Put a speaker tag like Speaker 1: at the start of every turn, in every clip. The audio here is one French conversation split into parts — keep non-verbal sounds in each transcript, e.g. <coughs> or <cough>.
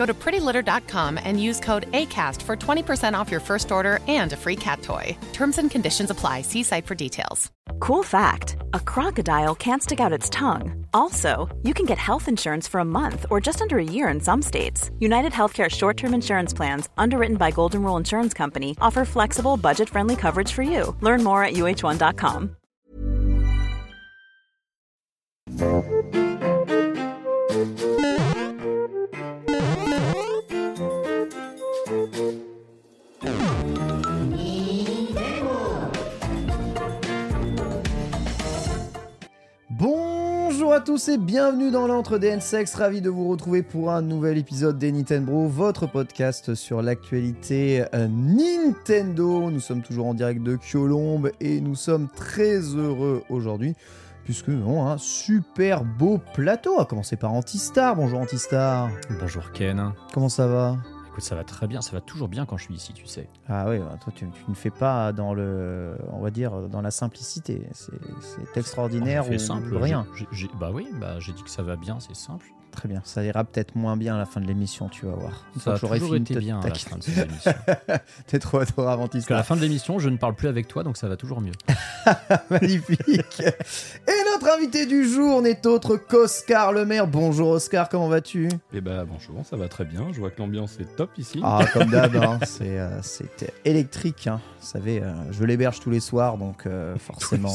Speaker 1: Go to prettylitter.com and use code ACAST for 20% off your first order and a free cat toy. Terms and conditions apply. See site for details.
Speaker 2: Cool fact a crocodile can't stick out its tongue. Also, you can get health insurance for a month or just under a year in some states. United Healthcare short term insurance plans, underwritten by Golden Rule Insurance Company, offer flexible, budget friendly coverage for you. Learn more at uh1.com.
Speaker 3: Bonjour à tous et bienvenue dans l'entre des N-Sex, ravi de vous retrouver pour un nouvel épisode des Nintendo, votre podcast sur l'actualité euh, Nintendo. Nous sommes toujours en direct de Kyolombe et nous sommes très heureux aujourd'hui puisque nous avons un super beau plateau, à commencer par Antistar. Bonjour Antistar.
Speaker 4: Bonjour Ken.
Speaker 3: Comment ça va?
Speaker 4: Écoute, ça va très bien, ça va toujours bien quand je suis ici, tu sais.
Speaker 3: Ah oui, bah, toi tu, tu ne fais pas dans le, on va dire, dans la simplicité. C'est c'est extraordinaire ou
Speaker 4: simple.
Speaker 3: rien.
Speaker 4: j'ai- j'ai- bah oui, bah j'ai dit que ça va bien, c'est simple.
Speaker 3: Très bien, ça ira peut-être moins bien à la fin de l'émission, tu vas voir.
Speaker 4: Ça
Speaker 3: fois
Speaker 4: a toujours
Speaker 3: fini
Speaker 4: été bien à la fin de ces émissions. <laughs>
Speaker 3: T'es trop adorable,
Speaker 4: Parce qu'à la fin de l'émission, je ne parle plus avec toi, donc ça va toujours mieux. <laughs>
Speaker 3: Magnifique. Et notre invité du jour n'est autre qu'Oscar Le Maire. Bonjour Oscar, comment vas-tu?
Speaker 5: Eh ben bonjour, ça va très bien. Je vois que l'ambiance est top ici.
Speaker 3: Ah, comme d'hab, <laughs> hein, c'est euh, électrique. hein. Vous savez, euh, je l'héberge tous les soirs, donc euh, forcément,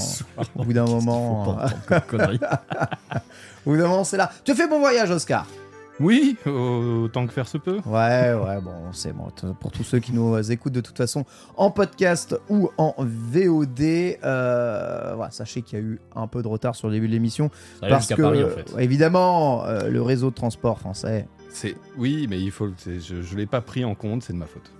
Speaker 3: au bout d'un moment,
Speaker 4: Faut pas entendre
Speaker 3: d'un moment, c'est là. Tu fais bon voyage, Oscar
Speaker 5: Oui, autant que faire se peut.
Speaker 3: Ouais, ouais, bon, c'est bon. Pour tous ceux qui nous écoutent de toute façon en podcast ou en VOD, euh, voilà, sachez qu'il y a eu un peu de retard sur le début de l'émission. Parce que,
Speaker 4: Paris en fait.
Speaker 3: évidemment, euh, le réseau de transport français.
Speaker 5: C'est oui, mais il faut. Je, je l'ai pas pris en compte, c'est de ma faute.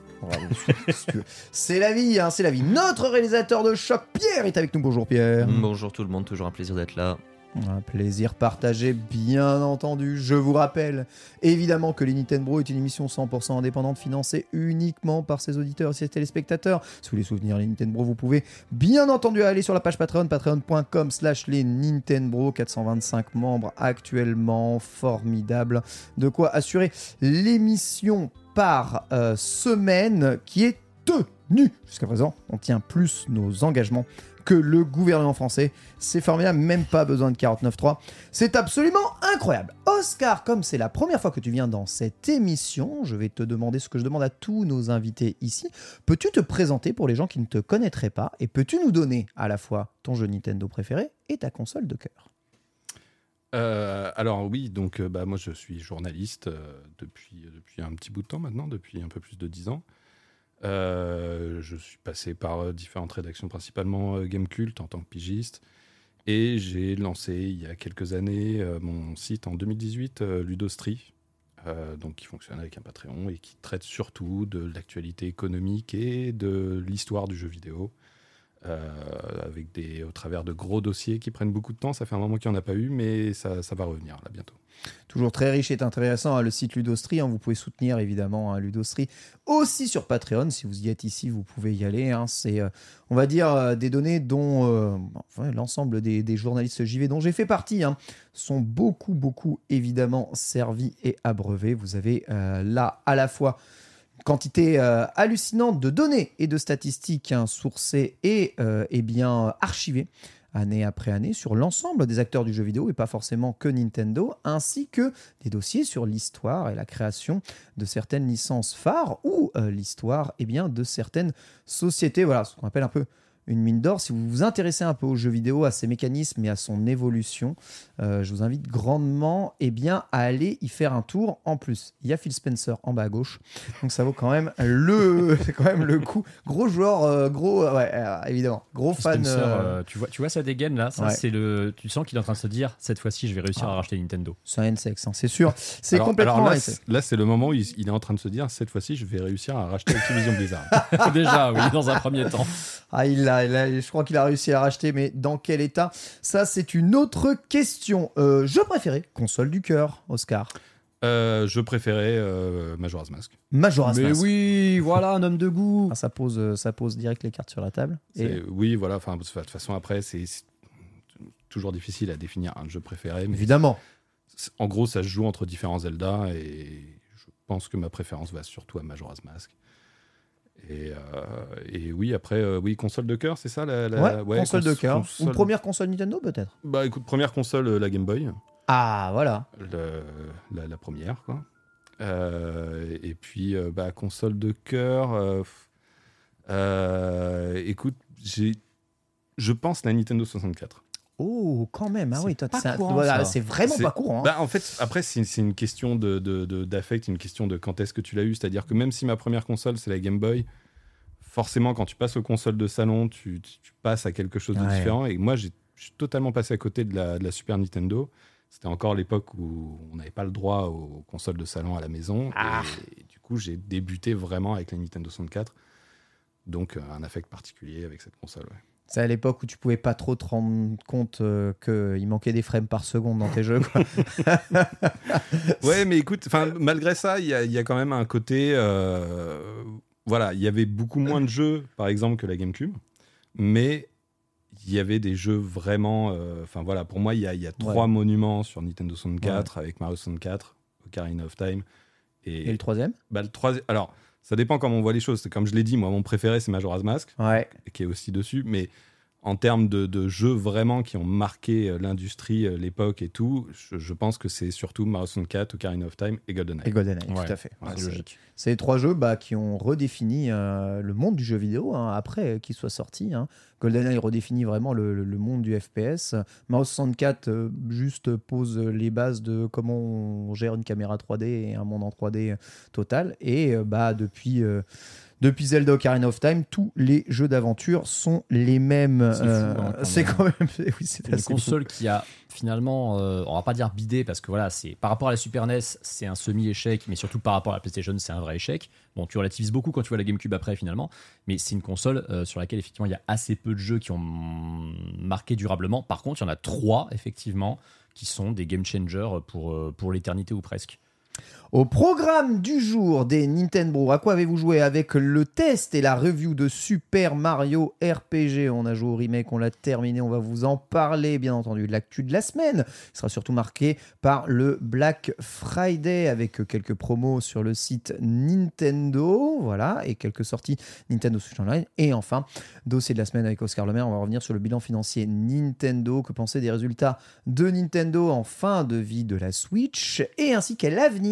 Speaker 3: C'est la vie, hein, c'est la vie. Notre réalisateur de choc, Pierre, est avec nous. Bonjour Pierre.
Speaker 6: Bonjour tout le monde, toujours un plaisir d'être là.
Speaker 3: Un plaisir partagé, bien entendu. Je vous rappelle évidemment que les Nintendo est une émission 100% indépendante financée uniquement par ses auditeurs et ses téléspectateurs. Si vous voulez soutenir les Nintendo, vous pouvez bien entendu aller sur la page Patreon, patreon.com slash les Nintendo. 425 membres actuellement, formidable. De quoi assurer l'émission par euh, semaine qui est tenue. Jusqu'à présent, on tient plus nos engagements que le gouvernement français. C'est formidable, même pas besoin de 49.3. C'est absolument incroyable. Oscar, comme c'est la première fois que tu viens dans cette émission, je vais te demander ce que je demande à tous nos invités ici. Peux-tu te présenter pour les gens qui ne te connaîtraient pas et peux-tu nous donner à la fois ton jeu Nintendo préféré et ta console de cœur?
Speaker 5: Euh, alors oui, donc euh, bah, moi je suis journaliste euh, depuis, depuis un petit bout de temps maintenant, depuis un peu plus de 10 ans. Euh, je suis passé par euh, différentes rédactions, principalement euh, Gamecult en tant que pigiste. Et j'ai lancé il y a quelques années mon site en 2018, euh, Ludostri, donc qui fonctionne avec un Patreon et qui traite surtout de l'actualité économique et de l'histoire du jeu vidéo. au travers de gros dossiers qui prennent beaucoup de temps. Ça fait un moment qu'il n'y en a pas eu, mais ça, ça va revenir là bientôt.
Speaker 3: Toujours très riche et intéressant, hein, le site Ludostri. hein, vous pouvez soutenir évidemment hein, Ludostri aussi sur Patreon. Si vous y êtes ici, vous pouvez y aller. hein. C'est, euh, on va dire, euh, des données dont euh, l'ensemble des, journalistes JV dont j'ai fait partie sont beaucoup, beaucoup évidemment servis et abreuvés. Vous avez là à la fois quantité hallucinante de données et de statistiques sourcées et euh, eh bien archivées année après année sur l'ensemble des acteurs du jeu vidéo et pas forcément que Nintendo, ainsi que des dossiers sur l'histoire et la création de certaines licences phares ou euh, l'histoire eh bien de certaines sociétés. Voilà ce qu'on appelle un peu une mine d'or. Si vous vous intéressez un peu aux jeux vidéo, à ses mécanismes et à son évolution, euh, je vous invite grandement eh bien, à aller y faire un tour. En plus, il y a Phil Spencer en bas à gauche, donc ça vaut quand même le, <laughs> c'est quand même le coup. Gros joueur, euh, gros, euh, ouais, euh, évidemment, gros fan.
Speaker 4: Spencer,
Speaker 3: euh,
Speaker 4: euh, tu vois, tu vois sa dégaine là, ça
Speaker 3: Ouais.
Speaker 4: c'est le, tu sens qu'il est en train de se dire cette fois-ci je vais réussir à racheter Nintendo.
Speaker 3: c'est un N-sex, hein, c'est sûr. C'est
Speaker 5: Alors-
Speaker 3: complètement
Speaker 5: alors là, là, c'est le moment où il, il est en train de se dire cette fois-ci, je vais réussir à racheter Activision Blizzard. <laughs>
Speaker 4: Déjà, oui, dans un premier temps.
Speaker 3: Ah, il a, je crois qu'il a réussi à racheter, mais dans quel état? Ça, c'est une autre question. Euh, jeu préféré Console du cœur, Oscar.
Speaker 5: Euh, je préférais euh, Majora's Mask.
Speaker 3: Majora's
Speaker 4: Mais
Speaker 3: Mask.
Speaker 4: oui, voilà un homme de goût.
Speaker 3: Ah, ça, pose, euh, ça pose direct les cartes sur la table. Et
Speaker 5: Oui, voilà. Enfin, de toute façon, après, c'est c'est toujours difficile à définir un jeu préféré. Mais
Speaker 3: évidemment,
Speaker 5: en gros, ça se joue entre différents Zelda et je pense que ma préférence va surtout à Majora's Mask. Et, euh, et oui, après, euh, oui, console de cœur, c'est ça la, la-
Speaker 3: ouais, console
Speaker 5: cons-
Speaker 3: de cœur.
Speaker 5: console-
Speaker 3: Ou première console Nintendo, peut-être
Speaker 5: Bah écoute, première console, euh, la Game Boy.
Speaker 3: Ah, voilà.
Speaker 5: le- la, la première, quoi. Et puis, bah, console de cœur. écoute, j'ai, je pense la Nintendo 64.
Speaker 3: Oh, quand même. Ah
Speaker 4: C'est
Speaker 3: oui, toi, c'est voilà, vraiment pas courant. hein.
Speaker 5: Bah, en fait, après, c'est, une question de, de- de- d'affect, une question de quand est-ce que tu l'as eu. C'est-à-dire que même si ma première console, c'est la Game Boy, forcément, quand tu passes aux consoles de salon, tu, tu- tu passes à quelque chose de différent. Et moi, j'ai, je suis totalement passé à côté de la, de la Super Nintendo. C'était encore l'époque où on n'avait pas le droit aux consoles de salon à la maison.
Speaker 3: Ah.
Speaker 5: Et, du coup, j'ai débuté vraiment avec la Nintendo 64. Donc, euh, un affect particulier avec cette console. ouais.
Speaker 3: C'est à l'époque où tu pouvais pas trop te rendre compte euh, qu'il manquait des frames par seconde dans tes jeux. quoi. <laughs>
Speaker 5: Ouais, mais écoute, malgré ça, il y a, il y a quand même un côté. euh, voilà, il y avait beaucoup moins de jeux, par exemple, que la GameCube, mais il y avait des jeux vraiment. euh, Enfin, voilà, pour moi, il y a, il y a trois monuments sur Nintendo 64 avec Mario 64, Ocarina of Time. Et,
Speaker 3: Et le troisième?
Speaker 5: Bah, le troisième. Alors, ça dépend comment on voit les choses. C'est comme je l'ai dit, moi, mon préféré, c'est Majora's Mask,
Speaker 3: Ouais.
Speaker 5: qui est aussi dessus, mais. En termes de, de jeux vraiment qui ont marqué euh, l'industrie, euh, l'époque et tout, je, je pense que c'est surtout Mario 64, Ocarina of Time et GoldenEye.
Speaker 3: Et GoldenEye,
Speaker 4: Ouais.
Speaker 3: tout à fait.
Speaker 5: Ouais,
Speaker 4: logique.
Speaker 3: C'est les trois jeux bah, qui ont redéfini euh, le monde du jeu vidéo hein, après qu'ils soient sortis. Hein. GoldenEye redéfinit vraiment le, le- le monde du FPS. Mario 64 euh, juste pose les bases de comment on gère une caméra 3D et un monde en 3D total. Et euh, bah, depuis, euh, depuis Zelda Ocarina of Time, tous les jeux d'aventure sont les mêmes.
Speaker 4: C'est fou,
Speaker 3: Euh,
Speaker 4: hein, quand même.
Speaker 3: quand même. <laughs> oui, c'est
Speaker 4: une
Speaker 3: fou.
Speaker 4: console qui a finalement, euh, on va pas dire bidé parce que voilà, c'est par rapport à la Super NES, c'est un semi-échec, mais surtout par rapport à la PlayStation, c'est un vrai échec. Bon, tu relativises beaucoup quand tu vois la GameCube après finalement, mais c'est une console euh, sur laquelle effectivement il y a assez peu de jeux qui ont marqué durablement. Par contre, il y en a trois effectivement qui sont des game changers pour, euh, pour l'éternité ou presque.
Speaker 3: Au programme du jour des Nintendo, à quoi avez-vous joué avec le test et la review de Super Mario RPG On a joué au remake, on l'a terminé, on va vous en parler, bien entendu. L'actu de la semaine qui sera surtout marqué par le Black Friday avec quelques promos sur le site Nintendo, voilà, et quelques sorties Nintendo Switch Online. Et enfin, dossier de la semaine avec Oscar Lemaire, on va revenir sur le bilan financier Nintendo, que penser des résultats de Nintendo en fin de vie de la Switch? Et ainsi qu'à l'avenir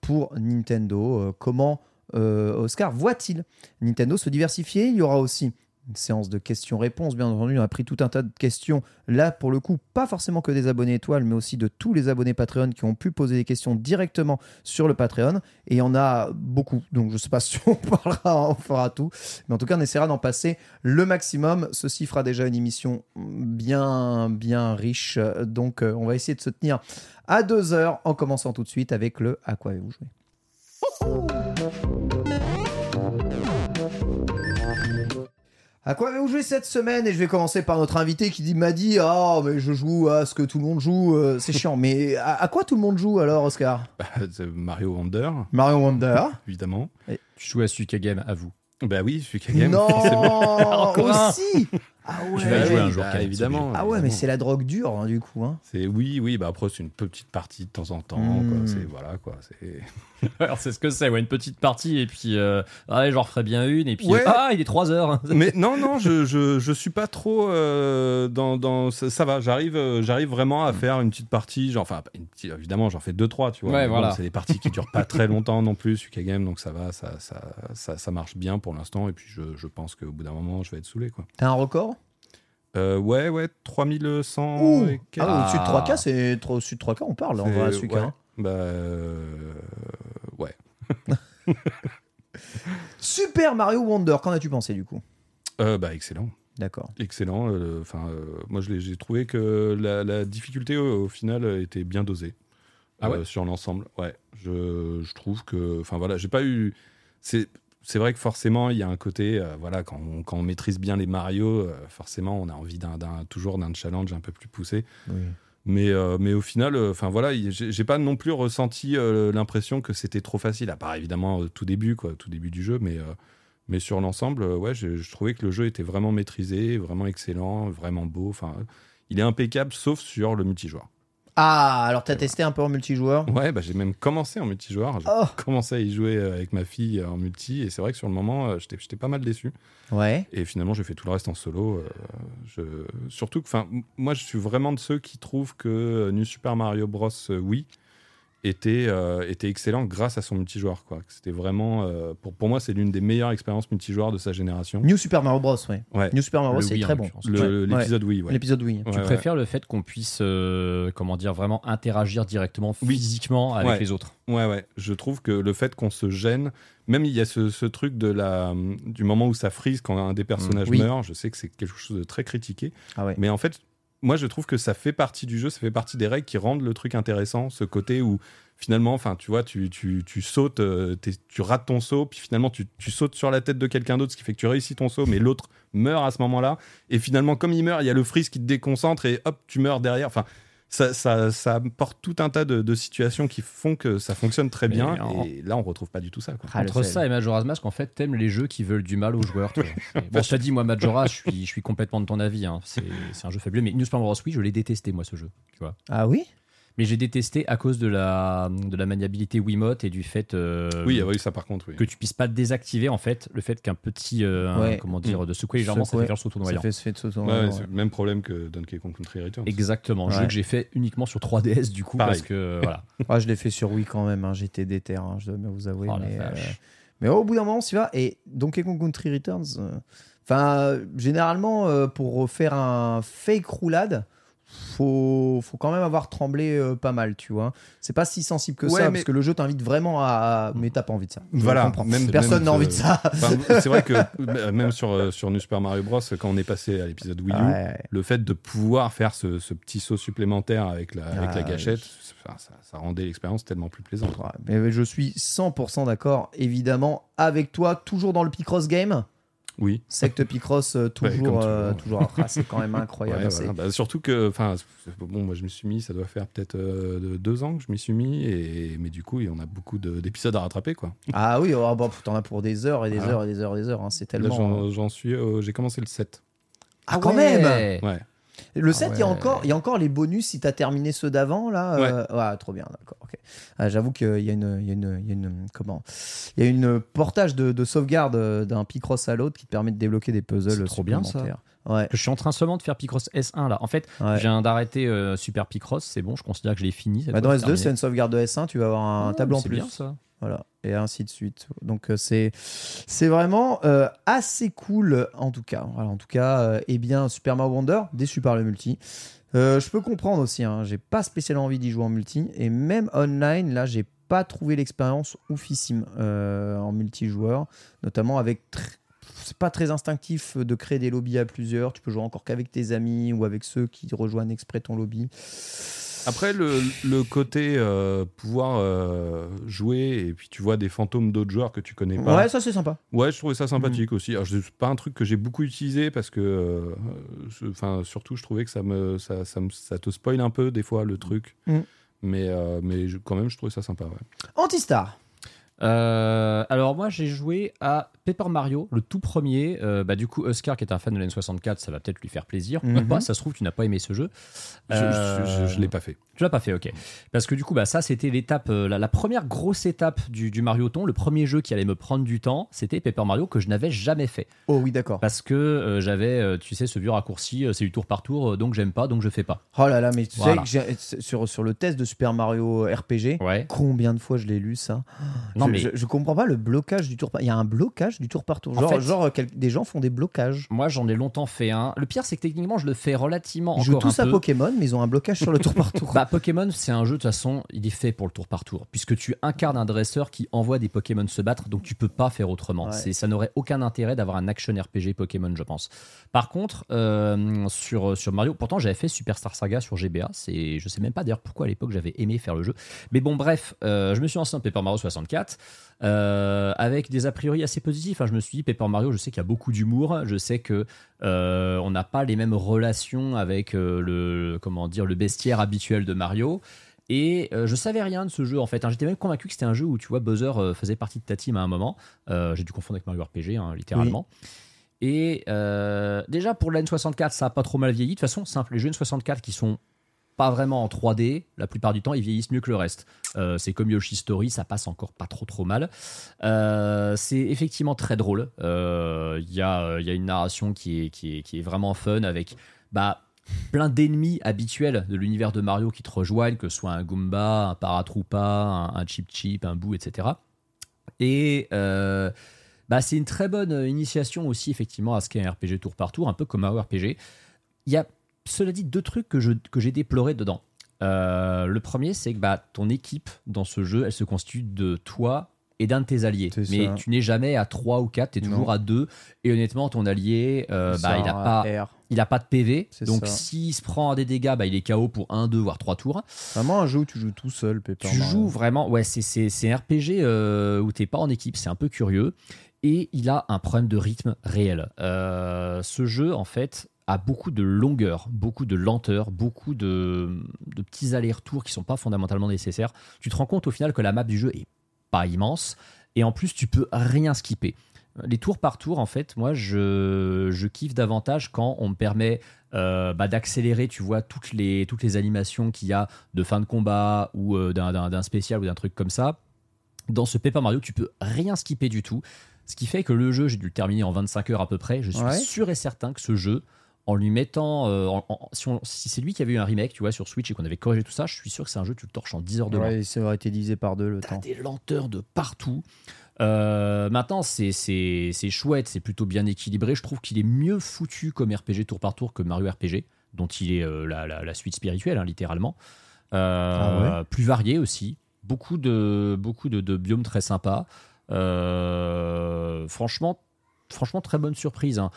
Speaker 3: pour Nintendo. Euh, comment euh, Oscar voit-il Nintendo se diversifier? Il y aura aussi une séance de questions-réponses, bien entendu. On a pris tout un tas de questions. Là, pour le coup, pas forcément que des abonnés étoiles, mais aussi de tous les abonnés Patreon qui ont pu poser des questions directement sur le Patreon. Et il y en a beaucoup. Donc, je ne sais pas <laughs> si on parlera, on fera tout. Mais en tout cas, on essaiera d'en passer le maximum. Ceci fera déjà une émission bien, bien riche. Donc, euh, on va essayer de se tenir à deux heures en commençant tout de suite avec le À quoi avez-vous joué? À quoi avez-vous joué cette semaine? Et je vais commencer par notre invité qui m'a dit Ah, mais je joue à ce que tout le monde joue, euh, c'est chiant. Mais à, à quoi tout le monde joue alors, Oscar? <laughs>
Speaker 5: Bah, c'est Mario Wonder,
Speaker 3: Mario Wonder
Speaker 5: évidemment.
Speaker 4: Tu joues à Suika Game, à vous.
Speaker 5: Bah oui, Kagame, forcément. <laughs> <laughs>
Speaker 3: Non. Aussi Ah
Speaker 4: Tu vas y jouer un
Speaker 5: oui,
Speaker 4: jour,
Speaker 5: bah, évidemment.
Speaker 3: Ah ouais, mais c'est la drogue dure, hein, du coup. Hein.
Speaker 5: C'est oui, oui. Bah après, c'est une petite partie de temps en temps.
Speaker 3: Mm.
Speaker 5: quoi. C'est voilà quoi. C'est <laughs>
Speaker 4: Alors c'est ce que c'est, ouais, une petite partie et puis euh, ouais, j'en referai bien une et puis
Speaker 5: Ouais.
Speaker 4: ah il est 3 heures.
Speaker 5: Mais <laughs> non, non, je, je, je suis pas trop euh, dans, dans ça, ça va. J'arrive, euh, j'arrive vraiment à faire une petite partie. Genre, enfin, une petite- évidemment, j'en fais deux trois, tu vois.
Speaker 4: Ouais, voilà.
Speaker 5: c'est des parties qui durent pas très <laughs> longtemps non plus, UK Game, donc ça va, ça, ça, ça, ça marche bien pour l'instant. Et puis, je, je pense qu'au bout d'un moment, je vais être saoulé, quoi.
Speaker 3: T'as un record?
Speaker 5: Euh, ouais, ouais, 3100
Speaker 3: Ouh
Speaker 5: et.
Speaker 3: Ah, au-dessus de
Speaker 4: Ah.
Speaker 3: 3K, c'est trop- au-dessus de 3K, on parle
Speaker 5: C'est-
Speaker 3: vrai à Suka,
Speaker 5: ouais.
Speaker 3: hein.
Speaker 5: Bah, euh, ouais. <laughs>
Speaker 3: Super Mario Wonder, qu'en as-tu pensé du coup?
Speaker 5: Euh, bah, excellent.
Speaker 3: D'accord.
Speaker 5: Excellent. Enfin, moi, j'ai trouvé que la, la difficulté au, final était bien dosée.
Speaker 4: Ah ouais?
Speaker 5: sur l'ensemble. Ouais. Je, je trouve que, enfin voilà, j'ai pas eu. C'est c'est vrai que forcément, il y a un côté, euh, voilà, quand on, quand on maîtrise bien les Mario, euh, forcément, on a envie d'un d'un- toujours d'un challenge un peu plus poussé.
Speaker 3: Oui.
Speaker 5: Mais, euh, mais au final, enfin voilà, il- j'ai pas non plus ressenti l'impression que c'était trop facile, à part évidemment au tout début, quoi, tout début du jeu, mais, mais sur l'ensemble, ouais, je, je trouvais que le jeu était vraiment maîtrisé, vraiment excellent, vraiment beau. Enfin, il est impeccable, sauf sur le multijoueur.
Speaker 3: Ah, alors t'as testé un peu en multijoueur?
Speaker 5: Ouais, bah, j'ai même commencé en multijoueur. J'ai
Speaker 3: Oh.
Speaker 5: commencé à y jouer euh, avec ma fille euh, en multi, et c'est vrai que sur le moment, euh, j'étais j'étais pas mal déçu.
Speaker 3: Ouais.
Speaker 5: Et finalement, j'ai fait tout le reste en solo. je... Surtout que, enfin, moi, je suis vraiment de ceux qui trouvent que New Super Mario Bros. Wii était, euh, était excellent grâce à son multijoueur. Quoi. C'était vraiment, euh, pour, pour moi, c'est l'une des meilleures expériences multijoueurs de sa génération.
Speaker 3: New Super Mario Bros, ouais.
Speaker 5: Ouais.
Speaker 3: New Super Mario Bros, c'est
Speaker 4: Wii,
Speaker 3: très bon.
Speaker 4: l'occurrence.
Speaker 5: Le-
Speaker 3: Ouais.
Speaker 5: L'épisode Wii, ouais.
Speaker 3: L'épisode oui.
Speaker 5: Ouais,
Speaker 4: tu
Speaker 5: ouais.
Speaker 4: préfères le fait qu'on puisse euh, comment dire vraiment interagir directement
Speaker 5: Oui.
Speaker 4: physiquement avec
Speaker 5: Ouais.
Speaker 4: les autres?
Speaker 5: Ouais, ouais. Je trouve que le fait qu'on se gêne, même il y a ce, ce truc de la, du moment où ça frise quand un des personnages
Speaker 3: Mm. Oui.
Speaker 5: meurt. Je sais que c'est quelque chose de très critiqué.
Speaker 3: Ah ouais.
Speaker 5: Mais en fait, moi, je trouve que ça fait partie du jeu, ça fait partie des règles qui rendent le truc intéressant. Ce côté où finalement, enfin, tu vois, tu, tu, sautes, euh, tu rates ton saut, puis finalement, tu, tu sautes sur la tête de quelqu'un d'autre, ce qui fait que tu réussis ton saut, mais l'autre meurt à ce moment-là. Et finalement, comme il meurt, il y a le freeze qui te déconcentre et hop, tu meurs derrière. Enfin. Ça, ça, ça apporte tout un tas de, de situations qui font que ça fonctionne très
Speaker 4: Mais
Speaker 5: bien.
Speaker 4: en-
Speaker 5: Et là, on retrouve pas du tout ça. Quoi.
Speaker 3: Ah,
Speaker 4: Entre ça et Majora's Mask, en fait, t'aimes les jeux qui veulent du mal aux joueurs. toi. <laughs> Bon, je te dis, moi, Majora, je suis, je suis complètement de ton avis. hein. C'est c'est un jeu fabuleux. Mais New Super Mario Bros. Wii, je l'ai détesté, moi, ce jeu. Tu vois.
Speaker 3: Ah oui?
Speaker 4: Mais j'ai détesté à cause de la, de la maniabilité Wiimote et du fait euh,
Speaker 5: Oui, oui, ça par contre, oui.
Speaker 4: que tu puisses pas désactiver, en fait, le fait qu'un petit, euh, un- comment dire, de secouer légèrement, ça fait faire le saut tournoyant.
Speaker 3: ça fait
Speaker 5: Ouais,
Speaker 3: ouais.
Speaker 5: même problème que Donkey Kong Country Returns.
Speaker 4: Exactement, jeu que j'ai fait uniquement sur 3DS du coup
Speaker 5: Pareil.
Speaker 4: parce que voilà. <laughs>
Speaker 3: Ah, je l'ai fait sur Wii quand même, hein, j'étais déter, hein, je dois bien vous avouer.
Speaker 4: Oh
Speaker 3: mais, euh, mais au bout d'un moment, on s'y va. Et Donkey Kong Country Returns, euh, enfin, euh, généralement, euh, pour faire un fake roulade, faut, faut quand même avoir tremblé euh, pas mal, tu vois. C'est pas si sensible que
Speaker 5: Ouais,
Speaker 3: ça,
Speaker 5: mais-
Speaker 3: parce que le jeu t'invite vraiment à. Mais t'as pas envie de ça. Je
Speaker 5: Voilà, même-
Speaker 3: Personne n'a envie de ça. <laughs>
Speaker 5: Enfin, c'est vrai que <laughs> euh, même sur, euh, sur New Super Mario Bros, quand on est passé à l'épisode Wii U,
Speaker 3: Ouais.
Speaker 5: le fait de pouvoir faire ce, ce petit saut supplémentaire avec la, avec la
Speaker 3: Ah,
Speaker 5: gâchette, ça, ça rendait l'expérience tellement plus plaisante.
Speaker 3: Ouais, mais je suis 100% d'accord, évidemment, avec toi, toujours dans le Picross game.
Speaker 5: Oui.
Speaker 3: Secte Picross, euh, toujours. euh,
Speaker 5: toujours.
Speaker 3: toujours. Ah, c'est quand même <laughs> incroyable.
Speaker 5: Ouais,
Speaker 3: c'est-
Speaker 5: voilà. Bah, surtout que, enfin, bon, moi je me suis mis, ça doit faire peut-être euh, de- deux ans que je m'y suis mis, et, mais du coup, il y en a beaucoup de- d'épisodes à rattraper, quoi.
Speaker 3: Ah oui, oh, bah, pff, t'en as pour des heures et des
Speaker 5: Ah.
Speaker 3: heures et des heures et des heures. hein, C'est
Speaker 5: Là,
Speaker 3: tellement.
Speaker 5: j'en- suis, au- j'ai commencé le 7.
Speaker 3: Ah, quand même
Speaker 5: Ouais.
Speaker 3: Le 7, il y, a encore- il y a encore les bonus si t'as terminé ceux d'avant, là. euh, ouais, trop bien, d'accord. ok. Ah, J'avoue qu'il y a une, il y a une, il y a une- comment Il y a une portage de, de sauvegarde euh, d'un Picross à l'autre qui te permet de débloquer des puzzles
Speaker 4: C'est trop bien, ça.
Speaker 3: Ouais,
Speaker 4: Je suis en train seulement de faire Picross S1 là. En fait,
Speaker 3: ouais.
Speaker 4: je viens d'arrêter euh, Super Picross, c'est bon, je considère que je l'ai fini.
Speaker 3: Bah, dans
Speaker 4: c'est
Speaker 3: S2, c'est une sauvegarde de S1, tu vas avoir un
Speaker 4: Ah,
Speaker 3: tableau en
Speaker 4: c'est
Speaker 3: plus.
Speaker 4: bien ça.
Speaker 3: Voilà, et ainsi de suite. Donc euh, c'est c'est vraiment euh, assez cool en tout cas. En tout cas, eh bien Super Mario Wonder, déçu par le multi. Euh, je peux comprendre aussi, hein, j'ai pas spécialement envie d'y jouer en multi et même online, là, j'ai pas trouvé l'expérience oufissime en multijoueur, notamment avec c'est pas très instinctif de créer des lobbies à plusieurs. Tu peux jouer encore qu'avec tes amis ou avec ceux qui rejoignent exprès ton lobby.
Speaker 5: Après, le, le côté euh, pouvoir euh, jouer et puis tu vois des fantômes d'autres joueurs que tu connais pas.
Speaker 3: Ouais, ça c'est sympa.
Speaker 5: Ouais, je trouvais ça
Speaker 3: Mm.
Speaker 5: sympathique aussi. Alors, c'est pas un truc que j'ai beaucoup utilisé parce que, euh, enfin, surtout, je trouvais que ça me, ça, ça, me- ça te spoil un peu des fois le truc.
Speaker 3: Mm.
Speaker 5: Mais, mais je- quand même, je trouvais ça sympa. Ouais.
Speaker 3: Antistar.
Speaker 4: Euh, alors moi j'ai joué à Paper Mario, le tout premier. Euh, bah, du coup, Oscar qui est un fan de l'N64, ça va peut-être lui faire plaisir. Ou
Speaker 3: Mhm.
Speaker 4: pas, ça se trouve tu n'as pas aimé ce jeu.
Speaker 5: Je,
Speaker 4: Euh,
Speaker 5: je, je l'ai pas fait.
Speaker 4: Tu l'as pas fait, ok. Parce que du coup, bah, ça, c'était l'étape, euh, la, la première grosse étape du, du Mario Ton. Le premier jeu qui allait me prendre du temps, c'était Paper Mario que je n'avais jamais fait.
Speaker 3: Oh oui, d'accord.
Speaker 4: Parce que euh, j'avais, euh, tu sais, ce vieux raccourci, c'est du tour par tour, donc j'aime pas, donc je fais pas.
Speaker 3: Oh là là, mais tu
Speaker 4: Voilà.
Speaker 3: sais que sur, sur le test de Super Mario RPG,
Speaker 4: Ouais.
Speaker 3: combien de fois je l'ai lu ça?
Speaker 4: Non,
Speaker 3: je,
Speaker 4: mais-
Speaker 3: je, je comprends pas le blocage du tour par Il y a un blocage du tour par tour.
Speaker 4: En
Speaker 3: Genre,
Speaker 4: fait-
Speaker 3: genre quel- des gens font des blocages.
Speaker 4: Moi, j'en ai longtemps fait un. Le pire, c'est que techniquement, je le fais relativement
Speaker 3: Ils jouent tous
Speaker 4: un
Speaker 3: à
Speaker 4: peu.
Speaker 3: Pokémon, mais ils ont un blocage sur le tour par <laughs> tour.
Speaker 4: Bah, Pokémon, c'est un jeu, de toute façon, il est fait pour le tour par tour. Puisque tu incarnes un dresseur qui envoie des Pokémon se battre, donc tu peux pas faire autrement.
Speaker 3: Ouais.
Speaker 4: C'est, ça n'aurait aucun intérêt d'avoir un action RPG Pokémon, je pense. Par contre, euh, sur, sur Mario, pourtant j'avais fait Superstar Saga sur GBA. C'est, je sais même pas d'ailleurs pourquoi à l'époque j'avais aimé faire le jeu. Mais bon, bref, euh, je me suis lancé dans Paper Mario 64 euh, avec des a priori assez positifs. hein. Je me suis dit, Paper Mario, je sais qu'il y a beaucoup d'humour. Je sais que euh, on n'a pas les mêmes relations avec euh, le, comment dire, le bestiaire habituel de Mario. Et euh, je savais rien de ce jeu en fait. hein. J'étais même convaincu que c'était un jeu où tu vois Bowser euh, faisait partie de ta team à un moment. Euh, J'ai dû confondre avec Mario RPG, hein, littéralement. Et déjà pour la N64, ça a pas trop mal vieilli. De toute façon, simple, les jeux N64 qui sont pas vraiment en 3D, la plupart du temps, ils vieillissent mieux que le reste. Euh, c'est comme Yoshi Story, ça passe encore pas trop trop mal. Euh, c'est effectivement très drôle. Euh, Il y, a, il y a une narration qui est, qui est, qui est vraiment fun avec bah, plein d'ennemis habituels de l'univers de Mario qui te rejoignent, que ce soit un Goomba, un Paratroopa, un, un Chip Chip, un Boo, etc. Et euh, bah, c'est une très bonne initiation aussi, effectivement, à ce qu'est un RPG tour par tour, un peu comme un RPG. Il y a, cela dit, deux trucs que, je, que j'ai déplorés dedans. Euh, le premier, c'est que bah, ton équipe dans ce jeu, elle se constitue de toi et d'un de tes alliés.
Speaker 3: C'est
Speaker 4: Mais
Speaker 3: ça.
Speaker 4: tu n'es jamais à 3 ou 4, tu es
Speaker 3: Non.
Speaker 4: toujours à 2. Et honnêtement, ton allié, euh, bah, il n'a pas,
Speaker 3: R.
Speaker 4: il a pas de PV.
Speaker 3: C'est
Speaker 4: Donc
Speaker 3: ça.
Speaker 4: s'il se prend des dégâts, bah, il est KO pour 1, 2, voire 3 tours.
Speaker 3: Vraiment un jeu où tu joues tout seul, Paper
Speaker 4: Tu joues vraiment, ouais, c'est, c'est, c'est un RPG euh, où t'es pas en équipe, c'est un peu curieux. Et il a un problème de rythme réel. Euh, ce jeu, en fait, a beaucoup de longueur, beaucoup de lenteur, beaucoup de, de petits allers-retours qui sont pas fondamentalement nécessaires. Tu te rends compte au final que la map du jeu est pas immense. Et en plus, tu peux rien skipper. Les tours par tour, en fait, moi, je, je kiffe davantage quand on me permet euh, bah, d'accélérer, tu vois, toutes les, toutes les animations qu'il y a de fin de combat ou euh, d'un- spécial ou d'un truc comme ça. Dans ce Paper Mario, tu peux rien skipper du tout. Ce qui fait que le jeu, j'ai dû le terminer en 25 heures à peu près. Je suis
Speaker 3: Ouais.
Speaker 4: sûr et certain que ce jeu, en lui mettant. euh, en- en- si c'est lui qui avait eu un remake, tu vois, sur Switch et qu'on avait corrigé tout ça, je suis sûr que c'est un jeu, tu le torches en 10 heures de
Speaker 3: Ouais, ça aurait été divisé par deux le
Speaker 4: T'as
Speaker 3: temps.
Speaker 4: des lenteurs de partout. Euh, maintenant, c'est- c'est c'est chouette, c'est plutôt bien équilibré. Je trouve qu'il est mieux foutu comme RPG tour par tour que Mario RPG, dont il est euh, la, la- la suite spirituelle, hein, littéralement.
Speaker 3: Ah
Speaker 4: Plus varié aussi. Beaucoup de, beaucoup de, de biomes très sympas. Franchement, franchement, très bonne surprise. hein.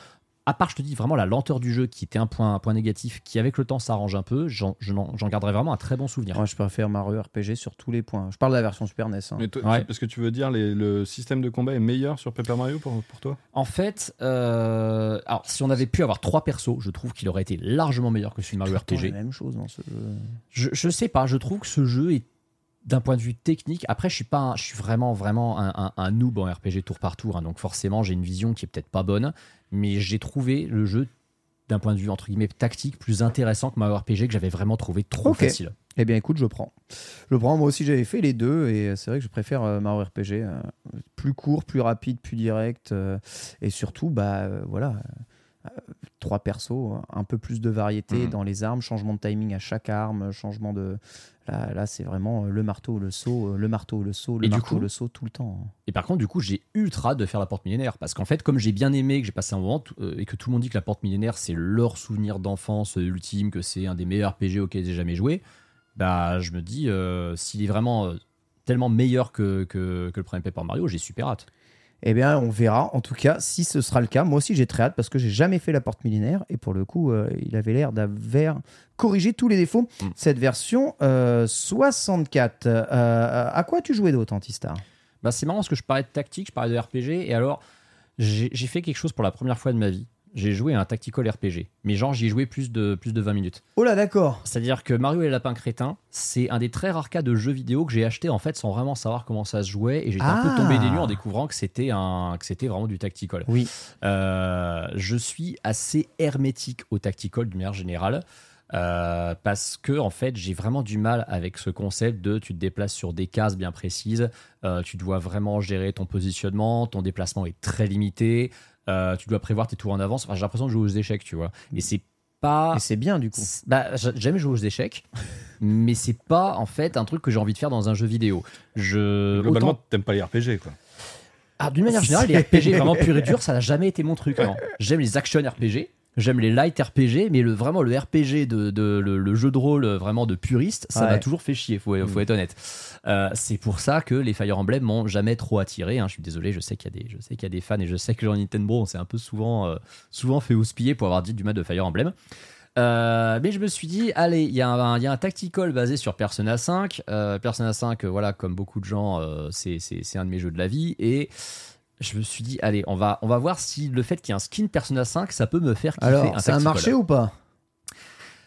Speaker 4: À part, je te dis vraiment la lenteur du jeu qui était un point, un point négatif, qui avec le temps s'arrange un peu, j'en je n'en- j'en garderai vraiment un très bon souvenir.
Speaker 3: Moi, je préfère Mario RPG sur tous les points. Je parle de la version Super NES. hein.
Speaker 5: Mais toi,
Speaker 4: Ouais.
Speaker 5: parce que tu veux dire les- le système de combat est meilleur sur Paper Mario pour, pour toi?
Speaker 4: En fait, euh, alors si on avait pu avoir trois persos, je trouve qu'il aurait été largement meilleur que celui de Mario RPG.
Speaker 3: la même chose dans ce jeu.
Speaker 4: Je, je sais pas, je trouve que ce jeu est d'un point de vue technique. Après, je suis pas, un- je suis vraiment vraiment un, un- un noob en RPG tour par tour, hein, donc forcément j'ai une vision qui est peut-être pas bonne, mais j'ai trouvé le jeu d'un point de vue entre guillemets tactique plus intéressant que Mario RPG que j'avais vraiment trouvé trop facile.
Speaker 3: Eh bien, écoute, je prends. Je prends. Moi aussi, j'avais fait les deux et c'est vrai que je préfère euh, Mario RPG. euh, plus court, plus rapide, plus direct. euh, et surtout, bah euh, voilà. Trois persos, un peu plus de variété
Speaker 4: Mhm.
Speaker 3: dans les armes, changement de timing à chaque arme, changement de. Là, là c'est vraiment euh, le marteau, le saut, euh, le marteau, le saut, le
Speaker 4: Et du
Speaker 3: marteau,
Speaker 4: coup-
Speaker 3: le saut tout le temps.
Speaker 4: Et par contre, du coup, j'ai ultra hâte de faire la porte millénaire. Parce qu'en fait, comme j'ai bien aimé, que j'ai passé un moment, euh, et que tout le monde dit que la porte millénaire, c'est leur souvenir d'enfance ultime, que c'est un des meilleurs PG auxquels j'ai jamais joué, bah, je me dis, euh, s'il est vraiment euh, tellement meilleur que, que, que le premier Paper Mario, j'ai super hâte.
Speaker 3: Eh bien, on verra. En tout cas, si ce sera le cas, moi aussi j'ai très hâte parce que j'ai jamais fait la porte millénaire et pour le coup, euh, il avait l'air d'avoir corrigé tous les défauts.
Speaker 4: Mm.
Speaker 3: Cette version euh, 64. Euh, à quoi tu jouais d'autre, Antistar
Speaker 4: Bah, c'est marrant parce que je parlais de tactique, je parlais de RPG, et alors, j'ai fait quelque chose pour la première fois de ma vie. J'ai joué à un tactical RPG. Mais genre, j'y ai joué plus de, plus de 20 minutes.
Speaker 3: Oh là, d'accord.
Speaker 4: C'est-à-dire que Mario et les lapins crétins, c'est un des très rares cas de jeux vidéo que j'ai acheté en fait sans vraiment savoir comment ça se jouait. Et j'étais un
Speaker 3: Ah.
Speaker 4: peu tombé des nues en découvrant que c'était un, que c'était vraiment du tactical.
Speaker 3: Oui.
Speaker 4: Euh, je suis assez hermétique au tactical d'une manière générale. euh, parce que en fait j'ai vraiment du mal avec ce concept de tu te déplaces sur des cases bien précises, euh, tu dois vraiment gérer ton positionnement, ton déplacement est très limité, euh, tu dois prévoir tes tours en avance. Enfin, j'ai l'impression de jouer aux échecs, tu vois. Et c'est pas
Speaker 3: Et c'est bien, du coup.
Speaker 4: Bah, j- j'aime jouer aux échecs, <laughs> mais c'est pas en fait un truc que j'ai envie de faire dans un jeu vidéo. Je
Speaker 5: Globalement,
Speaker 4: autant-
Speaker 5: t'aimes pas les RPG, quoi.
Speaker 4: ah, d'une manière générale, les RPG <laughs> vraiment pur et dur, ça n'a jamais été mon truc. J'aime les action RPG, j'aime les light RPG, mais le vraiment le RPG de, de- le, le jeu de rôle euh, vraiment de puriste, ça
Speaker 3: Ouais.
Speaker 4: m'a toujours fait chier. Faut, faut être honnête. Euh, c'est pour ça que les Fire Emblem m'ont jamais trop attiré. hein. Je suis désolé, je sais qu'il y a des, je sais qu'il y a des fans et je sais que dans Nintendo, on s'est un peu souvent, euh, souvent fait houspiller pour avoir dit du mal de Fire Emblem. Euh, mais je me suis dit, allez, il y, a un- il y a un tactical basé sur Persona 5. Euh, Persona 5, euh, voilà, comme beaucoup de gens, c'est un de mes jeux de la vie. Et je me suis dit, allez, on va, on va voir si le fait qu'il y ait un skin Persona 5, ça peut me faire kiffer
Speaker 3: Alors,
Speaker 4: un
Speaker 3: ça a
Speaker 4: tactical.
Speaker 3: marché ou pas?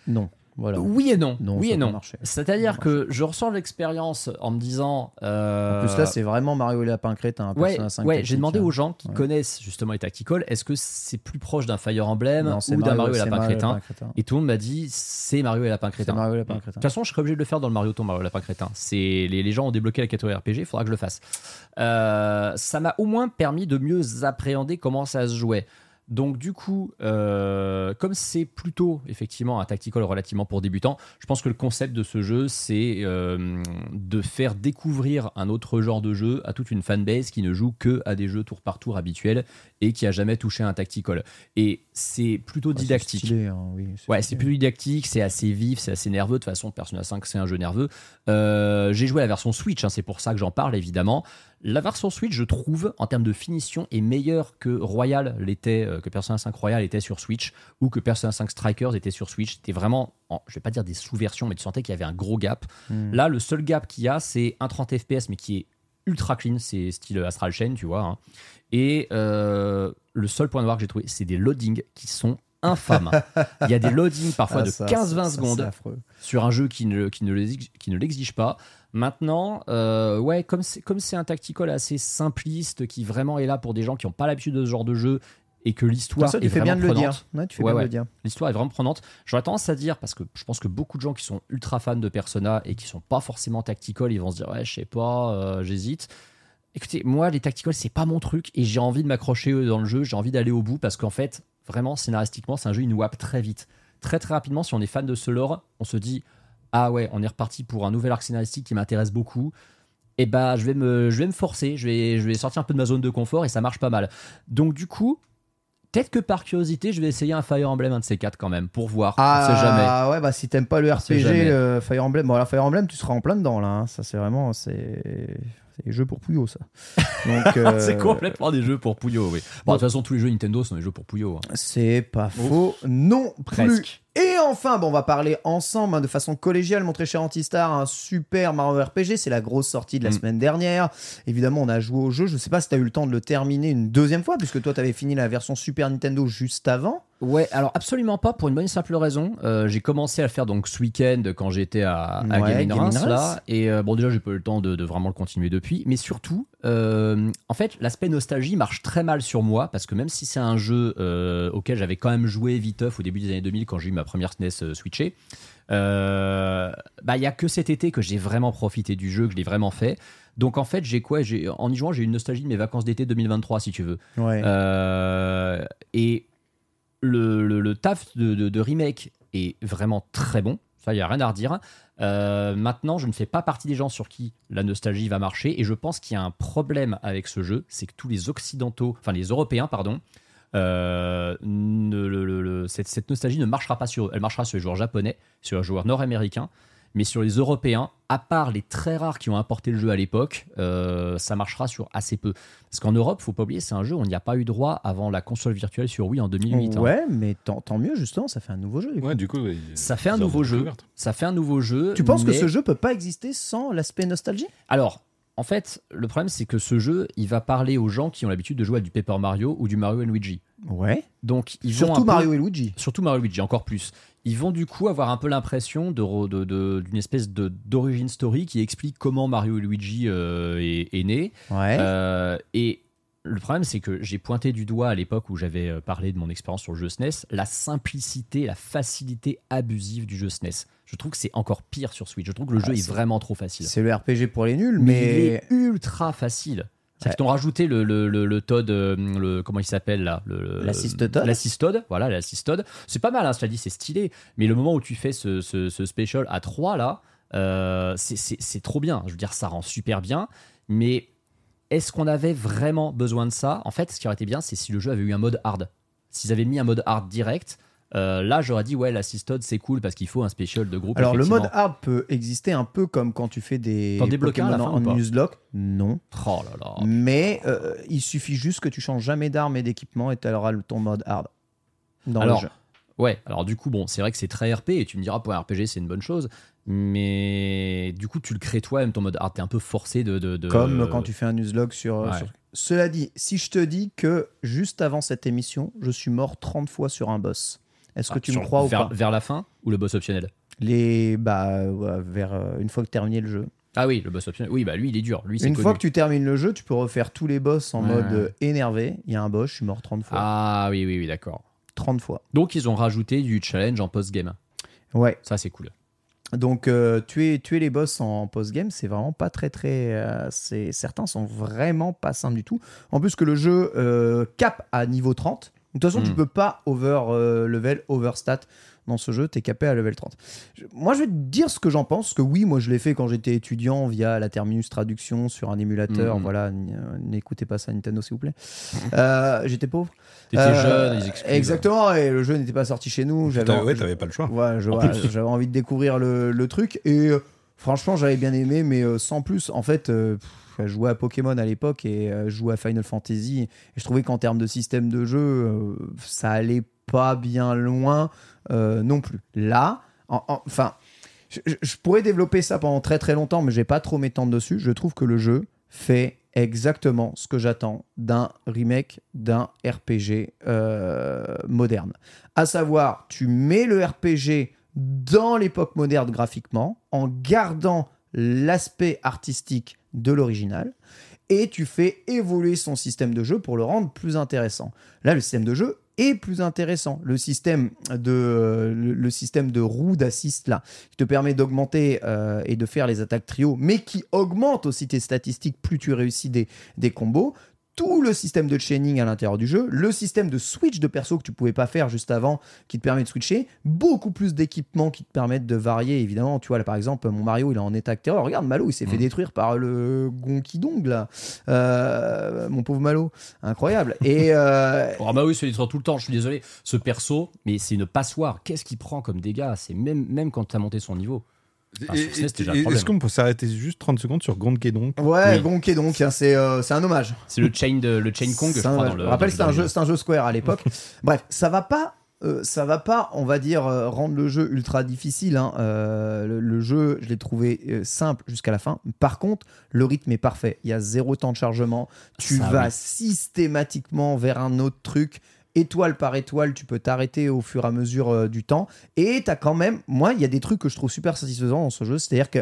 Speaker 3: Non. Voilà.
Speaker 4: Oui et non.
Speaker 3: Non,
Speaker 4: oui et non. C'est-à-dire que je ressens l'expérience en me disant. euh,
Speaker 3: En plus, là, c'est vraiment Mario et Lapin Crétin.
Speaker 4: Ouais,
Speaker 3: Persona 5
Speaker 4: ouais j'ai demandé
Speaker 3: hein.
Speaker 4: aux gens qui
Speaker 3: Ouais.
Speaker 4: connaissent justement les tacticals, est-ce que c'est plus proche d'un Fire Emblem
Speaker 3: Non,
Speaker 4: ou d'un Mario et Lapin Crétin. Et tout le monde m'a dit c'est Mario et Lapin Crétin.
Speaker 3: Mario et Lapin
Speaker 4: De toute façon, je serais obligé de le faire dans le Mario Tomb Mario Lapin Crétin. C'est les, les gens ont débloqué la catégorie RPG, il faudra que je le fasse. Euh, ça m'a au moins permis de mieux appréhender comment ça se jouait. Donc du coup, euh, comme c'est plutôt effectivement un tactical relativement pour débutants, je pense que le concept de ce jeu, c'est euh, de faire découvrir un autre genre de jeu à toute une fanbase qui ne joue que à des jeux tour par tour habituels et qui a jamais touché un tactical. C'est plutôt
Speaker 3: Ouais, c'est
Speaker 4: didactique.
Speaker 3: stylé, hein, oui,
Speaker 4: Ouais, c'est plus didactique, c'est assez vif, c'est assez nerveux. De toute façon, Persona 5, c'est un jeu nerveux. Euh, J'ai joué à la version Switch, hein, c'est pour ça que j'en parle évidemment. La version Switch, je trouve, en termes de finition, est meilleure que Royal l'était, euh, que Persona 5 Royal était sur Switch, ou que Persona 5 Strikers était sur Switch. C'était vraiment, en- je vais pas dire des sous-versions, mais tu sentais qu'il y avait un gros gap.
Speaker 3: Hmm.
Speaker 4: Là, le seul gap qu'il y a, c'est un 30 FPS, mais qui est ultra clean, c'est style Astral Chain, tu vois. hein. Et euh, le seul point noir que j'ai trouvé, c'est des loadings qui sont infâmes. Il y a des loadings parfois
Speaker 3: Ah,
Speaker 4: de
Speaker 3: ça,
Speaker 4: 15-20
Speaker 3: ça, ça,
Speaker 4: secondes sur un jeu qui ne, qui ne l'exige- pas. Maintenant, euh, ouais, comme c'est un tactical assez simpliste qui vraiment est là pour des gens qui n'ont pas l'habitude de ce genre de jeu et que l'histoire est
Speaker 3: fais
Speaker 4: vraiment
Speaker 3: bien de le
Speaker 4: prenante.
Speaker 3: dire. Ouais, tu fais
Speaker 4: Ouais,
Speaker 3: bien
Speaker 4: ouais.
Speaker 3: le dire.
Speaker 4: L'histoire est vraiment prenante. J'aurais tendance à dire, parce que je pense que beaucoup de gens qui sont ultra fans de Persona et qui sont pas forcément tactical, ils vont se dire, ouais, je sais pas, euh, j'hésite. Écoutez, moi, les tacticals, c'est pas mon truc et j'ai envie de m'accrocher euh, dans le jeu, j'ai envie d'aller au bout parce qu'en fait, vraiment, scénaristiquement, c'est un jeu, il nous happe très vite. Très, très rapidement, si on est fan de ce lore, on se dit, ah ouais, on est reparti pour un nouvel arc scénaristique qui m'intéresse beaucoup. Et bah, je vais me, je vais me forcer, je vais, je vais sortir un peu de ma zone de confort et ça marche pas mal. Donc, du coup, peut-être que par curiosité, je vais essayer un Fire Emblem, un de ces quatre quand même, pour voir. on sait jamais.
Speaker 3: Ah ouais, bah si t'aimes pas le RPG, euh, Fire Emblem, bon alors Fire Emblem, tu seras en plein dedans là. hein. Ça c'est vraiment, c'est, c'est les jeux pour Pouillot ça. Donc <laughs> euh,
Speaker 4: C'est complètement des jeux pour Pouillot, oui. Bon, de toute façon, tous les jeux Nintendo sont des jeux pour Pouillot. hein.
Speaker 3: C'est pas faux, non plus.
Speaker 4: Presque.
Speaker 3: Et enfin, bon, on va parler ensemble hein, de façon collégiale, mon très cher Antistar, un super Mario RPG. C'est la grosse sortie de la
Speaker 4: Mm.
Speaker 3: semaine dernière. Évidemment, on a joué au jeu. Je sais pas si tu as eu le temps de le terminer une deuxième fois, puisque toi, tu avais fini la version Super Nintendo juste avant.
Speaker 4: Ouais, alors absolument pas pour une bonne et simple raison. Euh, j'ai commencé à le faire donc ce week-end quand j'étais à, à
Speaker 3: Ouais,
Speaker 4: Gaming
Speaker 3: Gaming
Speaker 4: Reims,
Speaker 3: Reims.
Speaker 4: là. Et euh, bon, déjà, j'ai pas eu le temps de, de vraiment le continuer depuis. Mais surtout, euh, en fait, l'aspect nostalgie marche très mal sur moi parce que même si c'est un jeu euh, auquel j'avais quand même joué viteuf au début des années 2000 quand j'ai eu ma première SNES euh, switchée, euh, bah il y a que cet été que j'ai vraiment profité du jeu, que je l'ai vraiment fait. Donc en fait, j'ai quoi? J'ai en y jouant, j'ai une nostalgie de mes vacances d'été 2023, si tu veux.
Speaker 3: Ouais.
Speaker 4: Et le, le- le taf de, de- de remake est vraiment très bon. Ça, il n'y a rien à redire. Euh, maintenant, je ne fais pas partie des gens sur qui la nostalgie va marcher. Et je pense qu'il y a un problème avec ce jeu. C'est que tous les Occidentaux, enfin les Européens, pardon, euh, cette, cette nostalgie ne marchera pas sur eux. Elle marchera sur les joueurs japonais, sur les joueurs nord-américains. Mais sur les Européens, à part les très rares qui ont importé le jeu à l'époque, euh, ça marchera sur assez peu. Parce qu'en Europe, faut pas oublier, c'est un jeu où on n'y a pas eu droit avant la console virtuelle sur Wii en 2008. hein.
Speaker 3: Ouais, mais tant, tant mieux, justement, ça fait un nouveau jeu. du coup.
Speaker 5: Ouais, du coup,
Speaker 4: Ça fait un nouveau jeu. Ça fait un nouveau jeu.
Speaker 3: Tu penses que ce jeu peut pas exister sans l'aspect nostalgie?
Speaker 4: Alors, en fait, le problème, c'est que ce jeu, il va parler aux gens qui ont l'habitude de jouer à du Paper Mario ou du Mario Luigi.
Speaker 3: Ouais.
Speaker 4: Donc, ils vont
Speaker 3: Surtout
Speaker 4: un peu-
Speaker 3: Mario et Luigi.
Speaker 4: surtout Mario Luigi, encore plus. Ils vont du coup avoir un peu l'impression de, re- de- de- d'une espèce de, d'origine story qui explique comment Mario et Luigi euh, est, est né.
Speaker 3: Ouais.
Speaker 4: Euh, et le problème, c'est que j'ai pointé du doigt à l'époque où j'avais euh, parlé de mon expérience sur le jeu SNES, la simplicité, la facilité abusive du jeu SNES. Je trouve que c'est encore pire sur Switch. Je trouve que le
Speaker 3: Ah,
Speaker 4: jeu est
Speaker 3: c'est-
Speaker 4: vraiment trop facile.
Speaker 3: c'est le RPG pour les nuls,
Speaker 4: Mais,
Speaker 3: mais,
Speaker 4: il est ultra facile. C'est qu'ils t'ont rajouté le, le, le, le Todd, euh, le, comment il s'appelle là
Speaker 3: L'assist Todd
Speaker 4: L'assist Todd, voilà, l'assist Todd. C'est pas mal, hein, cela dit, c'est stylé. Mais le moment où tu fais ce, ce, ce special à 3 là, euh, c'est trop bien. Je veux dire, ça rend super bien. Mais est-ce qu'on avait vraiment besoin de ça? En fait, ce qui aurait été bien, c'est si le jeu avait eu un mode hard. S'ils avaient mis un mode hard direct, euh, là j'aurais dit, ouais, l'assist Todd c'est cool parce qu'il faut un special de groupe.
Speaker 3: Alors le mode hard peut exister un peu comme quand tu fais des
Speaker 4: T'en débloques un
Speaker 3: en newslock. Non.
Speaker 4: Oh là là.
Speaker 3: Mais euh, il suffit juste que tu changes jamais d'arme et d'équipement et tu auras ton mode hard dans
Speaker 4: Alors,
Speaker 3: le jeu.
Speaker 4: Ouais, alors du coup, bon, c'est vrai que c'est très RP et tu me diras, pour un RPG, c'est une bonne chose, mais du coup, tu le crées toi-même ton mode hard, t'es un peu forcé de. de, de-
Speaker 3: Comme quand tu fais un newslog sur,
Speaker 4: Ouais.
Speaker 3: sur- Cela dit, si je te dis que juste avant cette émission, je suis mort 30 fois sur un boss, est-ce que
Speaker 4: Ah,
Speaker 3: tu me crois ou
Speaker 4: vers,
Speaker 3: pas
Speaker 4: vers la fin ou le boss optionnel?
Speaker 3: Les bah vers euh, une fois que terminé le jeu.
Speaker 4: Ah oui, le boss optionnel. Oui, bah lui, il est dur. Lui,
Speaker 3: Une
Speaker 4: connu.
Speaker 3: fois que tu termines le jeu, tu peux refaire tous les boss en
Speaker 4: Ouais.
Speaker 3: mode euh, énervé. Il y a un boss, je suis mort 30 fois.
Speaker 4: Ah oui, oui, oui, d'accord.
Speaker 3: 30 fois.
Speaker 4: Donc, ils ont rajouté du challenge en post-game.
Speaker 3: Ouais.
Speaker 4: Ça, c'est cool.
Speaker 3: Donc euh, tuer, tuer les boss en post-game, c'est vraiment pas très très... euh, certains sont vraiment pas simples du tout. En plus que le jeu euh, cap à niveau 30. De toute façon, tu
Speaker 4: Mm.
Speaker 3: peux pas over euh, level, overstat dans ce jeu, tu es capé à level 30. Je- moi, je vais te dire ce que j'en pense, que oui, moi je l'ai fait quand j'étais étudiant via la Terminus Traduction sur un émulateur.
Speaker 4: Mm.
Speaker 3: Voilà, n- euh, n'écoutez pas ça Nintendo s'il vous plaît. <laughs> Euh, j'étais pauvre.
Speaker 4: T'étais
Speaker 3: Euh,
Speaker 4: jeune, ils excusent.
Speaker 3: Exactement, et le jeu n'était pas sorti chez nous. J'avais
Speaker 5: ouais, t'avais pas le choix.
Speaker 3: Ouais, je-
Speaker 4: En
Speaker 3: ouais,
Speaker 4: plus.
Speaker 3: j'avais envie de découvrir le, le truc et euh, franchement j'avais bien aimé mais euh, sans plus en fait euh, pff, je jouais à Pokémon à l'époque et euh, je jouais à Final Fantasy et je trouvais qu'en termes de système de jeu euh, ça allait pas bien loin euh, non plus. Là en- en- enfin je, pourrais développer ça pendant très très longtemps mais je vais pas trop m'étendre dessus. Je trouve que le jeu fait exactement ce que j'attends d'un remake d'un RPG moderne. À savoir tu mets le RPG dans l'époque moderne graphiquement en gardant l'aspect artistique de l'original et tu fais évoluer son système de jeu pour le rendre plus intéressant. Là, le système de jeu est plus intéressant. Le système de, roue d'assist là, qui te permet d'augmenter euh, et de faire les attaques trio, mais qui augmente aussi tes statistiques plus tu réussis des combos. Tout le système de chaining à l'intérieur du jeu, le système de switch de perso que tu pouvais pas faire juste avant, qui te permet de switcher, beaucoup plus d'équipements qui te permettent de varier. Évidemment, tu vois là par exemple, mon Mario il est en état de terreur. Regarde Malo, il s'est fait
Speaker 4: Mhm.
Speaker 3: détruire par le Gonky Dong là, Euh, mon pauvre Malo, incroyable. Et euh, <laughs>
Speaker 4: Oh, bah oui, c'est détruire tout le temps, je suis désolé. Ce perso, mais c'est une passoire. Qu'est-ce qu'il prend comme dégâts? C'est même, même quand t'as monté son niveau. Problème.
Speaker 5: Est-ce qu'on peut s'arrêter juste 30 secondes sur Gonkedon
Speaker 3: ouais,
Speaker 4: Oui.
Speaker 3: Hein, c'est euh, c'est un hommage.
Speaker 4: C'est le chain, de, le chain Kong, je
Speaker 3: C'est un-
Speaker 4: crois. Dans le,
Speaker 3: je rappelle, c'était un jeu, un jeu Square à l'époque. <laughs> Bref, ça va pas. euh, ça va pas, on va dire, euh, rendre le jeu ultra difficile. hein. Euh, le, le jeu, je l'ai trouvé euh, simple jusqu'à la fin. Par contre, le rythme est parfait. Il y a zéro temps de chargement. Tu
Speaker 4: Ça,
Speaker 3: vas
Speaker 4: oui.
Speaker 3: systématiquement vers un autre truc. Étoile par étoile, tu peux t'arrêter au fur et à mesure euh, du temps. Et tu as quand même, moi, il y a des trucs que je trouve super satisfaisants dans ce jeu. C'est-à-dire que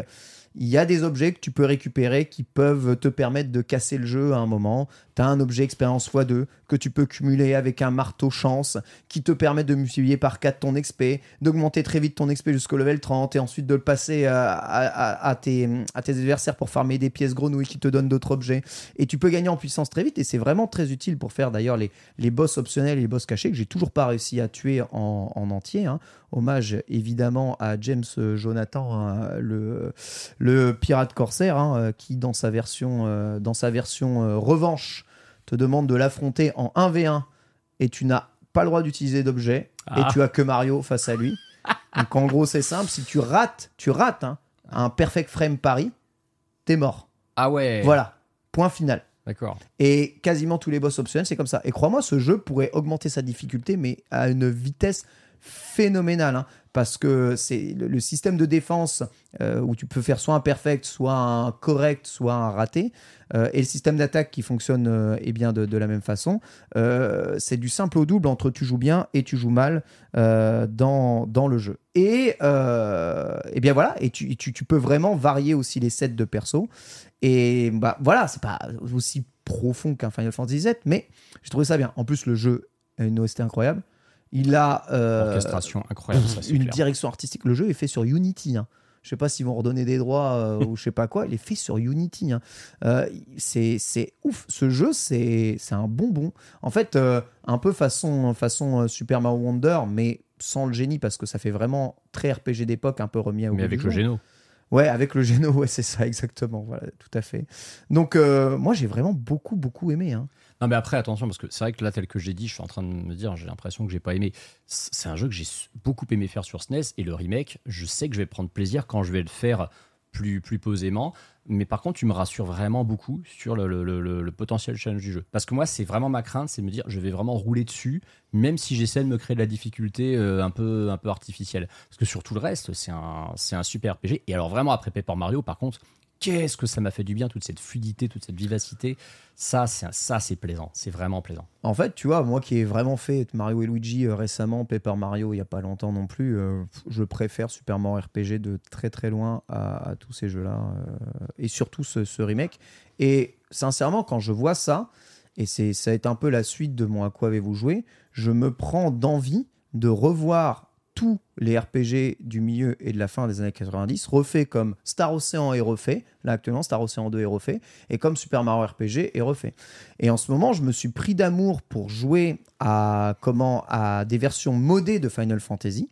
Speaker 3: il y a des objets que tu peux récupérer qui peuvent te permettre de casser le jeu à un moment. Tu as un objet expérience x2 que tu peux cumuler avec un marteau chance qui te permet de multiplier par 4 ton XP, d'augmenter très vite ton XP jusqu'au level 30 et ensuite de le passer à, à- tes, adversaires pour farmer des pièces grenouilles qui te donnent d'autres objets. Et tu peux gagner en puissance très vite et c'est vraiment très utile pour faire d'ailleurs les, les boss optionnels et les boss cachés que j'ai toujours pas réussi à tuer en, en entier. hein. Hommage évidemment à James Jonathan, hein, le, le pirate corsaire, hein, euh, qui dans sa version, euh, dans sa version euh, revanche te demande de l'affronter en 1v1 et tu n'as pas le droit d'utiliser d'objet et
Speaker 4: Ah.
Speaker 3: tu as que Mario face à lui. Donc en gros c'est simple, si tu rates, tu rates hein, un perfect frame pari, t'es mort.
Speaker 4: Ah ouais.
Speaker 3: Voilà, point final.
Speaker 4: D'accord.
Speaker 3: Et quasiment tous les boss optionnels, c'est comme ça. Et crois-moi, ce jeu pourrait augmenter sa difficulté, mais à une vitesse phénoménal. hein, parce que c'est le, système de défense euh, où tu peux faire soit un perfect, soit un correct, soit un raté, euh, et le système d'attaque qui fonctionne euh, eh bien de, la même façon. Euh, c'est du simple au double entre tu joues bien et tu joues mal dans, dans le jeu. Et, et bien voilà, et tu, tu, tu peux vraiment varier aussi les sets de perso. Et bah voilà, c'est pas aussi profond qu'un Final Fantasy VII, mais j'ai trouvé ça bien. En plus, le jeu a une OST incroyable. Il a euh,
Speaker 4: incroyable, ça
Speaker 3: une
Speaker 4: clair.
Speaker 3: direction artistique. Le jeu est fait sur Unity. hein. Je sais pas s'ils vont redonner des droits euh, ou je sais pas quoi. Il est fait sur Unity. hein. Euh, c'est ouf. Ce jeu, c'est un bonbon. En fait, un peu façon, façon Super Mario Wonder, mais sans le génie parce que ça fait vraiment très RPG d'époque, un peu remis à
Speaker 4: Mais avec le géno.
Speaker 3: Ouais, avec le Geno, <laughs> ouais, c'est ça, exactement. Voilà, tout à fait. Donc, moi, j'ai vraiment beaucoup, beaucoup aimé. hein.
Speaker 4: Non, mais après, attention, parce que c'est vrai que là, tel que j'ai dit, je suis en train de me dire, j'ai l'impression que j'ai pas aimé. C'est un jeu que j'ai beaucoup aimé faire sur SNES, et le remake, je sais que je vais prendre plaisir quand je vais le faire plus, plus posément. Mais par contre, tu me rassures vraiment beaucoup sur le, potentiel challenge du jeu. Parce que moi, c'est vraiment ma crainte, c'est de me dire, je vais vraiment rouler dessus, même si j'essaie de me créer de la difficulté euh, un, peu, un peu artificielle. Parce que sur tout le reste, c'est un, un super RPG. Et alors, vraiment, après Paper Mario, par contre, qu'est-ce que ça m'a fait du bien, toute cette fluidité, toute cette vivacité. Ça, c'est ça, c'est plaisant. C'est vraiment plaisant.
Speaker 3: En fait, tu vois, moi qui ai vraiment fait Mario et Luigi euh, récemment, Paper Mario il n'y a pas longtemps non plus, euh, je préfère Super Mario RPG de très très loin à, tous ces jeux-là. euh, et surtout ce, remake. Et sincèrement, quand je vois ça, et c'est ça être un peu la suite de mon À quoi avez-vous joué, je me prends d'envie de revoir tous les RPG du milieu et de la fin des années 90, refaits comme Star Ocean est refait, là actuellement Star Ocean 2 est refait, et comme Super Mario RPG est refait. Et en ce moment, je me suis pris d'amour pour jouer à comment à des versions modées de Final Fantasy.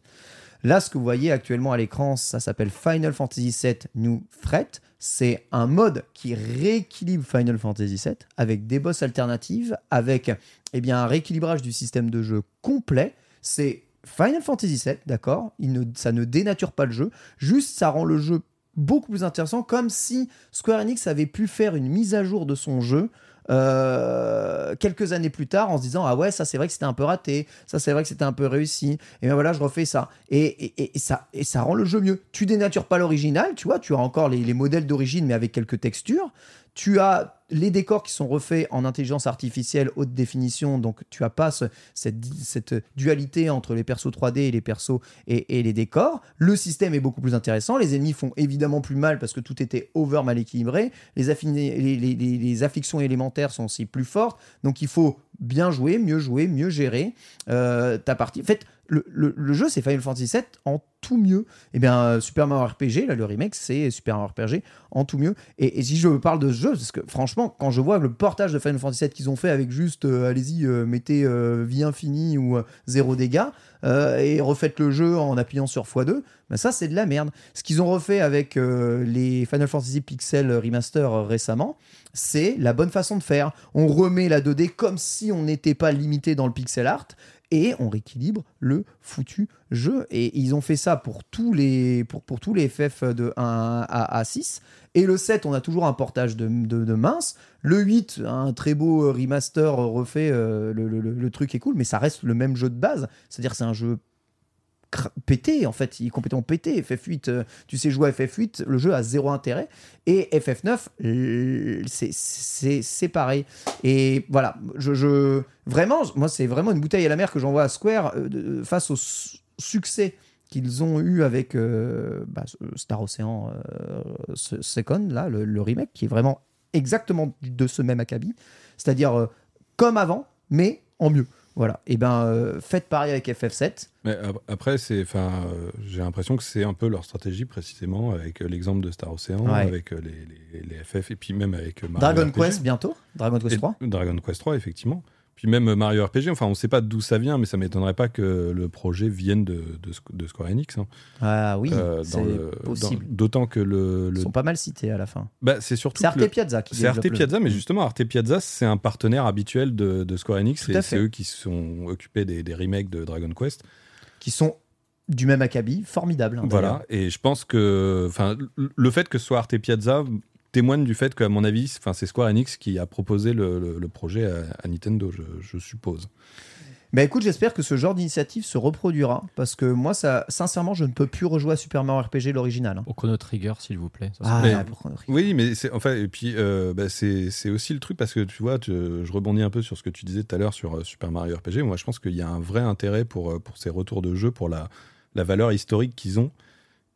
Speaker 3: Là, ce que vous voyez actuellement à l'écran, ça s'appelle Final Fantasy VII New Threat. C'est un mode qui rééquilibre Final Fantasy VII avec des boss alternatives, avec eh bien, un rééquilibrage du système de jeu complet. C'est Final Fantasy VII, d'accord Ça ne dénature pas le jeu, juste ça rend le jeu beaucoup plus intéressant, comme si Square Enix avait pu faire une mise à jour de son jeu euh, quelques années plus tard en se disant ah ouais ça c'est vrai que c'était un peu raté ça c'est vrai que c'était un peu réussi et ben voilà je refais ça. Et, ça rend le jeu mieux. Tu dénatures pas l'original tu vois tu as encore les modèles d'origine mais avec quelques textures tu as les décors qui sont refaits en intelligence artificielle haute définition, donc tu as pas ce- cette, dualité entre les persos 3D et les persos et, les décors. Le système est beaucoup plus intéressant. Les ennemis font évidemment plus mal parce que tout était over mal équilibré. Les- les afflictions élémentaires sont aussi plus fortes. Donc il faut bien jouer, mieux jouer, mieux gérer euh, ta partie. En fait, le, jeu, c'est Final Fantasy VII en tout mieux. Et bien, euh, Super Mario RPG, là, le remake, c'est Super Mario RPG en tout mieux. Et, si je parle de ce jeu, parce que franchement, quand je vois le portage de Final Fantasy VII qu'ils ont fait avec juste, euh, allez-y, euh, mettez vie infinie ou zéro dégâts, et refaites le jeu en appuyant sur x2, ben ça, c'est de la merde. Ce qu'ils ont refait avec les Final Fantasy Pixel Remaster récemment, c'est la bonne façon de faire. On remet la 2D comme si on n'était pas limité dans le pixel art et on rééquilibre le foutu jeu. Et ils ont fait ça pour tous les, pour, pour tous les FF de 1 à, à 6. Et le 7, on a toujours un portage de, de, mince. Le 8, un très beau remaster refait, euh, le, le- le- truc est cool, mais ça reste le même jeu de base. C'est-à-dire c'est un jeu pété en fait, il est complètement pété. FF8, euh, tu sais jouer à FF8, le jeu a zéro intérêt. Et FF9, l- c'est- pareil. Et voilà, je, vraiment, moi c'est vraiment une bouteille à la mer que j'envoie à Square euh, face au su- succès qu'ils ont eu avec euh, bah, Star Ocean euh, Second, là, le, le remake, qui est vraiment exactement de ce même acabit. C'est-à-dire euh, comme avant, mais en mieux. Voilà. Et ben, euh, faites pareil avec FF7.
Speaker 5: Mais ap- après, c'est, enfin, euh, j'ai l'impression que c'est un peu leur stratégie précisément avec euh, l'exemple de Star Ocean,
Speaker 3: Ouais.
Speaker 5: avec les, les- les FF et puis même avec Mario
Speaker 3: Dragon
Speaker 5: RPG.
Speaker 3: Quest bientôt? Dragon Quest
Speaker 5: Et
Speaker 3: 3.
Speaker 5: Dragon Quest 3, effectivement. Puis même Mario RPG, enfin, on ne sait pas d'où ça vient, mais ça m'étonnerait pas que le projet vienne de, de, Squ- de Square Enix. hein.
Speaker 3: Ah oui,
Speaker 5: Euh,
Speaker 3: c'est
Speaker 5: le-
Speaker 3: possible.
Speaker 5: D'autant que le, le-
Speaker 3: Ils sont pas mal cités à la fin.
Speaker 5: bah, c'est surtout
Speaker 3: C'est Arte
Speaker 5: le-
Speaker 3: Piazza qui
Speaker 5: C'est Arte
Speaker 3: le-
Speaker 5: Piazza, mais justement, Arte Piazza, c'est un partenaire habituel de, de Square Enix. C'est eux qui sont occupés des, des remakes de Dragon Quest.
Speaker 3: qui sont du même acabit, formidable. hein.
Speaker 5: Voilà. Et je pense que le fait que ce soit Arte Piazza témoigne du fait qu'à mon avis, enfin, c'est Square Enix qui a proposé le, le- le projet à, à Nintendo, je, je suppose.
Speaker 3: Bah écoute, j'espère que ce genre d'initiative se reproduira parce que moi, ça, sincèrement, je ne peux plus rejouer à Super Mario RPG l'original. hein.
Speaker 4: Au Chrono Trigger, s'il vous plaît. Ça,
Speaker 3: Ah,
Speaker 5: Mais- Oui, mais c'est enfin et puis euh, bah, c'est aussi le truc parce que tu vois, tu- je rebondis un peu sur ce que tu disais tout à l'heure sur euh, Super Mario RPG. Moi, je pense qu'il y a un vrai intérêt pour euh, pour ces retours de jeu, pour la la valeur historique qu'ils ont.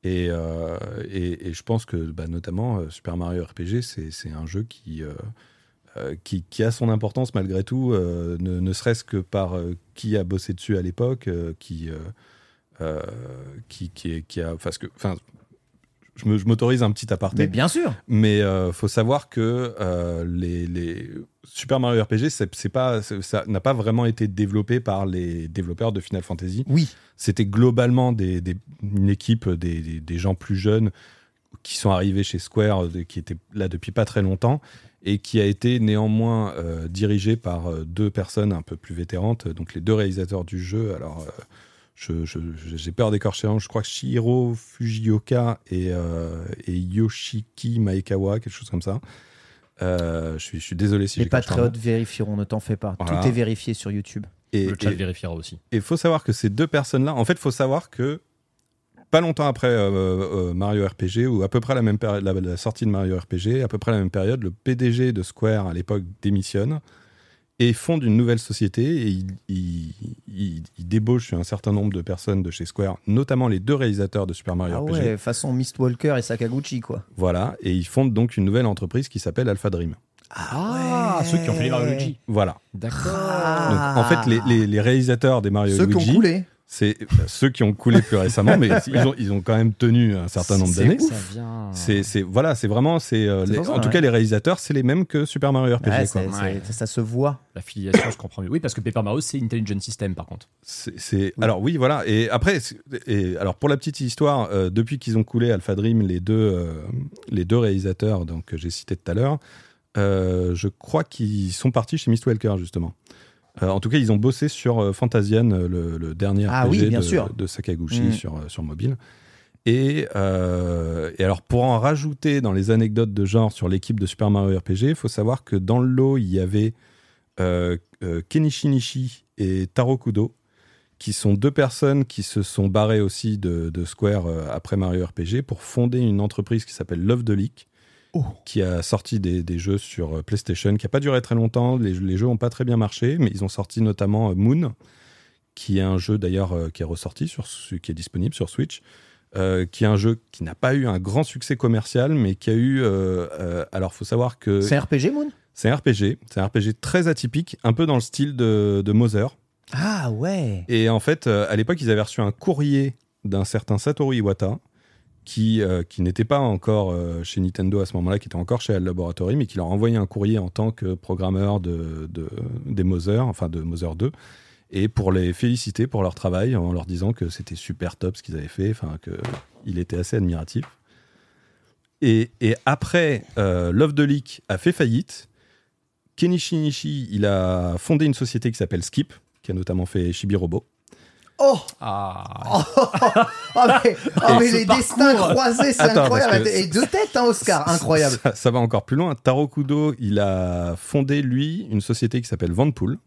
Speaker 5: Et, euh, et, je pense que bah, notamment euh, Super Mario RPG, c'est un jeu qui, euh, qui a son importance malgré tout, ne, serait-ce que par qui a bossé dessus à l'époque, qui, qui a je m'autorise un petit aparté.
Speaker 3: Mais bien sûr.
Speaker 5: Mais euh, faut savoir que euh, les, les Super Mario RPG, c'est pas, ça n'a pas vraiment été développé par les développeurs de Final Fantasy.
Speaker 3: Oui.
Speaker 5: C'était globalement des, des- une équipe, des, des- des gens plus jeunes qui sont arrivés chez Square, euh, qui étaient là depuis pas très longtemps, et qui a été néanmoins euh, dirigé par euh, deux personnes un peu plus vétérantes, donc les deux réalisateurs du jeu. Alors, je- je- j'ai peur d'écorcher, un, je crois que Shihiro Fujioka et, euh, et Yoshiki Maekawa, quelque chose comme ça. Euh, je, suis, je suis désolé si
Speaker 3: Les patriotes vérifieront, ne t'en fais pas.
Speaker 5: Voilà.
Speaker 3: Tout est vérifié sur YouTube.
Speaker 5: Et,
Speaker 4: Le chat
Speaker 5: et-
Speaker 4: vérifiera aussi.
Speaker 5: et faut savoir que ces deux personnes-là, en fait, faut savoir que pas longtemps après euh, euh, Mario RPG, ou à peu près la même période, la, la sortie de Mario RPG, à peu près la même période, le PDG de Square à l'époque démissionne et fonde une nouvelle société et il, il- il- il débauche un certain nombre de personnes de chez Square, notamment les deux réalisateurs de Super Mario
Speaker 3: Ah
Speaker 5: RPG.
Speaker 3: ouais, façon Mistwalker et Sakaguchi, quoi.
Speaker 5: Voilà, et ils fondent donc une nouvelle entreprise qui s'appelle Alpha Dream.
Speaker 4: Ah, ceux qui ont fait les Mario Luigi.
Speaker 5: Voilà.
Speaker 4: D'accord.
Speaker 5: Donc en fait, les, les- les réalisateurs des Mario
Speaker 3: Ah. Ceux qui
Speaker 5: Luigi,
Speaker 3: ont coulé.
Speaker 5: C'est ceux qui ont coulé plus récemment, mais <laughs> ils ont, ils ont quand même tenu un certain nombre d'années.
Speaker 4: vient?
Speaker 5: C'est, c'est- voilà, c'est vraiment, c'est, euh,
Speaker 3: ça,
Speaker 5: en tout
Speaker 3: ouais.
Speaker 5: cas, les réalisateurs, c'est les mêmes que Super Mario RPG.
Speaker 3: Ouais,
Speaker 5: quoi.
Speaker 3: c'est-
Speaker 4: Ouais.
Speaker 3: c'est- ça se voit.
Speaker 4: La filiation, je comprends mieux. Oui, parce que Paper Mario, c'est Intelligent System, par contre.
Speaker 5: C'est, alors oui, voilà. Et après, et alors pour la petite histoire, euh, depuis qu'ils ont coulé Alpha Dream, les deux, euh, les deux réalisateurs, donc que j'ai cités tout à l'heure, euh, je crois qu'ils sont partis chez Mistwalker justement. Euh, en tout cas, ils ont bossé sur euh, Fantasian, euh, le, le dernier
Speaker 3: Ah
Speaker 5: RPG
Speaker 3: oui, bien
Speaker 5: de,
Speaker 3: sûr.
Speaker 5: de Sakaguchi
Speaker 3: Mm.
Speaker 5: sur, sur mobile. Et, euh, et alors, pour en rajouter dans les anecdotes de genre sur l'équipe de Super Mario RPG, il faut savoir que dans le lot, il y avait euh, Kenichi Nishi et Taro Kudo, qui sont deux personnes qui se sont barrées aussi de, de Square après Mario RPG pour fonder une entreprise qui s'appelle Love the Leak,
Speaker 3: Oh.
Speaker 5: qui a sorti des, des jeux sur euh, PlayStation, qui n'a pas duré très longtemps. Les, les jeux n'ont pas très bien marché, mais ils ont sorti notamment euh, Moon, qui est un jeu d'ailleurs euh, qui est ressorti, sur, qui est disponible sur Switch. euh, qui est un jeu qui n'a pas eu un grand succès commercial, mais qui a eu. euh, euh, alors, faut savoir que
Speaker 3: C'est RPG Moon?
Speaker 5: C'est un RPG. C'est un RPG très atypique, un peu dans le style de, de Mother.
Speaker 3: Ah ouais.
Speaker 5: Et en fait, à l'époque, ils avaient reçu un courrier d'un certain Satoru Iwata, qui, euh, qui n'était pas encore euh, chez Nintendo à ce moment-là, qui était encore chez Al Laboratory, mais qui leur a envoyé un courrier en tant que programmeur de, de- des Mother, enfin de Mother 2, et pour les féliciter pour leur travail, en leur disant que c'était super top ce qu'ils avaient fait, enfin qu'il était assez admiratif. Et, après, euh, Love the Leak a fait faillite. Kenichi Nishi, il a fondé une société qui s'appelle Skip, qui a notamment fait Chibi Robo.
Speaker 3: Oh
Speaker 4: Ah. <laughs>
Speaker 3: Ah mais, ah, mais les destins croisés, c'est
Speaker 5: Attends,
Speaker 3: incroyable.
Speaker 5: que-
Speaker 3: Et deux têtes, hein, Oscar, incroyable.
Speaker 5: Ça, ça va encore plus loin. Taro Kudo, il a fondé, lui, une société qui s'appelle Vanpool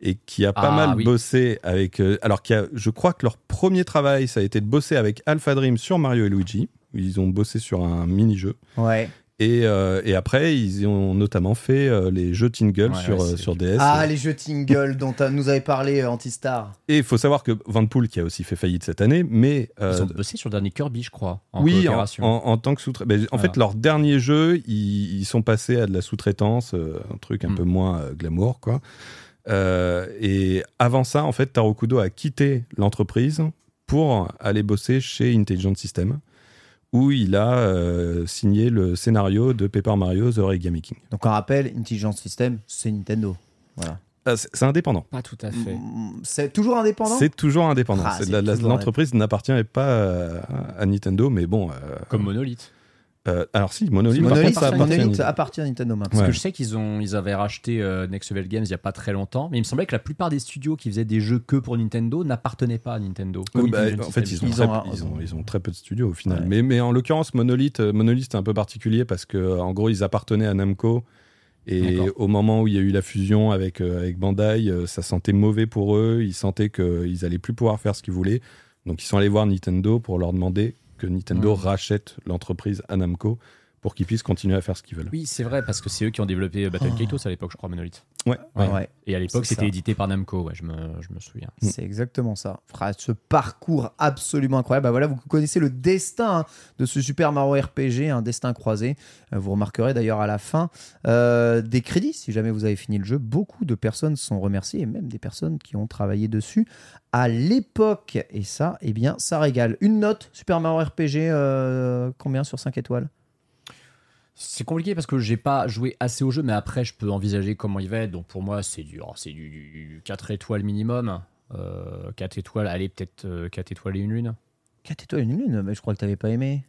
Speaker 5: et qui a pas
Speaker 4: Ah,
Speaker 5: mal
Speaker 4: oui.
Speaker 5: bossé avec. euh, alors, qui a, je crois que leur premier travail, ça a été de bosser avec Alpha Dream sur Mario et Luigi. Ils ont bossé sur un mini-jeu.
Speaker 3: Ouais.
Speaker 5: Et, euh, et après, ils ont notamment fait euh, les jeux Tingle
Speaker 4: Ouais,
Speaker 5: sur,
Speaker 4: ouais,
Speaker 5: euh, sur DS.
Speaker 3: Ah, les jeux Tingle dont nous avait parlé euh, Antistar.
Speaker 5: Et il faut savoir que Vanpool, qui a aussi fait faillite cette année, mais. euh,
Speaker 4: Ils ont bossé sur le dernier Kirby, je crois. En
Speaker 5: oui, en, en- en tant que sous-traitant. en
Speaker 4: Voilà.
Speaker 5: fait, leur dernier jeu, ils, ils sont passés à de la sous-traitance, euh, un truc un
Speaker 4: Mm.
Speaker 5: peu moins euh, glamour, quoi. Euh, et avant ça, en fait, Taro Kudo a quitté l'entreprise pour aller bosser chez Intelligent System, où il a euh, signé le scénario de Paper Mario The Origami King.
Speaker 3: Donc on rappelle, Intelligence System, c'est Nintendo. Voilà.
Speaker 5: Ah, c'est indépendant.
Speaker 4: Pas tout à fait.
Speaker 3: Mm, C'est toujours indépendant?
Speaker 5: C'est toujours indépendant.
Speaker 3: Ah,
Speaker 5: L'entreprise n'appartient pas à, à Nintendo, mais bon. euh,
Speaker 4: Comme Monolith.
Speaker 5: Euh, alors si, Monolith, par
Speaker 3: Monolith,
Speaker 5: contre, ça appartient à
Speaker 3: Monolith
Speaker 5: Nintendo.
Speaker 3: appartient à Nintendo maintenant.
Speaker 4: Parce
Speaker 5: Ouais.
Speaker 4: que je sais qu'ils ont, ils avaient racheté euh, Next Level Games il n'y a pas très longtemps, mais il me semblait que la plupart des studios qui faisaient des jeux que pour Nintendo n'appartenaient pas à Nintendo.
Speaker 5: Oui, bah, en fait, ils ont,
Speaker 3: Ils
Speaker 5: très,
Speaker 3: ont-
Speaker 5: ils, ont, ils ont très peu de studios au final.
Speaker 3: Ouais.
Speaker 5: Mais, mais en l'occurrence, Monolith, euh, Monolith c'est un peu particulier parce que en gros, ils appartenaient à Namco Et au moment où il y a eu la fusion avec, euh, avec Bandai, euh, ça sentait mauvais pour eux. Ils sentaient qu'ils allaient plus pouvoir faire ce qu'ils voulaient. Donc ils sont allés voir Nintendo pour leur demander que Nintendo
Speaker 4: Mm.
Speaker 5: rachète l'entreprise à Namco pour qu'ils puissent continuer à faire ce qu'ils veulent.
Speaker 4: Oui, c'est vrai, parce que c'est eux qui ont développé Battle
Speaker 3: Oh.
Speaker 4: Kaitos à l'époque, je crois, Monolith.
Speaker 5: Ouais.
Speaker 4: Ouais.
Speaker 3: Ouais.
Speaker 4: Et à l'époque,
Speaker 3: C'est
Speaker 4: c'était édité par Namco, ouais, je me, je me souviens.
Speaker 3: C'est exactement ça. Ce parcours absolument incroyable. Bah voilà, vous connaissez le destin hein, de ce Super Mario RPG, un destin croisé. Euh, Vous remarquerez d'ailleurs à la fin euh, des crédits, si jamais vous avez fini le jeu, beaucoup de personnes sont remerciées, et même des personnes qui ont travaillé dessus à l'époque. Et ça, eh bien, ça régale. Une note Super Mario RPG, euh, combien sur 5 étoiles?
Speaker 4: C'est compliqué parce que j'ai pas joué assez au jeu, mais après, je peux envisager comment il va être. Donc pour moi, c'est du, oh, c'est du, du 4 étoiles minimum. Euh, 4 étoiles, allez, peut-être euh, 4 étoiles et une lune.
Speaker 3: 4 étoiles, une lune, mais je crois que t'avais pas aimé.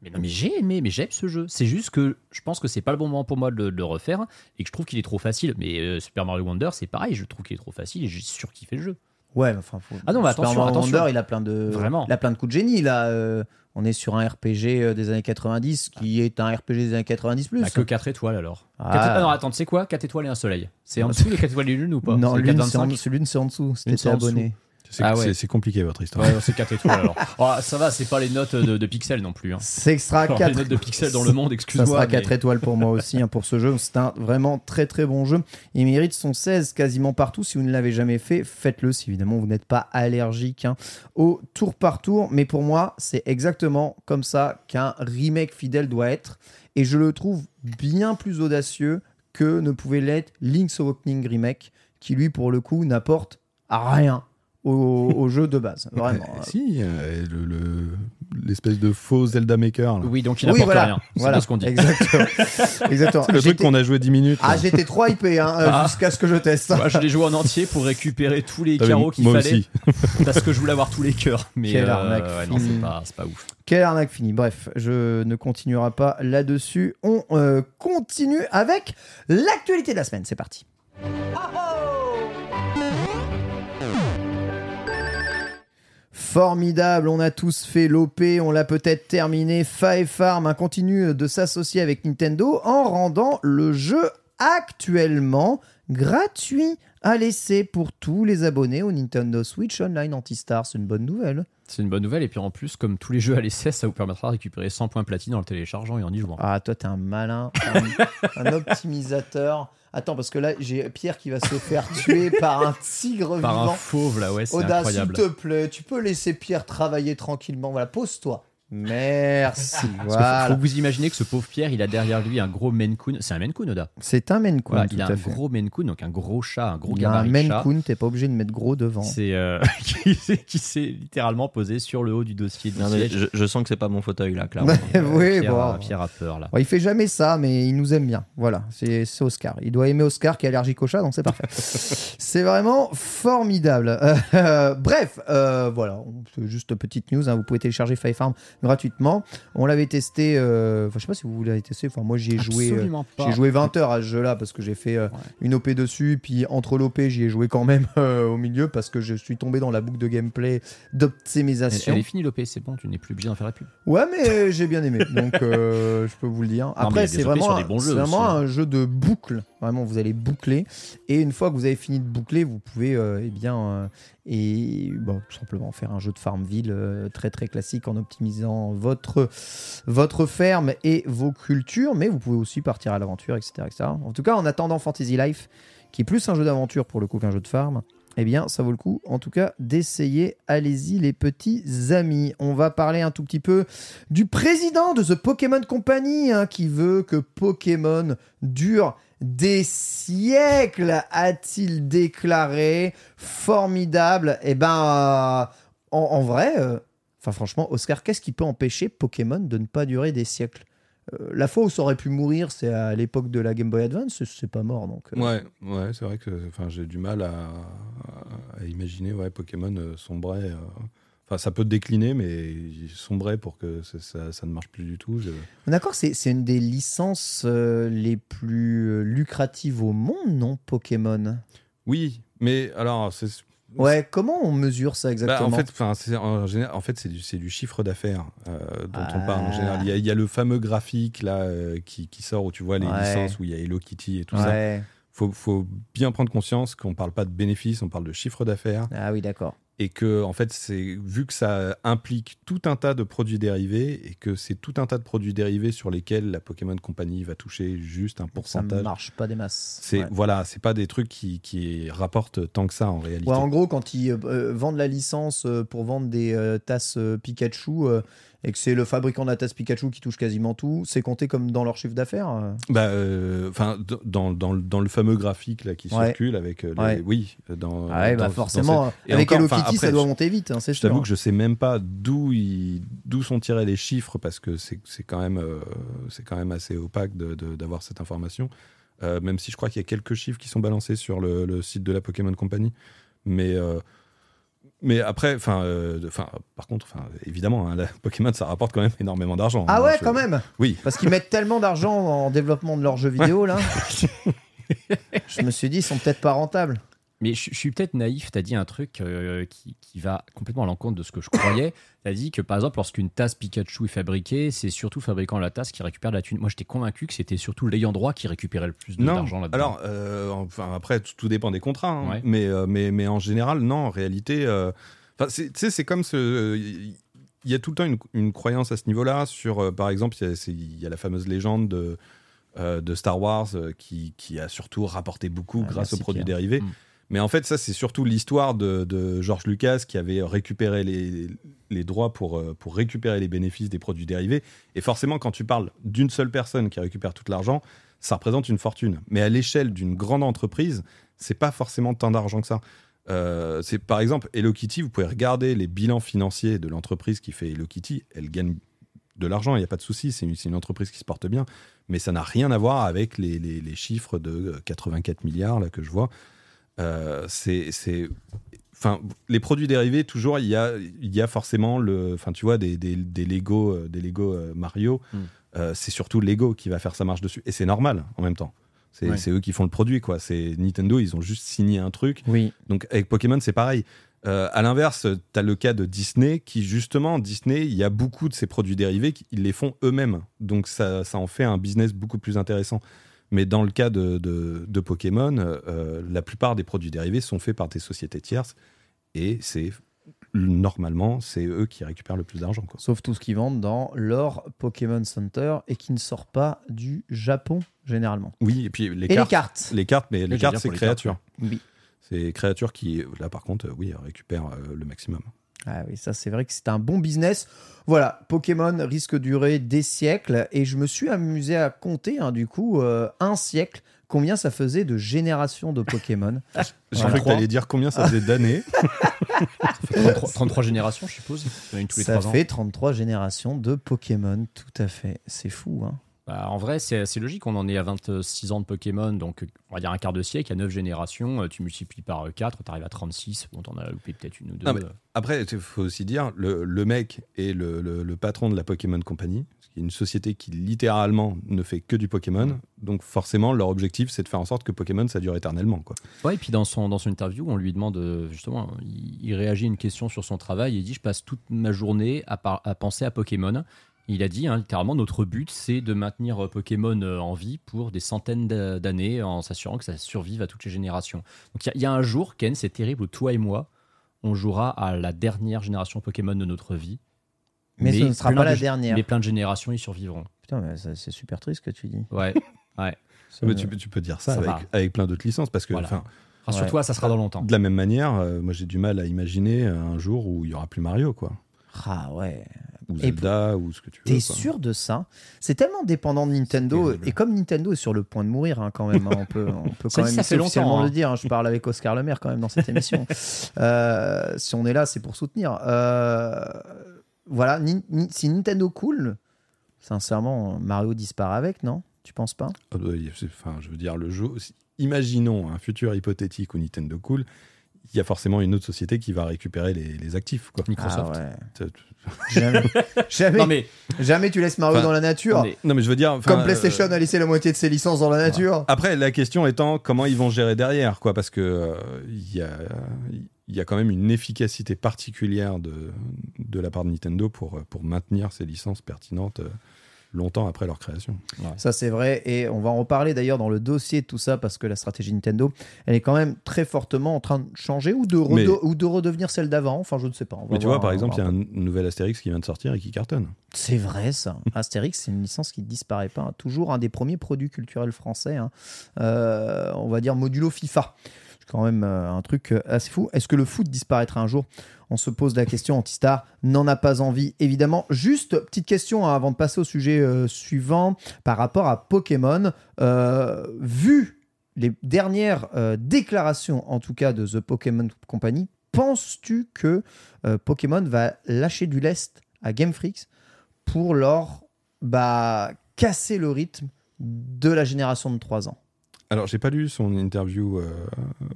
Speaker 4: Mais non, mais j'ai aimé, mais j'aime ce jeu. C'est juste que je pense que c'est pas le bon moment pour moi de, le- de le refaire et que je trouve qu'il est trop facile. Mais euh, Super Mario Wonder, c'est pareil, je trouve qu'il est trop facile et j'ai surkiffé le jeu.
Speaker 3: Ouais, mais enfin, faut...
Speaker 4: Ah non, mais
Speaker 3: Super
Speaker 4: attention.
Speaker 3: Wonder, il a plein de,
Speaker 4: Vraiment.
Speaker 3: il a plein de coups de génie là. euh, on est sur un RPG euh, des années 90 qui est un RPG des années 90 plus.
Speaker 4: Bah, que 4 étoiles alors.
Speaker 3: Ah.
Speaker 4: Quatre- ah non, attends, tu sais quoi? 4 étoiles et un soleil. C'est en <laughs> dessous les 4 étoiles et une lune ou pas?
Speaker 3: Non, l'une c'est, en,
Speaker 4: 4,25?
Speaker 3: c'est l'une, c'est en dessous. C'était abonné.
Speaker 5: C'est
Speaker 4: Ah ouais.
Speaker 5: compliqué votre histoire.
Speaker 4: Ouais, c'est 4 étoiles alors. Oh, ça va, c'est pas les notes de, de pixels non plus. Hein.
Speaker 3: C'est extra
Speaker 4: Alors,
Speaker 3: 4.
Speaker 4: les notes de pixels dans le monde,
Speaker 3: Ça
Speaker 4: excuse-moi.
Speaker 3: sera
Speaker 4: mais-
Speaker 3: 4 étoiles pour moi aussi hein, pour ce jeu. C'est un vraiment très très bon jeu. Il mérite son 16 quasiment partout. Si vous ne l'avez jamais fait, faites-le si évidemment vous n'êtes pas allergique hein, au tour par tour. Mais pour moi, c'est exactement comme ça qu'un remake fidèle doit être. Et je le trouve bien plus audacieux que ne pouvait l'être Link's Awakening Remake, qui lui pour le coup n'apporte rien au, au jeu de base. <laughs> Vraiment.
Speaker 5: Euh, si, euh, le- le- l'espèce de faux Zelda Maker. là.
Speaker 4: Oui, donc il
Speaker 3: Oui, voilà.
Speaker 4: rien. C'est
Speaker 3: Voilà.
Speaker 4: bien ce qu'on dit.
Speaker 3: Exactement. <laughs> Exactement.
Speaker 5: C'est le truc qu'on a joué 10 minutes.
Speaker 3: Ah, j'étais trop hypé hein, euh,
Speaker 4: Ah.
Speaker 3: jusqu'à ce que je teste.
Speaker 4: Moi, je l'ai joué en entier pour récupérer tous les
Speaker 5: Ah,
Speaker 4: carreaux qu'il
Speaker 5: moi
Speaker 4: fallait
Speaker 5: aussi.
Speaker 4: parce que je voulais avoir tous les cœurs. Mais
Speaker 3: Quelle
Speaker 4: euh,
Speaker 3: arnaque
Speaker 4: ouais, non,
Speaker 3: finie.
Speaker 4: c'est pas, c'est pas ouf.
Speaker 3: Quelle arnaque finie. Bref, je ne continuerai pas là-dessus. On euh, continue avec l'actualité de la semaine. C'est parti. Formidable, on a tous fait l'OP, on l'a peut-être terminé. Five Farm hein, continue de s'associer avec Nintendo en rendant le jeu actuellement gratuit à laisser pour tous les abonnés au Nintendo Switch Online Anti-Star. C'est une bonne nouvelle.
Speaker 4: C'est une bonne nouvelle. Et puis en plus, comme tous les jeux à l'essai, ça vous permettra de récupérer 100 points platine en le téléchargeant et en y jouant.
Speaker 3: Ah, toi, t'es un malin, un, un optimisateur. Attends, parce que là, j'ai Pierre qui va se faire tuer par un tigre
Speaker 4: Par un
Speaker 3: vivant.
Speaker 4: fauve là, ouais, c'est
Speaker 3: Oda, s'il
Speaker 4: incroyable.
Speaker 3: te plaît, tu peux laisser Pierre travailler tranquillement. Voilà, pose-toi. Merci. <laughs>
Speaker 4: Faut- vous imaginer que ce pauvre Pierre, il a derrière lui un gros Maine Coon. C'est un Maine Coon, Oda.
Speaker 3: C'est un Maine Coon,
Speaker 4: Voilà,
Speaker 3: tout
Speaker 4: il a
Speaker 3: à
Speaker 4: un
Speaker 3: fait.
Speaker 4: gros Maine Coon, donc un gros chat, un gros
Speaker 3: Il y a un
Speaker 4: gabarit de
Speaker 3: Maine
Speaker 4: chat.
Speaker 3: Coon, t'es pas obligé de mettre gros devant.
Speaker 4: C'est euh, <laughs> qui s'est- qui s'est littéralement posé sur le haut du dossier du
Speaker 6: Non, mais
Speaker 4: siège.
Speaker 6: je, je sens que c'est pas mon fauteuil là, clairement. <laughs>
Speaker 3: oui,
Speaker 4: Pierre,
Speaker 3: bon.
Speaker 4: a- Pierre a peur là.
Speaker 3: Bon, il fait jamais ça, mais il nous aime bien. Voilà, c'est Oscar. Il doit aimer Oscar qui est allergique au chat, donc c'est parfait. c'est vraiment formidable. Euh, bref, euh, voilà, juste petite news. hein. Vous pouvez télécharger Five Farm gratuitement. On l'avait testé. euh, Enfin, je sais pas si vous l'avez testé. Enfin, moi, j'y ai joué. euh. J'ai joué 20 heures à ce jeu-là parce que j'ai fait euh, une OP dessus, puis entre l'OP, j'y ai joué quand même <laughs> euh, au milieu parce que je suis tombé dans la boucle de gameplay d'optimisation.
Speaker 4: elle est finie l'OP, c'est bon, tu n'es plus obligé d'en faire la pub.
Speaker 3: Ouais, mais j'ai bien aimé, donc euh, je peux vous le dire. Après,
Speaker 4: a
Speaker 3: c'est vraiment, un- vraiment un jeu de boucle. Vraiment, vous allez boucler, et une fois que vous avez fini de boucler, vous pouvez, euh, eh bien, euh, et tout simplement faire un jeu de Farmville euh, très très classique en optimisant votre votre ferme et vos cultures, mais vous pouvez aussi partir à l'aventure, etc., etc. En tout cas, en attendant Fantasy Life, qui est plus un jeu d'aventure pour le coup qu'un jeu de farm, eh bien, ça vaut le coup, en tout cas, d'essayer. Allez-y, les petits amis. On va parler un tout petit peu du président de The Pokémon Company, hein, qui veut que Pokémon dure des siècles, a-t-il déclaré. Formidable. Eh ben, euh, en, vrai, euh, franchement, Oscar, qu'est-ce qui peut empêcher Pokémon de ne pas durer des siècles? Euh, La fois où ça aurait pu mourir, c'est à l'époque de la Game Boy Advance, c'est pas mort donc.
Speaker 5: Ouais, ouais, c'est vrai que j'ai du mal à, imaginer Pokémon sombrer. Enfin, ça peut décliner, mais sombrer pour que ça, ne marche plus du tout. je-
Speaker 3: D'accord, c'est une des licences euh, les plus euh, lucratives au monde, non Pokémon?
Speaker 5: Oui, mais alors,
Speaker 3: Ouais, comment on mesure ça
Speaker 5: Bah,
Speaker 3: exactement?
Speaker 5: en fait, en général, en fait, c'est du, chiffre d'affaires euh, dont on parle en
Speaker 3: Ah.
Speaker 5: général. Il y, a, il y a le fameux graphique là euh, qui, qui sort où tu vois les
Speaker 3: Ouais.
Speaker 5: licences où il y a Hello Kitty et tout ça. Faut, faut bien prendre conscience qu'on parle pas de bénéfices, on parle de chiffre d'affaires
Speaker 3: Ah oui, d'accord.
Speaker 5: Et que en fait, c'est vu que ça implique tout un tas de produits dérivés et que c'est tout un tas de produits dérivés sur lesquels la Pokémon Company va toucher juste un
Speaker 3: Ça
Speaker 5: pourcentage.
Speaker 3: marche pas des masses.
Speaker 5: C'est
Speaker 3: Ouais.
Speaker 5: voilà, c'est pas des trucs qui, qui rapportent tant que ça en réalité.
Speaker 3: Ouais, en gros, quand ils euh, vendent la licence euh, pour vendre des euh, tasses Pikachu et que c'est le fabricant tasse Pikachu qui touche quasiment tout, c'est compté comme dans leur chiffre d'affaires euh
Speaker 5: Bah, euh, enfin, dans, dans, le- dans le fameux graphique là qui
Speaker 3: Ouais.
Speaker 5: circule avec euh, les-
Speaker 3: Ouais.
Speaker 5: oui, dans.
Speaker 3: Ah ouais,
Speaker 5: dans-
Speaker 3: bah
Speaker 5: dans
Speaker 3: forcément,
Speaker 5: cette- Et
Speaker 3: avec
Speaker 5: encore,
Speaker 3: Hello Kitty,
Speaker 5: après,
Speaker 3: ça doit monter vite, hein, c'est
Speaker 5: Je
Speaker 3: sûr.
Speaker 5: t'avoue que je sais même pas d'où ils- d'où sont tirés les chiffres parce que c'est quand même euh, c'est quand même assez opaque d'avoir cette information. Euh, même si je crois qu'il y a quelques chiffres qui sont balancés sur le, le site de la Pokémon Company, mais euh, mais après, enfin, euh, enfin, par contre, enfin, évidemment, hein, la <laughs> Pokémon ça rapporte quand même énormément d'argent.
Speaker 3: Ah
Speaker 5: hein,
Speaker 3: ouais,
Speaker 5: je-
Speaker 3: quand même
Speaker 5: Oui.
Speaker 3: Parce qu'ils mettent tellement d'argent en développement de leurs jeux <laughs> vidéo, là. <laughs> je me suis dit, ils sont peut-être pas rentables.
Speaker 4: Mais je, je suis peut-être naïf, tu as dit un truc euh, qui, qui va complètement à l'encontre de ce que je croyais. <coughs> tu as dit que par exemple, lorsqu'une tasse Pikachu est fabriquée, c'est surtout le fabricant de la tasse qui récupère de la thune. Moi, j'étais convaincu que c'était surtout l'ayant droit qui récupérait le plus d'argent là-dedans.
Speaker 5: alors, euh, enfin, après, tout, tout dépend des contrats, hein.
Speaker 4: Ouais.
Speaker 5: mais, euh, mais, mais en général, non, en réalité, tu sais, c'est comme ce. Il y a tout le temps une, une croyance à ce niveau-là sur, par exemple, il y, a- y la fameuse légende de, de Star Wars qui, qui a surtout rapporté beaucoup
Speaker 3: Ah,
Speaker 5: grâce aux produits dérivés.
Speaker 4: Mm.
Speaker 5: Mais en fait, ça, c'est surtout l'histoire de, de George Lucas qui avait récupéré les, droits pour, euh, pour récupérer les bénéfices des produits dérivés. Et forcément, quand tu parles d'une seule personne qui récupère tout l'argent, ça représente une fortune. Mais à l'échelle d'une grande entreprise, c'est pas forcément tant d'argent que ça. Euh, par exemple Hello Kitty, vous pouvez regarder les bilans financiers de l'entreprise qui fait Hello Kitty, elle gagne de l'argent, il n'y a pas de souci, c'est une, entreprise qui se porte bien, mais ça n'a rien à voir avec les, chiffres de 84 milliards là, que je vois. Euh, c'est, c'est- enfin, les produits dérivés, toujours, il y a, il y a forcément le, enfin, tu vois, des, des, des Lego, euh, des Lego euh, Mario.
Speaker 4: Mm.
Speaker 5: Euh, c'est surtout Lego qui va faire sa marche dessus, et c'est normal en même temps. C'est,
Speaker 4: Ouais.
Speaker 5: eux qui font le produit, quoi. C'est Nintendo, ils ont juste signé un truc.
Speaker 3: Oui.
Speaker 5: Donc avec Pokémon, c'est pareil. À l'inverse, tu as le cas de Disney qui, justement, Disney, il y a beaucoup de ces produits dérivés qu'ils les font eux-mêmes. Donc ça, ça en fait un business beaucoup plus intéressant. Mais dans le cas de, de- de Pokémon, euh, la plupart des produits dérivés sont faits par des sociétés tierces et c'est normalement, c'est eux qui récupèrent le plus d'argent. quoi.
Speaker 3: Sauf tout ce qu'ils vendent dans leur Pokémon Center et qui ne sort pas du Japon, généralement.
Speaker 5: Oui, et puis les
Speaker 3: et
Speaker 5: cartes.
Speaker 3: les cartes.
Speaker 5: Les cartes, mais les cartes, c'est
Speaker 4: pour les cartes,
Speaker 5: créature.
Speaker 3: Oui.
Speaker 5: C'est créature qui, là par contre, oui, récupère euh, le maximum.
Speaker 3: Ah oui, ça c'est vrai que c'est un bon business. Voilà, Pokémon risque de durer des siècles et je me suis amusé à compter, hein, du coup, euh, un siècle, combien ça faisait de générations de Pokémon. <laughs>
Speaker 5: J'ai cru que t'allais dire combien ça faisait d'années. <laughs>
Speaker 4: Ça fait 33, 33 <laughs> générations, je suppose. Il y en a une tous les
Speaker 3: ça
Speaker 4: 3 ans.
Speaker 3: fait 33 générations de Pokémon, tout à fait. C'est fou, hein.
Speaker 4: Bah, en vrai, c'est c'est logique. On en est à 26 ans de Pokémon, donc on va dire un quart de siècle, à 9 générations. euh, Tu multiplies par 4, tu arrives à 36. Bon, t'en as loupé peut-être une ou deux.
Speaker 5: Non, mais- Après, il faut aussi dire, le, le mec est le, le- le patron de la Pokémon Company, qui est une société qui littéralement ne fait que du Pokémon. Donc forcément, leur objectif, c'est de faire en sorte que Pokémon, ça dure éternellement. Quoi.
Speaker 4: Ouais, et puis dans son, dans son interview, on lui demande euh, justement, il, il réagit à une question sur son travail il dit Je passe toute ma journée à, par- à penser à Pokémon. Il a dit hein, littéralement Notre but, c'est de maintenir euh, Pokémon euh, en vie pour des centaines d'a- d'années en s'assurant que ça survive à toutes les générations. Donc il y a- il y, a un jour, Ken, c'est terrible, où toi et moi, on jouera à la dernière génération Pokémon de notre vie.
Speaker 3: Mais, ce ne sera pas la
Speaker 4: de-
Speaker 3: dernière.
Speaker 4: Mais plein de générations y survivront.
Speaker 3: Putain, mais ça- c'est super triste ce que tu dis.
Speaker 4: Ouais. <laughs>
Speaker 3: Ça
Speaker 5: Mais
Speaker 3: me-
Speaker 5: tu, peux- tu peux dire ça,
Speaker 4: Ça
Speaker 5: avec, avec plein d'autres licences, parce que
Speaker 4: Voilà.
Speaker 5: enfin,
Speaker 4: Rassure-toi, ça sera dans longtemps.
Speaker 5: de la même manière, euh, moi j'ai du mal à imaginer un jour où il y aura plus Mario, quoi.
Speaker 3: Ah ouais.
Speaker 5: Ou
Speaker 3: Et
Speaker 5: Zelda, ou ce que tu veux.
Speaker 3: T'es sûr de ça? C'est tellement dépendant de Nintendo. Et comme Nintendo est sur le point de mourir, hein, quand même, hein, on peut, on peut <laughs>
Speaker 4: Ça,
Speaker 3: quand même
Speaker 4: ça fait
Speaker 3: officiellement
Speaker 4: hein.
Speaker 3: le dire. hein, je parle avec Oscar Lemaire quand même dans cette émission. <laughs> Euh, si on est là, c'est pour soutenir. Euh, voilà, si Nintendo cool, sincèrement, Mario disparaît avec, non? Tu penses pas?
Speaker 5: Ah, bah, Enfin, je veux dire, le jeu. Imaginons un futur hypothétique où Nintendo cool, il y a forcément une autre société qui va récupérer les, les actifs, quoi.
Speaker 4: Microsoft.
Speaker 3: Ah ouais. Jamais, <laughs> jamais,
Speaker 4: Non mais,
Speaker 3: jamais tu laisses Mario dans la nature.
Speaker 4: non, mais
Speaker 5: Non, mais je veux dire.
Speaker 3: Comme PlayStation
Speaker 5: euh,
Speaker 3: a laissé la moitié de ses licences dans la nature.
Speaker 5: Après, la question étant comment ils vont gérer derrière, quoi, parce que euh, il y a, il y a quand même une efficacité particulière de, de la part de Nintendo pour, pour maintenir ces licences pertinentes euh, longtemps après leur création.
Speaker 3: Ça, c'est vrai. Et on va en reparler d'ailleurs dans le dossier de tout ça parce que la stratégie Nintendo, elle est quand même très fortement en train de changer ou de, redo-
Speaker 5: Mais-
Speaker 3: ou de redevenir celle d'avant. Enfin, je ne sais pas. On va
Speaker 5: Mais tu
Speaker 3: voir,
Speaker 5: vois, par exemple, il y a un nouvel Astérix qui vient de sortir et qui cartonne.
Speaker 3: C'est vrai, ça. <laughs> Astérix, c'est une licence qui ne disparaît pas. Toujours un des premiers produits culturels français. hein. Euh, on va dire modulo FIFA. Quand même euh, un truc euh, assez fou. Est-ce que le foot disparaîtra un jour? On se pose la question. Antistar n'en a pas envie, évidemment. Juste, petite question hein, avant de passer au sujet euh, suivant par rapport à Pokémon. Vu les dernières déclarations, en tout cas de The Pokémon Company, penses-tu que Pokémon va lâcher du lest à Game Freak pour leur bah, casser le rythme de la génération de 3 ans?
Speaker 5: Alors, j'ai pas lu son interview euh,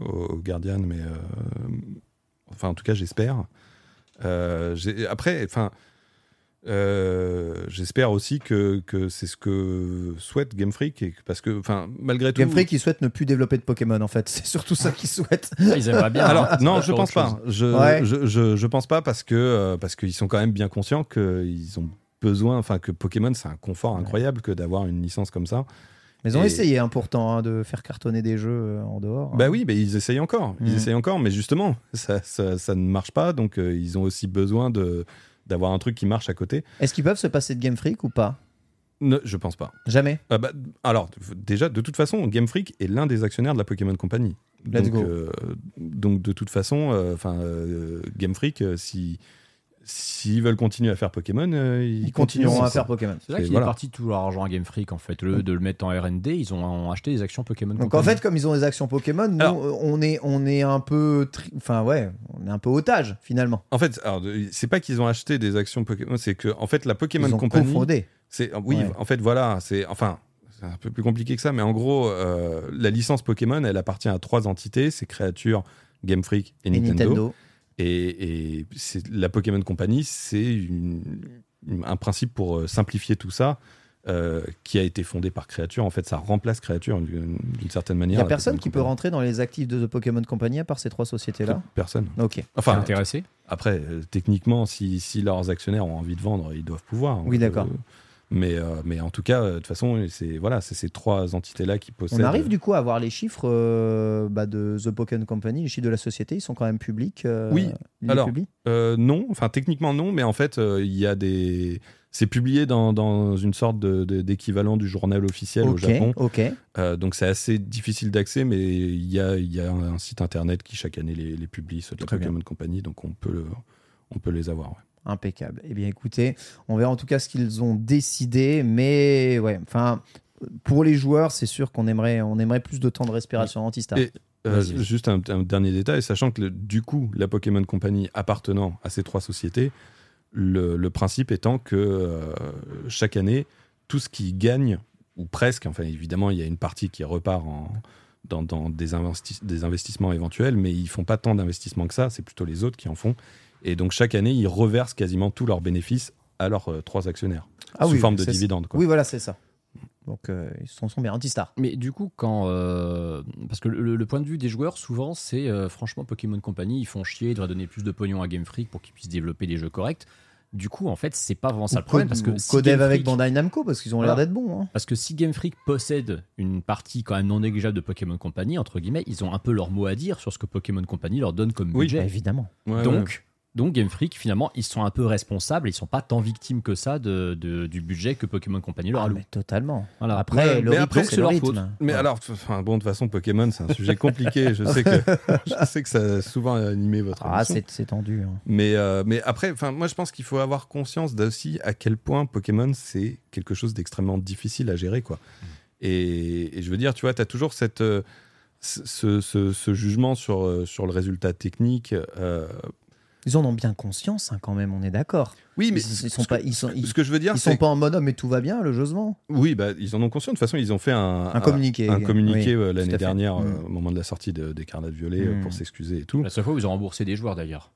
Speaker 5: au Guardian, mais euh, enfin, en tout cas, j'espère. Euh, après, enfin, euh, j'espère aussi que, que c'est ce que souhaite Game Freak, et que- parce que, enfin, malgré tout.
Speaker 3: Game Freak, ils souhaitent ne plus développer de Pokémon, en fait. <laughs> C'est surtout ça qu'ils souhaitent.
Speaker 4: Ils aimeraient bien.
Speaker 5: Alors
Speaker 4: hein.
Speaker 5: non, je pense pas. Je,
Speaker 3: Ouais.
Speaker 5: je, je, je pense pas parce que euh, parce qu'ils sont quand même bien conscients qu'ils ont besoin, enfin que Pokémon c'est un confort incroyable que d'avoir une licence comme ça.
Speaker 3: Mais ils ont
Speaker 5: Et-
Speaker 3: essayé hein, pourtant hein, de faire cartonner des jeux euh, en dehors.
Speaker 5: Bah oui, mais ils essayent encore. Ils
Speaker 3: Mm.
Speaker 5: essayent encore, mais justement, ça, ça, ça ne marche pas, donc euh, ils ont aussi besoin de d'avoir un truc qui marche à côté.
Speaker 3: Est-ce qu'ils peuvent se passer de Game Freak ou pas?
Speaker 5: Ne, je pense pas.
Speaker 3: Jamais.
Speaker 5: Ah bah, alors, déjà, de toute façon, Game Freak est l'un des actionnaires de la Pokémon Company.
Speaker 3: Let's
Speaker 5: donc,
Speaker 3: go.
Speaker 5: euh, donc, de toute façon, enfin, Game Freak, si s'ils veulent continuer à faire Pokémon, euh, ils,
Speaker 3: Ils continueront à faire Pokémon.
Speaker 4: C'est là qu'il
Speaker 5: voilà.
Speaker 4: est parti tout leur argent à Game Freak en fait. Lieu de le mettre en R&D, ils ont, ont acheté des actions Pokémon.
Speaker 3: Donc en
Speaker 4: Company.
Speaker 3: fait, comme ils ont des actions Pokémon, nous,
Speaker 5: Alors-
Speaker 3: euh, on est, on est un peu, enfin ouais, on est un peu otage finalement.
Speaker 5: En fait, de- c'est pas qu'ils ont acheté des actions Pokémon, c'est que en fait la Pokémon
Speaker 3: ils ont
Speaker 5: Company, c'est oui,
Speaker 3: Ouais.
Speaker 5: en fait voilà, c'est enfin c'est un peu plus compliqué que ça, mais en gros, euh, la licence Pokémon, elle appartient à trois entités, c'est Créature, Game Freak et
Speaker 3: Et
Speaker 5: Nintendo.
Speaker 3: Nintendo.
Speaker 5: Et, la Pokémon Company, c'est un principe pour euh, simplifier tout ça. euh, qui a été fondé par Créature. En fait, ça remplace Créature d'une certaine
Speaker 3: Il
Speaker 5: manière.
Speaker 3: n'y a personne
Speaker 5: Pokémon
Speaker 3: qui peut rentrer dans les actifs de The Pokémon Company à part ces trois sociétés-là?
Speaker 5: Personne.
Speaker 3: Ok.
Speaker 5: Enfin,
Speaker 4: intéressé?
Speaker 5: après, euh, techniquement, si, si leurs actionnaires ont envie de vendre, ils doivent pouvoir.
Speaker 3: Oui, d'accord.
Speaker 5: Euh, mais, euh, mais en tout cas, euh, de toute façon, c'est voilà, ces trois entités-là qui possèdent.
Speaker 3: On arrive du coup à voir les chiffres euh, bah, de The Pokémon Company, les chiffres de la société, ils sont quand même publics. euh,
Speaker 5: Oui, alors, Euh, non, enfin techniquement non, mais en fait, euh, il y a des. C'est publié dans, dans une sorte d'équivalent du journal officiel au Japon.
Speaker 3: ok.
Speaker 5: Euh, donc c'est assez difficile d'accès, mais il y a, y a un, site internet qui chaque année les, les publie, ceux de la. Pokémon Company, donc on peut, le- on peut les avoir. ouais.
Speaker 3: Impeccable. Eh bien, écoutez, on verra en tout cas ce qu'ils ont décidé, mais ouais, enfin, pour les joueurs, c'est sûr qu'on aimerait, on aimerait plus de temps de respiration anti-star.
Speaker 5: Et- Euh, juste un, un dernier détail, sachant que le- du coup, la Pokémon Company appartenant à ces trois sociétés, le, le principe étant que euh, chaque année, tout ce qui gagne, ou presque, enfin évidemment, il y a une partie qui repart en, dans, dans des, investi- des investissements éventuels, mais ils font pas tant d'investissements que ça, c'est plutôt les autres qui en font. Et donc chaque année, ils reversent quasiment tous leurs bénéfices à leurs euh, trois actionnaires,
Speaker 3: Ah
Speaker 5: sous
Speaker 3: oui,
Speaker 5: forme de dividendes. quoi.
Speaker 3: Oui, voilà, c'est ça. Donc, euh, ils sont, sont bien anti-star.
Speaker 4: Mais du coup, quand. euh, parce que le, le point de vue des joueurs, souvent, c'est euh, franchement Pokémon Company, ils font chier, ils devraient donner plus de pognon à Game Freak pour qu'ils puissent développer des jeux corrects. Du coup, en fait, c'est pas vraiment ça le problème. Parce que
Speaker 3: Ou
Speaker 4: si
Speaker 3: Codev
Speaker 4: Game
Speaker 3: avec
Speaker 4: Freak-
Speaker 3: Bandai Namco, parce qu'ils ont l'air
Speaker 4: Voilà.
Speaker 3: d'être bons. hein.
Speaker 4: Parce que si Game Freak possède une partie quand même non négligeable de Pokémon Company, entre guillemets, ils ont un peu leur mot à dire sur ce que Pokémon Company leur donne comme
Speaker 5: Oui.
Speaker 4: budget.
Speaker 3: Bah, évidemment.
Speaker 5: Ouais, ouais.
Speaker 4: donc, donc Game Freak, finalement, ils sont un peu responsables, ils sont pas tant victimes que ça de, de- du budget que Pokémon Company leur
Speaker 3: Ah,
Speaker 4: alloue.
Speaker 3: mais totalement.
Speaker 4: Voilà.
Speaker 3: Après,
Speaker 5: Ouais,
Speaker 3: le
Speaker 5: mais
Speaker 3: rythme,
Speaker 5: après,
Speaker 3: c'est
Speaker 4: c'est
Speaker 3: le
Speaker 4: leur
Speaker 3: rythme.
Speaker 4: faute.
Speaker 5: Mais
Speaker 3: Ouais.
Speaker 5: alors, enfin bon, de toute façon, Pokémon, c'est un sujet compliqué. Je sais que <laughs> je sais que ça a souvent animé votre
Speaker 3: Ah, c'est c'est tendu. hein.
Speaker 5: Mais, euh, mais après, enfin, moi, je pense qu'il faut avoir conscience aussi à quel point Pokémon, c'est quelque chose d'extrêmement difficile à gérer, quoi. Et, et je veux dire, tu vois, tu as toujours cette, euh, ce, ce- ce jugement sur, euh, sur le résultat technique. euh,
Speaker 3: Ils en ont bien conscience, hein, quand même, on est d'accord.
Speaker 5: Oui, mais
Speaker 3: Ils, ils
Speaker 5: ce
Speaker 3: sont
Speaker 5: que-
Speaker 3: pas, ils sont, ils,
Speaker 5: ce que je veux dire,
Speaker 3: ils sont pas en mode, oh, mais tout va bien, le
Speaker 5: oui, bah, ils en ont conscience. De toute façon, ils ont fait un,
Speaker 3: Un communiqué.
Speaker 5: un communiqué
Speaker 3: Oui,
Speaker 5: euh, l'année dernière, euh,
Speaker 3: Mm.
Speaker 5: au moment de la sortie de- d'Écarlate Violet, euh,
Speaker 3: Mm.
Speaker 5: pour s'excuser et tout.
Speaker 4: La seule fois où ils ont remboursé des joueurs d'ailleurs.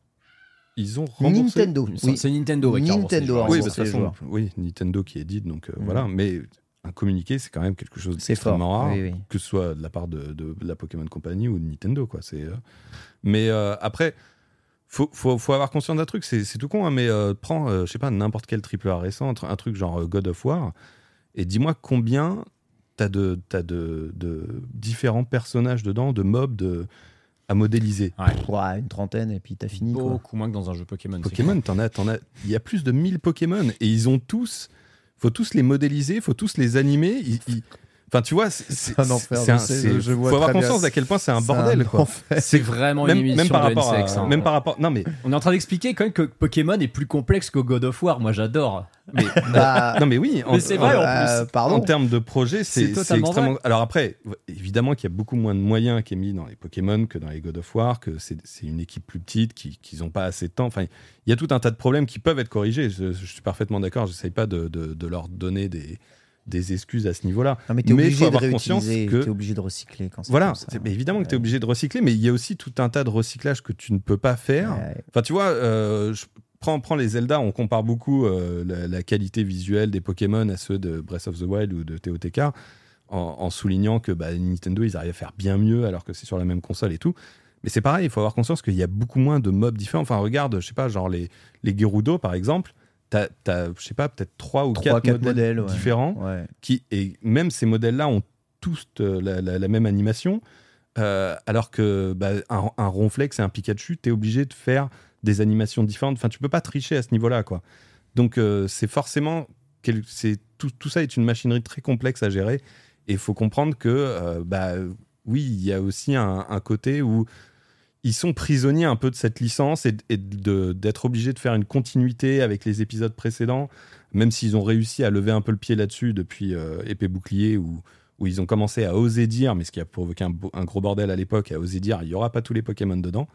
Speaker 5: Ils ont remboursé.
Speaker 3: Nintendo.
Speaker 4: C'est
Speaker 3: Oui.
Speaker 4: c'est Nintendo remboursé
Speaker 3: Nintendo a.
Speaker 5: Oui, bah, façon, oui, Nintendo qui édite, donc euh,
Speaker 3: Mm.
Speaker 5: voilà. Mais un communiqué, c'est quand même quelque chose
Speaker 3: C'est fort.
Speaker 5: d'extrêmement rare,
Speaker 3: Oui, oui.
Speaker 5: que ce soit de la part de, de- de la Pokémon Company ou de Nintendo. Quoi. C'est, euh, Mais euh, après, faut, faut, faut avoir conscience d'un truc, c'est, c'est tout con, hein, mais euh, prends, euh, je sais pas, n'importe quel triple A récent, un tr- un truc genre euh, God of War, et dis-moi combien t'as de, t'as de, de différents personnages dedans, de mobs de, à modéliser.
Speaker 3: Ouais, une trentaine et puis t'as fini. quoi.
Speaker 4: Beaucoup moins que dans un jeu Pokémon.
Speaker 5: Pokémon, t'en as, t'en as, il y a plus de 1000 Pokémon et ils ont tous, faut tous les modéliser, faut tous les animer. ils- ils- Enfin, tu vois, c'est c'est-
Speaker 3: un enfer,
Speaker 5: c'est un-
Speaker 3: je sais,
Speaker 5: c'est-
Speaker 3: je- je vois
Speaker 5: faut avoir conscience d'à quel point c'est un bordel.
Speaker 4: C'est vraiment
Speaker 5: Même,
Speaker 4: une émission
Speaker 5: même par
Speaker 4: de
Speaker 5: rapport,
Speaker 4: NSX,
Speaker 5: à,
Speaker 4: hein.
Speaker 5: même par rapport, non mais,
Speaker 4: On est en train d'expliquer quand même que Pokémon est plus complexe que God of War. Moi, j'adore. Mais <laughs>
Speaker 3: Bah,
Speaker 5: non mais oui.
Speaker 4: Mais c'est vrai, en
Speaker 3: euh,
Speaker 4: plus.
Speaker 3: pardon.
Speaker 5: En termes de projet, c'est extrêmement.
Speaker 4: vrai.
Speaker 5: Alors après, évidemment qu'il y a beaucoup moins de moyens qui est mis dans les Pokémon que dans les God of War, que c'est c'est une équipe plus petite, qui qu'ils n'ont pas assez de temps. Enfin, il y a tout un tas de problèmes qui peuvent être corrigés. Je, je suis parfaitement d'accord. J'essaye pas de, de- de leur donner des, des excuses à ce niveau-là.
Speaker 3: Mais
Speaker 5: il
Speaker 3: obligé
Speaker 5: faut
Speaker 3: de
Speaker 5: avoir conscience que-
Speaker 3: t'es obligé de recycler quand c'est
Speaker 5: Voilà,
Speaker 3: comme ça.
Speaker 5: c'est- mais évidemment que tu es obligé de recycler, mais il y a aussi tout un tas de recyclage que tu ne peux pas faire.
Speaker 3: Ouais.
Speaker 5: Enfin, tu vois, euh, je prends, prends les Zelda, on compare beaucoup euh, la, la qualité visuelle des Pokémon à ceux de Breath of the Wild ou de TOTK, en, en soulignant que bah, Nintendo, ils arrivent à faire bien mieux alors que c'est sur la même console et tout. Mais c'est pareil, il faut avoir conscience qu'il y a beaucoup moins de mobs différents. Enfin, regarde, je sais pas, genre les, les Gerudo, par exemple, t'as, t'as, je sais pas, peut-être trois ou
Speaker 3: Trois,
Speaker 5: quatre,
Speaker 3: quatre
Speaker 5: modèles,
Speaker 3: modèles, ouais.
Speaker 5: différents
Speaker 3: Ouais.
Speaker 5: qui et même ces modèles-là ont tous euh, la, la- la même animation, euh, alors que bah, un, un Ronflex et un Pikachu, tu es obligé de faire des animations différentes. Enfin, tu peux pas tricher à ce niveau-là, quoi. Donc, euh, c'est forcément quel- c'est tout, tout ça est une machinerie très complexe à gérer, et il faut comprendre que, euh, bah, oui, il y a aussi un, un côté où ils sont prisonniers un peu de cette licence et, d'être obligés de faire une continuité avec les épisodes précédents, même s'ils ont réussi à lever un peu le pied là-dessus depuis euh, Épée Bouclier, où, ils ont commencé à oser dire, mais ce qui a provoqué un gros bordel à l'époque, à oser dire, il n'y aura pas tous les Pokémon dedans.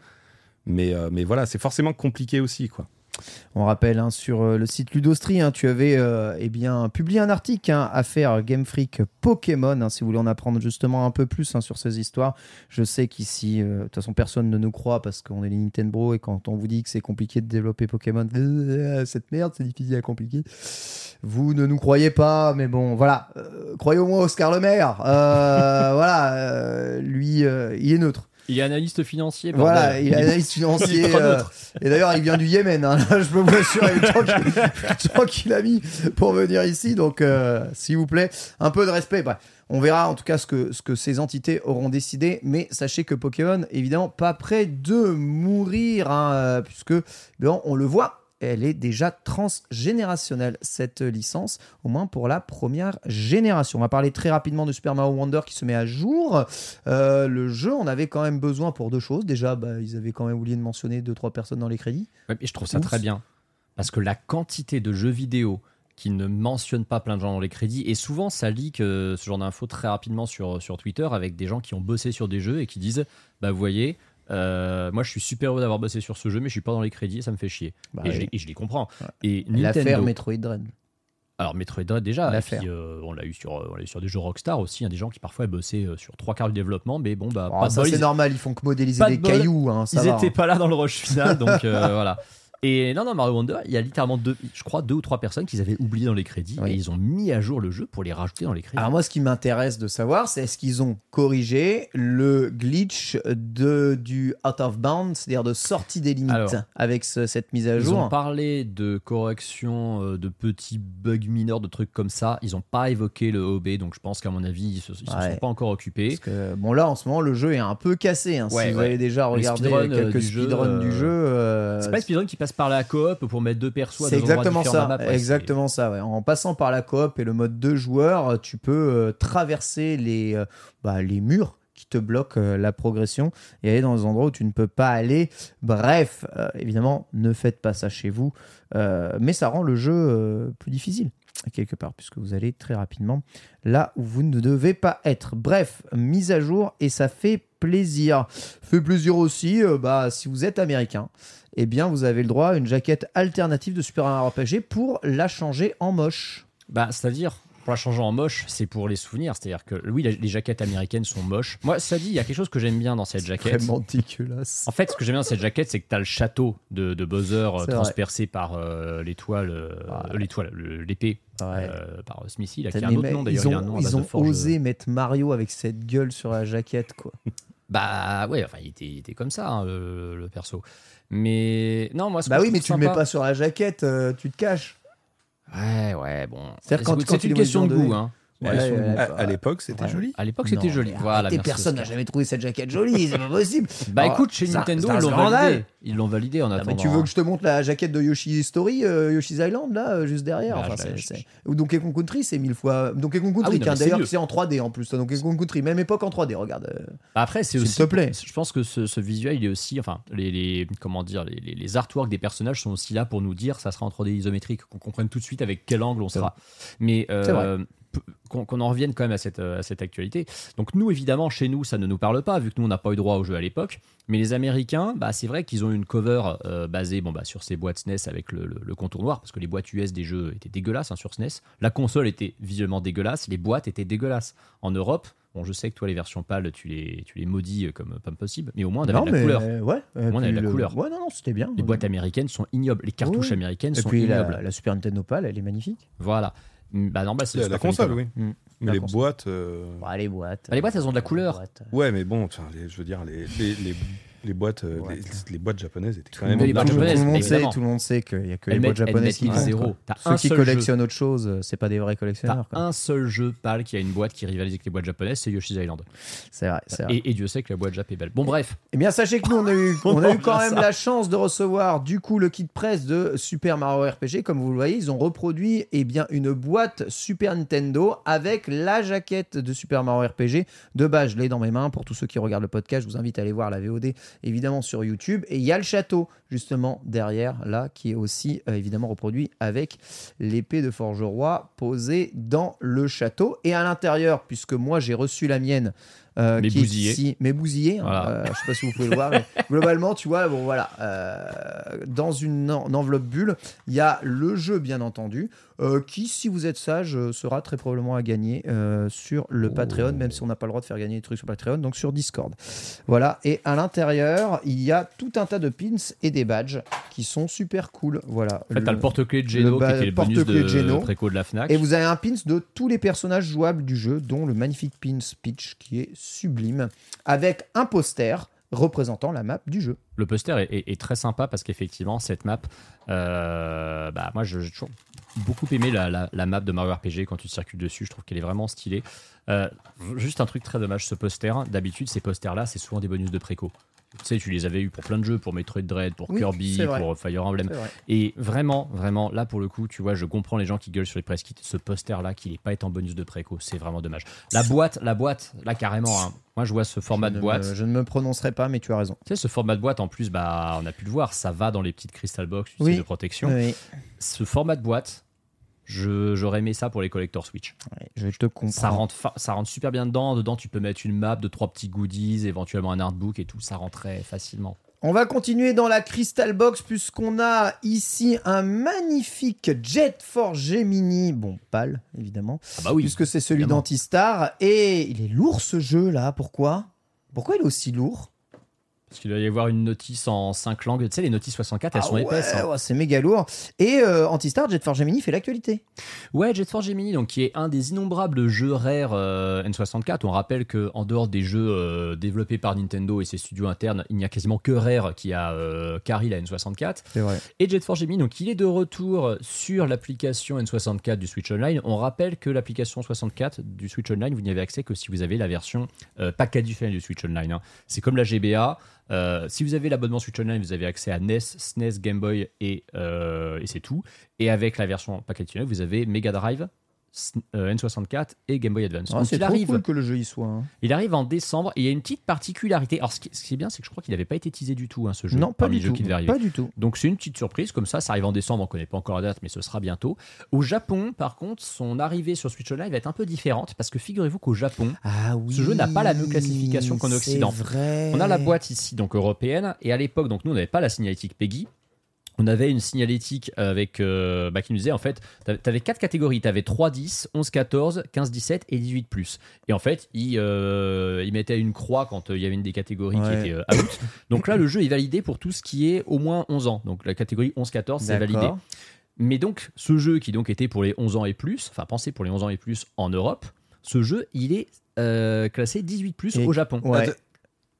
Speaker 5: Mais, euh, mais voilà, c'est forcément compliqué aussi, quoi.
Speaker 3: On rappelle hein, sur euh, le site Ludostri, hein, tu avais euh, eh publié un article hein, à faire Game Freak Pokémon, si vous voulez en apprendre justement un peu plus sur ces histoires. Je sais qu'ici, euh, de toute façon, personne ne nous croit parce qu'on est les Nintendo et quand on vous dit que c'est compliqué de développer Pokémon, <laughs> cette merde, c'est difficile à compliquer. Vous ne nous croyez pas, mais bon, voilà. Croyez au moins Oscar Le Maire. <laughs> Voilà, lui, il est neutre.
Speaker 4: Il est analyste financier.
Speaker 3: Voilà,
Speaker 4: bordel.
Speaker 3: il est analyste financier. euh, et d'ailleurs, il vient du Yémen. hein. Là, <laughs> je peux vous assurer le temps qu'il- a mis pour venir ici. Donc, euh, s'il vous plaît, un peu de respect. Bref, on verra en tout cas ce que, ce que ces entités auront décidé. Mais sachez que Pokémon, évidemment, pas près de mourir, hein, puisque on le voit. Elle est déjà transgénérationnelle, cette licence, au moins pour la première génération. On va parler très rapidement de Super Mario Wonder qui se met à jour. Euh, le jeu, on avait quand même besoin pour deux choses. Déjà, bah, ils avaient quand même oublié de mentionner deux, trois personnes dans les crédits.
Speaker 4: Ouais, et je trouve ça
Speaker 3: Ouf.
Speaker 4: très bien. Parce que la quantité de jeux vidéo qui ne mentionnent pas plein de gens dans les crédits, et souvent ça leak euh, ce genre d'infos très rapidement sur, sur Twitter avec des gens qui ont bossé sur des jeux et qui disent Bah, vous voyez, euh, moi je suis super heureux d'avoir bossé sur ce jeu, mais je suis pas dans les crédits et ça me fait chier.
Speaker 3: Bah
Speaker 4: et,
Speaker 3: oui.
Speaker 4: je, les- et je les comprends.
Speaker 3: Ouais.
Speaker 4: Et
Speaker 3: L'affaire
Speaker 4: Nintendo.
Speaker 3: Metroid Dread.
Speaker 4: Alors Metroid Dread déjà, et
Speaker 3: L'affaire.
Speaker 4: puis, euh, on l'a eu sur, on l'a eu sur des jeux Rockstar aussi, hein, des gens qui parfois bossaient euh, sur trois quarts du développement, mais bon bah
Speaker 3: Oh,
Speaker 4: pas
Speaker 3: ça, c'est
Speaker 4: ils-
Speaker 3: normal, ils font que modéliser
Speaker 4: de
Speaker 3: des cailloux. Hein, ça
Speaker 4: ils
Speaker 3: va,
Speaker 4: étaient
Speaker 3: hein.
Speaker 4: pas là dans le rush final, donc euh, <laughs> voilà. Et non, non, Mario Wonder, il y a littéralement deux, je crois, deux ou trois personnes qu'ils avaient oublié dans les crédits
Speaker 3: Oui.
Speaker 4: et ils ont mis à jour le jeu pour les rajouter dans les crédits.
Speaker 3: Alors moi, ce qui m'intéresse de savoir, c'est est-ce qu'ils ont corrigé le glitch de, du out of bounds, c'est-à-dire de sortie des limites,
Speaker 4: Alors,
Speaker 3: avec ce- cette mise à
Speaker 4: Ils
Speaker 3: jour.
Speaker 4: ont parlé de correction, euh, de petits bugs mineurs, de trucs comme ça. Ils n'ont pas évoqué le OB, donc je pense qu'à mon avis, ils ne
Speaker 3: Ouais.
Speaker 4: sont pas encore occupés.
Speaker 3: Parce que, bon, là, en ce moment, le jeu est un peu cassé. hein.
Speaker 4: Ouais,
Speaker 3: si vous avez déjà regardé
Speaker 4: speedruns, euh,
Speaker 3: quelques
Speaker 4: du jeu,
Speaker 3: speedruns du
Speaker 4: euh,
Speaker 3: jeu, euh,
Speaker 4: C'est pas les speedruns qui passent par la coop pour mettre deux persos à
Speaker 3: C'est exactement ça.
Speaker 4: la map. Ouais,
Speaker 3: exactement ça. ouais. En passant par la coop et le mode deux joueurs, tu peux euh, traverser les, euh, bah, les murs qui te bloquent euh, la progression et aller dans des endroits où tu ne peux pas aller. Bref, euh, évidemment, ne faites pas ça chez vous. Euh, mais ça rend le jeu euh, plus difficile quelque part puisque vous allez très rapidement là où vous ne devez pas être. Bref, mise à jour et ça fait plaisir. Fait plaisir aussi euh, bah, si vous êtes américain eh bien vous avez le droit à une jaquette alternative de Super RPG pour la changer en moche.
Speaker 4: Bah, c'est-à-dire, pour la changer en moche, c'est pour les souvenirs. C'est-à-dire que oui, les jaquettes américaines sont moches. Moi, ça dit, il y a quelque chose que j'aime bien dans cette jaquette.
Speaker 3: Vraiment dégueulasse.
Speaker 4: En fait, ce que j'aime bien dans cette jaquette, c'est que tu as le château de, de Bowser euh,
Speaker 3: C'est vrai.
Speaker 4: transpercé par euh, l'étoile, euh, l'étoile, le- l'épée
Speaker 3: Ouais.
Speaker 4: euh, par Smithy, là, qui a un autre nom d'ailleurs.
Speaker 3: Ils ont, ils ont osé mettre Mario avec cette gueule sur la jaquette, quoi. <laughs>
Speaker 4: Bah ouais, enfin, il était, il était comme ça, hein, le, le perso. Mais non, moi, ce
Speaker 3: Bah oui, mais tu le mets
Speaker 4: sympa-
Speaker 3: pas sur la jaquette, euh, tu te caches.
Speaker 4: Ouais, ouais, bon. C'est- une
Speaker 3: est
Speaker 4: question de goût. Hein.
Speaker 3: Ouais,
Speaker 5: À-
Speaker 3: ouais, ouais,
Speaker 5: à,
Speaker 3: ouais.
Speaker 5: à l'époque, c'était
Speaker 3: Ouais.
Speaker 5: joli.
Speaker 4: À l'époque, c'était joli. Voilà,
Speaker 3: arrêtez, personne n'a jamais trouvé cette jaquette jolie, c'est pas possible. <laughs>
Speaker 4: Bah
Speaker 3: Alors,
Speaker 4: écoute, chez
Speaker 3: ça-
Speaker 4: Nintendo, ils l'ont validé. Ils l'ont validé en
Speaker 3: Ah,
Speaker 4: attendant.
Speaker 3: mais tu veux
Speaker 4: hein.
Speaker 3: que je te montre la jaquette de Yoshi's Story, euh, Yoshi's Island, là, euh, juste derrière?
Speaker 4: Bah,
Speaker 3: enfin, Ou Donkey Kong Country, c'est mille fois. Donkey Kong Country,
Speaker 4: Ah oui,
Speaker 3: d'ailleurs, c'est en 3D en plus. Donkey Kong Country, même époque en 3D, regarde. euh.
Speaker 4: Après, c'est
Speaker 3: S'il
Speaker 4: aussi.
Speaker 3: te plaît.
Speaker 4: Je pense que ce, ce visuel, il est aussi. Enfin, les, les- comment dire, les, les, les artworks des personnages sont aussi là pour nous dire ça sera en 3D isométrique, qu'on comprenne tout de suite avec quel angle on
Speaker 3: C'est
Speaker 4: sera. Mais qu'on en revienne quand même à cette, euh, à cette actualité. Donc nous, évidemment, chez nous, ça ne nous parle pas, vu que nous, on n'a pas eu droit au jeu à l'époque. Mais les Américains, bah, c'est vrai qu'ils ont une cover euh, basée bon, bah, sur ces boîtes SNES avec le, le- le contour noir, parce que les boîtes US des jeux étaient dégueulasses hein, sur SNES. La console était visuellement dégueulasse, les boîtes étaient dégueulasses. En Europe, bon, je sais que toi, les versions pâles, tu les, tu les maudis euh, comme pas possible, mais au moins, on avait
Speaker 3: Non,
Speaker 4: de la
Speaker 3: mais
Speaker 4: couleur.
Speaker 3: euh, ouais.
Speaker 4: Au moins, on avait de la
Speaker 3: le-
Speaker 4: couleur.
Speaker 3: Ouais, non, non, c'était bien.
Speaker 4: Les boîtes américaines sont ignobles, les cartouches américaines
Speaker 3: Et
Speaker 4: sont
Speaker 3: puis
Speaker 4: ignobles.
Speaker 3: la, la Super Nintendo PAL, elle est magnifique.
Speaker 4: Voilà. Mm, Bah, normal, c'est
Speaker 5: La, la console, oui.
Speaker 3: Mm.
Speaker 5: Mais les
Speaker 3: console.
Speaker 5: boîtes. euh,
Speaker 3: Bah, les boîtes.
Speaker 4: Bah, les boîtes, elles ont de la
Speaker 3: euh,
Speaker 4: couleur.
Speaker 5: Ouais, mais bon, les- je veux dire, les, les, les, les boîtes, euh,
Speaker 3: Ouais.
Speaker 5: les, les boîtes japonaises étaient quand
Speaker 3: Tout le
Speaker 5: même.
Speaker 4: Mais les boîtes
Speaker 3: monde-
Speaker 4: japonaises,
Speaker 3: tout le monde sait, tout le monde sait qu'il y a que les boîtes japonaises qui.
Speaker 4: T'as
Speaker 3: Ceux qui collectionnent autre chose, euh, c'est pas des vrais collectionneurs. quoi.
Speaker 4: un seul jeu pâle qui a une boîte qui rivalise avec les boîtes japonaises, c'est Yoshi's Island.
Speaker 3: C'est vrai, c'est vrai.
Speaker 4: Et, et Dieu sait que la boîte Jap est belle. Bon, bref.
Speaker 3: Eh bien, sachez que nous, on a eu, <laughs>
Speaker 4: On
Speaker 3: a eu quand même la chance de recevoir du coup le kit presse de Super Mario RPG. Comme vous le voyez, ils ont reproduit eh bien, une boîte Super Nintendo avec la jaquette de Super Mario RPG. De base, je l'ai dans mes mains. Pour tous ceux qui regardent le podcast, je vous invite à aller voir la VOD évidemment sur YouTube. Et il y a le château justement derrière là qui est aussi euh, évidemment reproduit avec l'épée de Forgeroy posée dans le château. Et à l'intérieur, puisque moi j'ai reçu la mienne. Euh,
Speaker 4: Mais
Speaker 3: qui est
Speaker 4: bousillée.
Speaker 3: ici- mais bousillée. hein.
Speaker 4: Voilà.
Speaker 3: Euh, je sais pas si vous pouvez le voir, mais <laughs> globalement, tu vois, bon voilà, euh, dans une en- une enveloppe bulle, il y a le jeu bien entendu, euh, qui, si vous êtes sage, sera très probablement à gagner sur le
Speaker 4: Oh.
Speaker 3: Patreon, même si on n'a pas le droit de faire gagner des trucs sur Patreon, donc sur Discord. Voilà, et à l'intérieur, il y a tout un tas de pins et des badges qui sont super cool. Voilà.
Speaker 4: En fait, t'as le porte-clés de Geno,
Speaker 3: le
Speaker 4: qui était le bonus de
Speaker 3: Geno.
Speaker 4: préco de la Fnac.
Speaker 3: Et vous avez un pins de tous les personnages jouables du jeu, dont le magnifique pins Peach qui est sublime, avec un poster représentant la map du jeu.
Speaker 4: Le poster est, très sympa parce qu'effectivement, cette map, euh, bah, moi, j'ai toujours beaucoup aimé la map de Mario RPG quand tu circules dessus. Je trouve qu'elle est vraiment stylée. Euh, juste un truc très dommage, ce poster. D'habitude, ces posters-là, c'est souvent des bonus de préco. Tu sais, tu les avais eu pour plein de jeux, pour Metroid Dread, pour
Speaker 3: Oui,
Speaker 4: Kirby, pour Fire Emblem.
Speaker 3: Vrai.
Speaker 4: Et vraiment, vraiment, là pour le coup, tu vois, je comprends les gens qui gueulent sur les press kits. Ce poster-là, qui n'est pas été en bonus de préco, c'est vraiment dommage. La boîte, la boîte, là carrément, hein. moi je vois ce format
Speaker 3: je
Speaker 4: de boîte.
Speaker 3: me- je ne me prononcerai pas, mais tu as raison.
Speaker 4: Tu sais, ce format de boîte, en plus, bah, on a pu le voir, ça va dans les petites crystal box
Speaker 3: Oui.
Speaker 4: de protection.
Speaker 3: Oui,
Speaker 4: Ce format de boîte, j'aurais aimé ça pour les collectors Switch.
Speaker 3: ouais, je te comprends.
Speaker 4: Ça rentre, ça rentre super bien dedans. Dedans, tu peux mettre une map de trois petits goodies, éventuellement un artbook et tout. Ça rentrait facilement.
Speaker 3: On va continuer dans la Crystal Box puisqu'on a ici un magnifique Jet for Gemini, bon pâle évidemment,
Speaker 4: Ah bah oui.
Speaker 3: puisque c'est celui d'Antistar et il est lourd ce jeu là. Pourquoi? Pourquoi il est aussi lourd?
Speaker 4: Parce qu'il doit y avoir une notice en 5 langues. Tu sais, les notices 64, elles
Speaker 3: Ah
Speaker 4: sont
Speaker 3: ouais,
Speaker 4: épaisses. hein.
Speaker 3: ouais, c'est méga lourd. Et euh, Antistar, Jet for Gemini fait l'actualité.
Speaker 4: Ouais, Jet Force Gemini, donc, qui est un des innombrables jeux rares euh, N64. On rappelle qu'en dehors des jeux euh, développés par Nintendo et ses studios internes, il n'y a quasiment que Rare qui a carry la N64.
Speaker 3: C'est vrai.
Speaker 4: Et Jet Force Gemini, donc il est de retour sur l'application N64 du Switch Online. On rappelle que l'application 64 du Switch Online, vous n'y avez accès que si vous avez la version euh, package du Switch Online. hein. C'est comme la GBA. Euh, si vous avez l'abonnement Switch Online, vous avez accès à NES, SNES, Game Boy et, euh, et c'est tout. Et avec la version package vous avez Mega Drive, euh, N64 et Game Boy Advance.
Speaker 3: Ah, c'est
Speaker 4: il
Speaker 3: trop
Speaker 4: arrive,
Speaker 3: cool que le jeu y soit. hein.
Speaker 4: il arrive en décembre et il y a une petite particularité. Alors ce qui, ce qui est bien, c'est que je crois qu'il n'avait pas été teasé du tout hein, ce jeu.
Speaker 3: Non, pas du tout. Pas du tout.
Speaker 4: Donc c'est une petite surprise, comme ça, ça arrive en décembre, on ne connaît pas encore la date, mais ce sera bientôt. Au Japon, par contre, son arrivée sur Switch Online va être un peu différente, parce que figurez-vous qu'au Japon,
Speaker 3: Ah oui.
Speaker 4: Ce jeu n'a pas la même classification qu'en Occident.
Speaker 3: Vrai.
Speaker 4: on a la boîte ici, donc européenne, et à l'époque, donc nous, on n'avait pas la signalétique PEGI. On avait une signalétique avec, euh, bah, qui nous disait en fait, tu avais quatre catégories. Tu avais 3, 10, 11, 14, 15, 17 et 18 plus. Et en fait, il, euh, il mettait une croix quand euh, il y avait une des catégories qui
Speaker 3: Ouais.
Speaker 4: était euh, out. Donc là, le jeu est validé pour tout ce qui est au moins 11 ans. Donc la catégorie 11, 14, c'est validé. Mais donc, ce jeu qui donc était pour les 11 ans et plus, enfin pensé pour les 11 ans et plus en Europe, ce jeu, il est euh, classé 18 plus
Speaker 3: Et-
Speaker 4: au Japon.
Speaker 3: Ouais.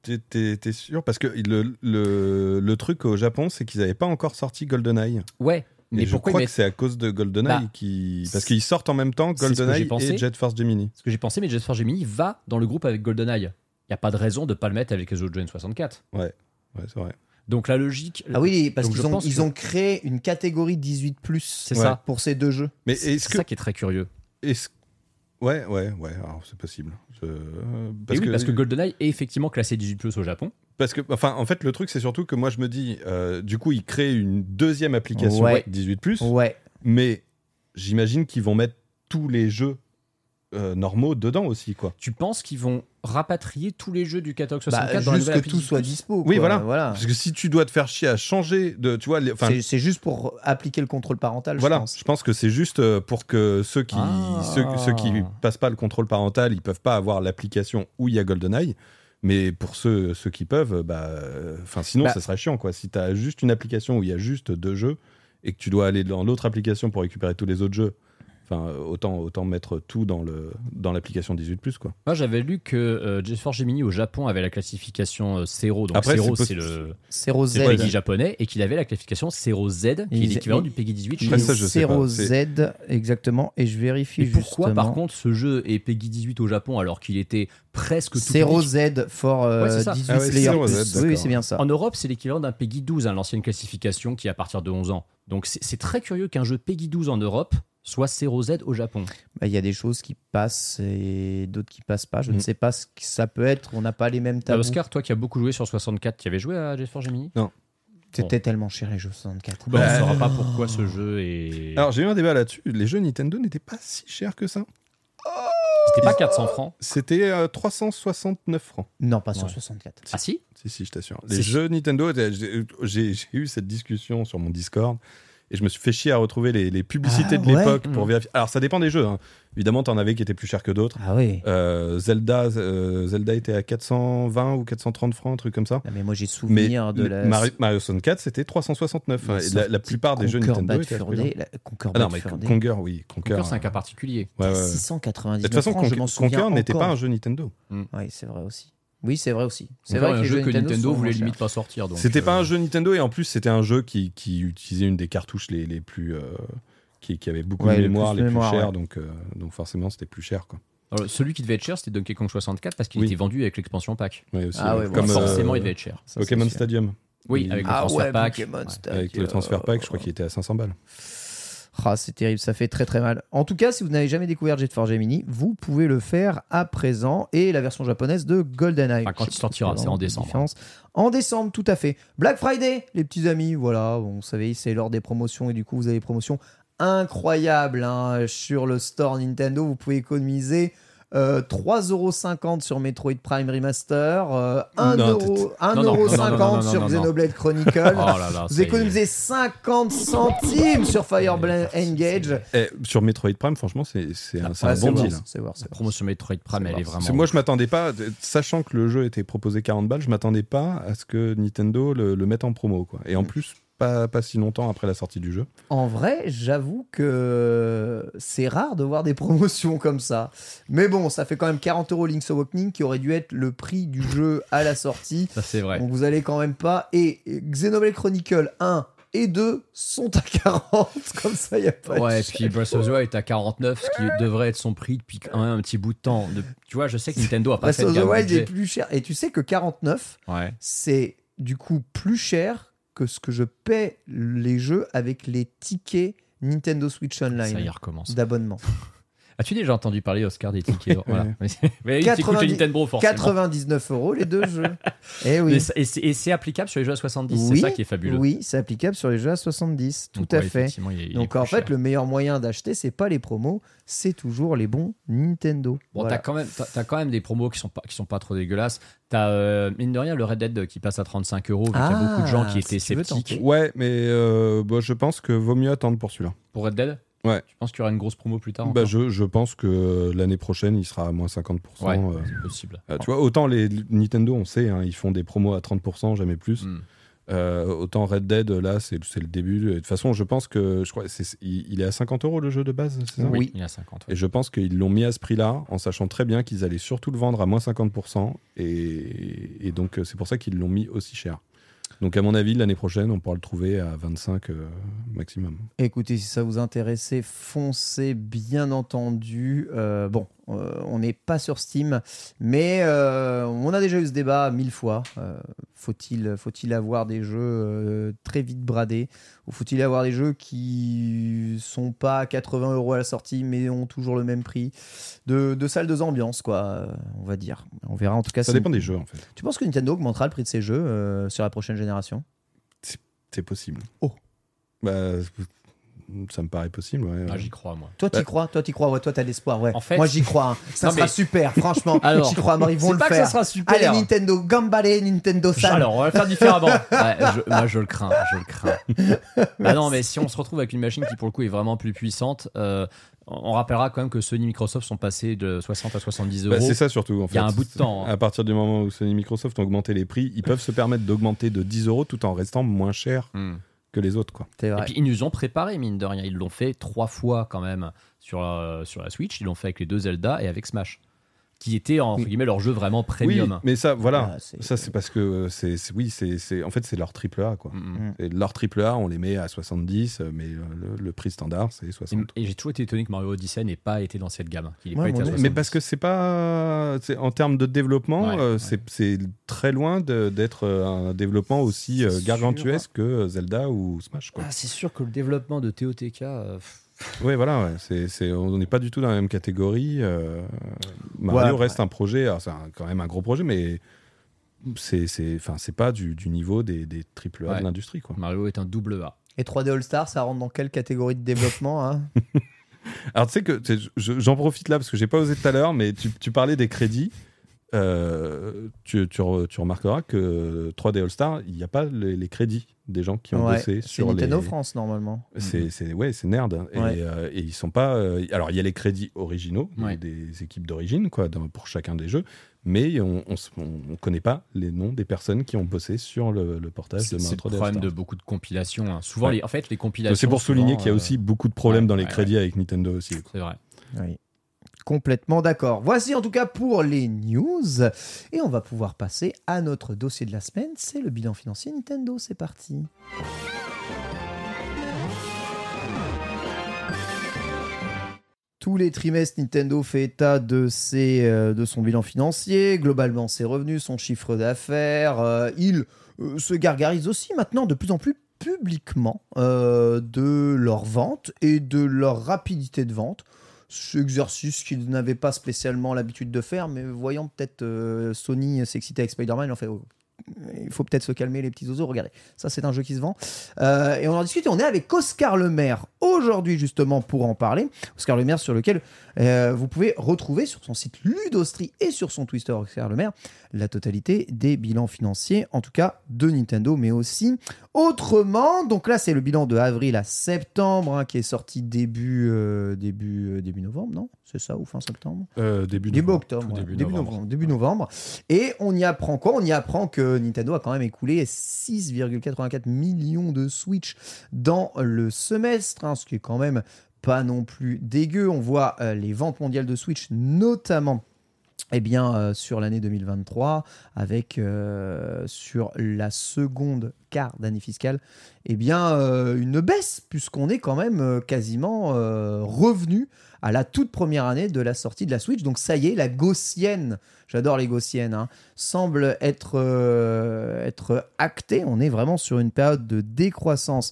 Speaker 5: T'es- sûr? Parce que le, le, le truc au Japon, c'est qu'ils n'avaient pas encore sorti GoldenEye.
Speaker 4: Ouais. Mais
Speaker 5: Mais je
Speaker 4: pourquoi ils
Speaker 5: crois que c'est à cause de GoldenEye
Speaker 4: Bah,
Speaker 5: qui. Parce qu'ils sortent en même temps
Speaker 4: c'est
Speaker 5: GoldenEye
Speaker 4: pensé.
Speaker 5: et Jet Force Gemini.
Speaker 4: Ce que j'ai pensé, mais Jet Force Gemini va dans le groupe avec GoldenEye. Il n'y a pas de raison de ne pas le mettre avec les autres jeux N64.
Speaker 5: Ouais, c'est vrai.
Speaker 4: Donc la logique.
Speaker 3: Ah oui, parce
Speaker 4: je
Speaker 3: qu'ils ont,
Speaker 4: pense
Speaker 3: ils
Speaker 4: que-
Speaker 3: ont créé une catégorie 18
Speaker 4: C'est
Speaker 5: Ouais.
Speaker 4: ça.
Speaker 3: pour ces deux jeux.
Speaker 5: Mais
Speaker 4: C'est
Speaker 5: est-ce
Speaker 4: c'est
Speaker 5: que.
Speaker 4: ça qui est très curieux.
Speaker 5: est-ce- Ouais, ouais, ouais, alors c'est possible. Je-
Speaker 4: Parce, oui, parce que GoldenEye est effectivement classé 18 plus au Japon.
Speaker 5: Parce que, enfin, en fait, le truc, c'est surtout que moi, je me dis, euh, du coup, ils créent une deuxième application
Speaker 3: Ouais.
Speaker 5: 18,
Speaker 3: Ouais.
Speaker 5: mais j'imagine qu'ils vont mettre tous les jeux euh, normaux dedans aussi, quoi.
Speaker 4: Tu penses qu'ils vont rapatrier tous les jeux du catalogue 64
Speaker 3: Bah,
Speaker 4: dans
Speaker 3: juste que tout
Speaker 4: 18+.
Speaker 3: soit dispo.
Speaker 5: Oui,
Speaker 3: quoi,
Speaker 5: voilà. Parce que si tu dois te faire chier à changer de, tu vois, les-
Speaker 3: C'est- juste pour appliquer le contrôle parental,
Speaker 5: voilà,
Speaker 3: je pense.
Speaker 5: que c'est juste euh, pour que ceux qui,
Speaker 4: Ah.
Speaker 5: ceux, ceux qui passent pas le contrôle parental, ils peuvent pas avoir l'application où il y a GoldenEye. Mais pour ceux, ceux qui peuvent, bah, euh, enfin, sinon,
Speaker 3: Bah.
Speaker 5: ça serait chiant, quoi. Si tu as juste une application où il y a juste deux jeux et que tu dois aller dans l'autre application pour récupérer tous les autres jeux, enfin, euh, autant, autant mettre tout dans le dans l'application 18+, quoi.
Speaker 4: Moi, j'avais lu que euh, Jet Force Gemini au Japon avait la classification euh, Zero. Donc
Speaker 5: Après,
Speaker 4: Zero,
Speaker 5: c'est
Speaker 4: c'est
Speaker 5: possi-
Speaker 4: le,
Speaker 3: Zero Z.
Speaker 4: c'est le PEGI japonais, et qu'il avait la classification Zero Z, qui est l'équivalent du PEGI 18 chez
Speaker 5: Après, ça, je sais
Speaker 3: Zero
Speaker 5: pas,
Speaker 3: Z, exactement. Et je vérifie
Speaker 4: Et pourquoi,
Speaker 3: justement.
Speaker 4: par contre, ce jeu est PEGI 18 au Japon alors qu'il était presque tout
Speaker 3: Zero
Speaker 4: public
Speaker 3: Z for euh,
Speaker 4: Ouais, c'est ça.
Speaker 3: 18
Speaker 5: Ah ouais,
Speaker 3: players
Speaker 5: Zero
Speaker 3: plus.
Speaker 5: Z,
Speaker 3: Oui, oui,
Speaker 5: d'accord.
Speaker 3: c'est bien ça.
Speaker 4: En Europe, c'est l'équivalent d'un PEGI 12, hein, l'ancienne classification qui est à partir de 11 ans. Donc c'est c'est très curieux qu'un jeu PEGI 12 en Europe soit 0Z au Japon.
Speaker 3: Bah, Il y a des choses qui passent et d'autres qui passent pas. Je
Speaker 5: Mm.
Speaker 3: ne sais pas ce que ça peut être. On n'a pas les mêmes
Speaker 4: T'as
Speaker 3: tabous.
Speaker 4: Oscar, toi qui as beaucoup joué sur 64, tu avais joué à Jet Force Gemini?
Speaker 3: C'était tellement cher les jeux 64.
Speaker 4: bah, On ne
Speaker 5: Bah,
Speaker 4: saura pas pourquoi ce jeu est.
Speaker 5: Alors, j'ai eu un débat là-dessus. Les jeux Nintendo n'étaient pas si chers que ça.
Speaker 4: C'était pas 400 francs.
Speaker 5: C'était euh, 369 francs.
Speaker 3: Non, pas sur
Speaker 4: Ouais.
Speaker 3: 64.
Speaker 4: Ah si?
Speaker 5: Si, si, je t'assure. Les jeux Nintendo, j'ai eu cette discussion sur mon Discord et je me suis fait chier à retrouver les, les publicités
Speaker 3: Ah,
Speaker 5: de
Speaker 3: ouais
Speaker 5: l'époque pour
Speaker 4: Mhm.
Speaker 5: vérifier. Alors, ça dépend des jeux. hein. Évidemment, t'en avais qui étaient plus chers que d'autres.
Speaker 3: Ah oui.
Speaker 5: Euh, Zelda, euh, Zelda était à 420 ou 430 francs, un truc comme ça.
Speaker 3: Ah, mais moi j'ai
Speaker 5: Mais
Speaker 3: souvenir de la.
Speaker 5: Mario, Mario 64, c'était 369.
Speaker 3: la
Speaker 5: Et la, la plupart des jeux
Speaker 3: Conquer
Speaker 5: Nintendo
Speaker 3: Bad
Speaker 5: étaient
Speaker 3: la- Conquer
Speaker 5: Ah non, mais. Conquer, oui. Conquer.
Speaker 4: Conquer, c'est un cas
Speaker 5: euh,
Speaker 4: particulier.
Speaker 5: ouais.
Speaker 3: 699
Speaker 5: De toute façon,
Speaker 3: francs,
Speaker 5: Conquer, n'était pas un jeu Nintendo.
Speaker 3: Oui, c'est vrai aussi. Oui, c'est vrai aussi. C'est vrai
Speaker 4: un jeu que Nintendo voulait limite pas sortir.
Speaker 5: C'était
Speaker 4: euh,
Speaker 5: pas un jeu Nintendo et en plus c'était un jeu qui, qui utilisait une des cartouches les, les plus euh, qui, qui avait beaucoup
Speaker 3: Ouais,
Speaker 5: de
Speaker 3: le
Speaker 5: mémoire,
Speaker 3: plus
Speaker 5: les plus chères,
Speaker 3: ouais.
Speaker 5: donc, euh, donc forcément c'était plus cher quoi.
Speaker 4: alors, celui qui devait être cher, c'était Donkey Kong 64 parce qu'il
Speaker 5: Oui.
Speaker 4: était vendu avec l'expansion pack.
Speaker 5: Ouais, aussi,
Speaker 3: Ah
Speaker 5: ouais.
Speaker 3: ouais,
Speaker 5: comme
Speaker 4: Forcément,
Speaker 5: euh,
Speaker 4: il devait être cher.
Speaker 3: Ça,
Speaker 5: Pokémon. Stadium.
Speaker 4: Oui, avec le
Speaker 3: Ah
Speaker 4: transfert
Speaker 3: ouais,
Speaker 4: pack.
Speaker 3: Pokémon
Speaker 4: Ouais.
Speaker 3: Stadium.
Speaker 5: avec le transfert pack, je crois qu'il était à 500 balles.
Speaker 3: Ah, c'est terrible, ça fait très très mal. En tout cas, si vous n'avez jamais découvert Jet Force Gemini, vous pouvez le faire à présent et la version japonaise de GoldenEye.
Speaker 4: Enfin, quand il sortira, c'est en décembre.
Speaker 3: différence. En décembre, tout à fait. Black Friday, les petits amis, voilà, bon, vous savez, c'est lors des promotions et du coup, vous avez des promotions incroyables hein, sur le store Nintendo. Vous pouvez économiser. Euh, 3,50€ sur Metroid Prime Remaster, euh, 1,50€
Speaker 5: Non,
Speaker 4: Non, non, non, non, non, non, non,
Speaker 3: sur. Xenoblade Chronicle. <laughs>
Speaker 4: Oh là là,
Speaker 3: Vous économisez 50 centimes sur Fire Emblem Engage.
Speaker 5: Et sur Metroid Prime, franchement, c'est c'est un, c'est un
Speaker 3: Ah,
Speaker 5: bon deal.
Speaker 3: C'est voir, c'est
Speaker 4: La promotion Metroid Prime, elle est vraiment.
Speaker 5: Moi, je m'attendais pas, sachant que le jeu était proposé 40 balles, je m'attendais pas à ce que Nintendo le, le mette en promo. Quoi. Et en plus, pas, pas si longtemps après la sortie du jeu.
Speaker 3: En vrai, j'avoue que c'est rare de voir des <laughs> promotions comme ça. Mais bon, ça fait quand même 40 euros Link's Awakening qui aurait dû être le prix du jeu à la sortie.
Speaker 4: Ça, c'est vrai.
Speaker 3: Donc vous allez quand même pas. Et Xenoblade Chronicle 1 et 2 sont à 40. <laughs> Comme ça, il n'y a pas
Speaker 4: Ouais,
Speaker 3: de
Speaker 4: et puis Breath of the Wild est à 49, ce qui devrait être son prix depuis quand même un petit bout de temps. De- Tu vois, je sais que Nintendo a pas
Speaker 3: Breath
Speaker 4: fait de
Speaker 3: of the Wild est plus cher. Et tu sais que 49,
Speaker 4: Ouais.
Speaker 3: c'est du coup plus cher que ce que je paie les jeux avec les tickets Nintendo Switch Online d'abonnement.
Speaker 4: As-tu déjà entendu parler, Oscar, des tickets <laughs> Voilà. Mais il t'écoute
Speaker 3: 90
Speaker 4: le Nintendo, forcément.
Speaker 3: 99 euros les deux jeux. <laughs> Eh oui.
Speaker 4: Mais Et c'est et c'est applicable sur les jeux à 70, c'est
Speaker 3: Oui,
Speaker 4: ça qui est fabuleux.
Speaker 3: Oui, c'est applicable sur les jeux à 70, tout
Speaker 4: Donc,
Speaker 3: à
Speaker 4: ouais,
Speaker 3: fait.
Speaker 4: il il
Speaker 3: Donc en fait,
Speaker 4: cher.
Speaker 3: le meilleur moyen d'acheter, c'est pas les promos, c'est toujours les bons Nintendo.
Speaker 4: Bon,
Speaker 3: Voilà.
Speaker 4: t'as quand même, t'as, quand même des promos qui sont pas, qui sont pas trop dégueulasses. T'as euh, mine de rien le Red Dead qui passe à 35 euros. vu qu'il y a
Speaker 3: Ah,
Speaker 4: beaucoup de gens qui
Speaker 3: si
Speaker 4: étaient
Speaker 3: veux
Speaker 4: sceptiques.
Speaker 5: Ouais, mais euh, bah, je pense que vaut mieux attendre pour celui-là.
Speaker 4: pour Red Dead?
Speaker 5: Ouais.
Speaker 4: Je pense qu'il y aura une grosse promo plus tard.
Speaker 5: Bah, je, je pense que l'année prochaine, il sera à moins 50%.
Speaker 4: Ouais,
Speaker 5: euh.
Speaker 4: c'est possible.
Speaker 5: Euh, tu vois, autant les Nintendo, on sait, hein, ils font des promos à 30%, jamais plus.
Speaker 4: Hmm.
Speaker 5: Euh, autant Red Dead, là, c'est c'est le début. De toute façon, je pense que je crois, il, il est à 50 euros le jeu de base, c'est ça?
Speaker 4: Oui, il y a 50. ouais.
Speaker 5: Et je pense qu'ils l'ont mis à ce prix-là, en sachant très bien qu'ils allaient surtout le vendre à moins 50%. Et, et donc, c'est pour ça qu'ils l'ont mis aussi cher. Donc, à mon avis, l'année prochaine, on pourra le trouver à 25 euh, maximum.
Speaker 3: Écoutez, si ça vous intéresse, foncez bien entendu. Euh, bon, on n'est pas sur Steam, mais euh, on a déjà eu ce débat mille fois. Euh, faut-il, faut-il avoir des jeux euh, très vite bradés? Ou faut-il avoir des jeux qui sont pas à 80 euros à la sortie mais ont toujours le même prix? De, de salle de ambiance, quoi, euh, on va dire. On verra en tout cas.
Speaker 5: Ça dépend des jeux, en fait.
Speaker 3: Tu penses que Nintendo augmentera le prix de ses jeux euh, sur la prochaine génération?
Speaker 5: C'est possible.
Speaker 3: Oh.
Speaker 5: Bah, ça me paraît possible, ouais.
Speaker 4: Ah, j'y crois moi.
Speaker 3: Toi, t'y
Speaker 5: Bah-
Speaker 3: crois Toi, t'y crois Ouais, toi, t'as l'espoir. Ouais.
Speaker 4: En fait-
Speaker 3: Moi, j'y crois. hein. Ça
Speaker 4: Non,
Speaker 3: sera
Speaker 4: mais-
Speaker 3: super, franchement. <laughs>
Speaker 4: Alors,
Speaker 3: j'y crois, Marie, ils vont le
Speaker 4: pas que ça sera super.
Speaker 3: Allez, Nintendo, gambale, Nintendo Sam.
Speaker 4: Alors, on va le faire différemment. <laughs> Ouais, je- moi, je le crains, je le crains. ah non, mais si on se retrouve avec une machine qui, pour le coup, est vraiment plus puissante, euh, on rappellera quand même que Sony et Microsoft sont passés de 60 à 70 euros.
Speaker 5: Bah, c'est ça surtout. En
Speaker 4: Il y a un bout de temps, hein.
Speaker 5: À partir du moment où Sony et Microsoft ont augmenté les prix, ils peuvent se permettre d'augmenter de 10 euros tout en restant moins cher
Speaker 4: Hmm.
Speaker 5: Que les autres. Quoi.
Speaker 4: Et puis ils nous ont préparé, mine de rien. Ils l'ont fait trois fois quand même sur la, sur la Switch. Ils l'ont fait avec les deux Zelda et avec Smash, qui étaient entre
Speaker 5: Oui.
Speaker 4: guillemets leur jeu vraiment premium.
Speaker 5: Oui, mais ça, voilà.
Speaker 3: Ah, c'est-
Speaker 5: ça, c'est parce que euh, c'est, oui, c'est, en fait, c'est leur triple A. Quoi.
Speaker 4: Mm, mm.
Speaker 5: Et leur triple A, on les met à 70, euh, mais euh, le, le prix standard, c'est
Speaker 4: Et,
Speaker 5: 60.
Speaker 4: et j'ai toujours été étonné que Mario Odyssey n'ait pas été dans cette gamme. Qu'il ait
Speaker 3: Ouais,
Speaker 4: pas été à
Speaker 3: moi non.
Speaker 4: 70.
Speaker 5: Mais parce que c'est pas. en termes de développement,
Speaker 4: Ouais,
Speaker 5: euh,
Speaker 4: ouais.
Speaker 5: c'est, très loin d'être un développement aussi gargantuesque que euh, Zelda ou Smash. Quoi.
Speaker 4: Ah, c'est sûr que le développement de TOTK. euh, pff, <laughs>
Speaker 5: Oui, voilà, ouais, c'est, c'est- on n'est pas du tout dans la même catégorie. euh, Mario
Speaker 3: Ouais,
Speaker 5: reste un projet, alors c'est quand même un gros projet, mais c'est, c'est, enfin, c'est pas du, du niveau des, des triple A
Speaker 4: Ouais.
Speaker 5: de l'industrie. Quoi.
Speaker 4: Mario est un double A.
Speaker 3: Et 3D All Star, ça rentre dans quelle catégorie de développement hein <laughs>
Speaker 5: Alors tu sais que j'en profite là parce que j'ai pas osé tout à l'heure, mais tu, tu parlais des crédits. Euh, tu, tu re- tu remarqueras que 3D All Star, il n'y a pas les, les crédits des gens qui ont
Speaker 3: Ouais,
Speaker 5: bossé
Speaker 3: C'est
Speaker 5: sur
Speaker 3: Nintendo
Speaker 5: les.
Speaker 3: France, normalement.
Speaker 5: C'est c'est- ouais, c'est nerd. Et,
Speaker 3: Ouais.
Speaker 5: euh, et ils sont pas. euh, alors il y a les crédits originaux des-
Speaker 4: Ouais.
Speaker 5: des, équipes d'origine quoi dans- pour chacun des jeux, mais on on, se- on- on connaît pas les noms des personnes qui ont bossé sur le, le portage
Speaker 4: C'est
Speaker 5: de
Speaker 4: c'est le
Speaker 5: 3D All
Speaker 4: problème de beaucoup de compilations. hein. Souvent,
Speaker 5: Ouais.
Speaker 4: les, en fait, les compilations.
Speaker 5: C'est pour souligner qu'il y a
Speaker 4: euh,
Speaker 5: aussi beaucoup de problèmes
Speaker 4: ouais,
Speaker 5: dans les
Speaker 4: ouais,
Speaker 5: crédits avec Nintendo aussi.
Speaker 4: C'est vrai.
Speaker 3: Oui. Complètement d'accord. Voici en tout cas pour les news. Et on va pouvoir passer à notre dossier de la semaine. C'est le bilan financier Nintendo. C'est parti. Tous les trimestres, Nintendo fait état de, euh, son bilan financier, globalement ses revenus, son chiffre d'affaires. Euh, il euh, se gargarise aussi maintenant de plus en plus publiquement euh, de leur vente et de leur rapidité de vente. Ce exercice qu'ils n'avaient pas spécialement l'habitude de faire, mais voyant peut-être euh, Sony s'exciter avec Spider-Man, ont fait oh, il faut peut-être se calmer les petits oiseaux. Regardez, ça c'est un jeu qui se vend. Euh, et on en discute on est avec Oscar Lemaire aujourd'hui justement pour en parler. Oscar Lemaire sur lequel euh, vous pouvez retrouver sur son site Ludostri et sur son Twitter Oscar Lemaire la totalité des bilans financiers, en tout cas de Nintendo, mais aussi autrement. Donc là c'est le bilan de avril à septembre hein, qui est sorti début, euh, début, euh, début novembre, non? C'est ça ou fin septembre?
Speaker 5: Euh, début
Speaker 3: octobre, ouais.
Speaker 4: début
Speaker 3: début,
Speaker 4: novembre.
Speaker 3: novembre. début novembre. Et on y apprend quoi? On y apprend que Nintendo a quand même écoulé 6,84 millions de Switch dans le semestre, hein, ce qui est quand même pas non plus dégueu. On voit les ventes mondiales de Switch, notamment eh bien, euh, sur l'année 2023, avec euh, sur la seconde d'année fiscale, eh bien, euh, une baisse, puisqu'on est quand même euh, quasiment euh, revenu à la toute première année de la sortie de la Switch. Donc ça y est, la gaussienne, j'adore les gaussiennes, hein, semble être, euh, être actée. On est vraiment sur une période de décroissance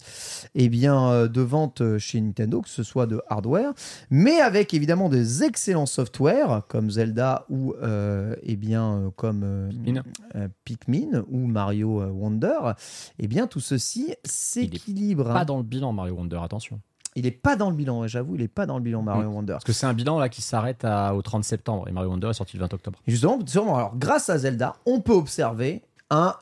Speaker 3: et bien, de vente chez Nintendo, que ce soit de hardware, mais avec évidemment des excellents softwares comme Zelda ou eh bien, comme
Speaker 4: Pikmin.
Speaker 3: Pikmin ou Mario Wonder. Eh bien, tout ceci s'équilibre.
Speaker 4: Pas dans le bilan Mario Wonder, attention.
Speaker 3: Il est pas dans le bilan, j'avoue, il est pas dans le bilan Mario
Speaker 4: Mm.
Speaker 3: Wonder.
Speaker 4: Parce que c'est un bilan là qui s'arrête au 30 septembre et Mario Wonder est sorti le 20 octobre.
Speaker 3: Et Justement, sûrement, alors grâce à Zelda, on peut observer un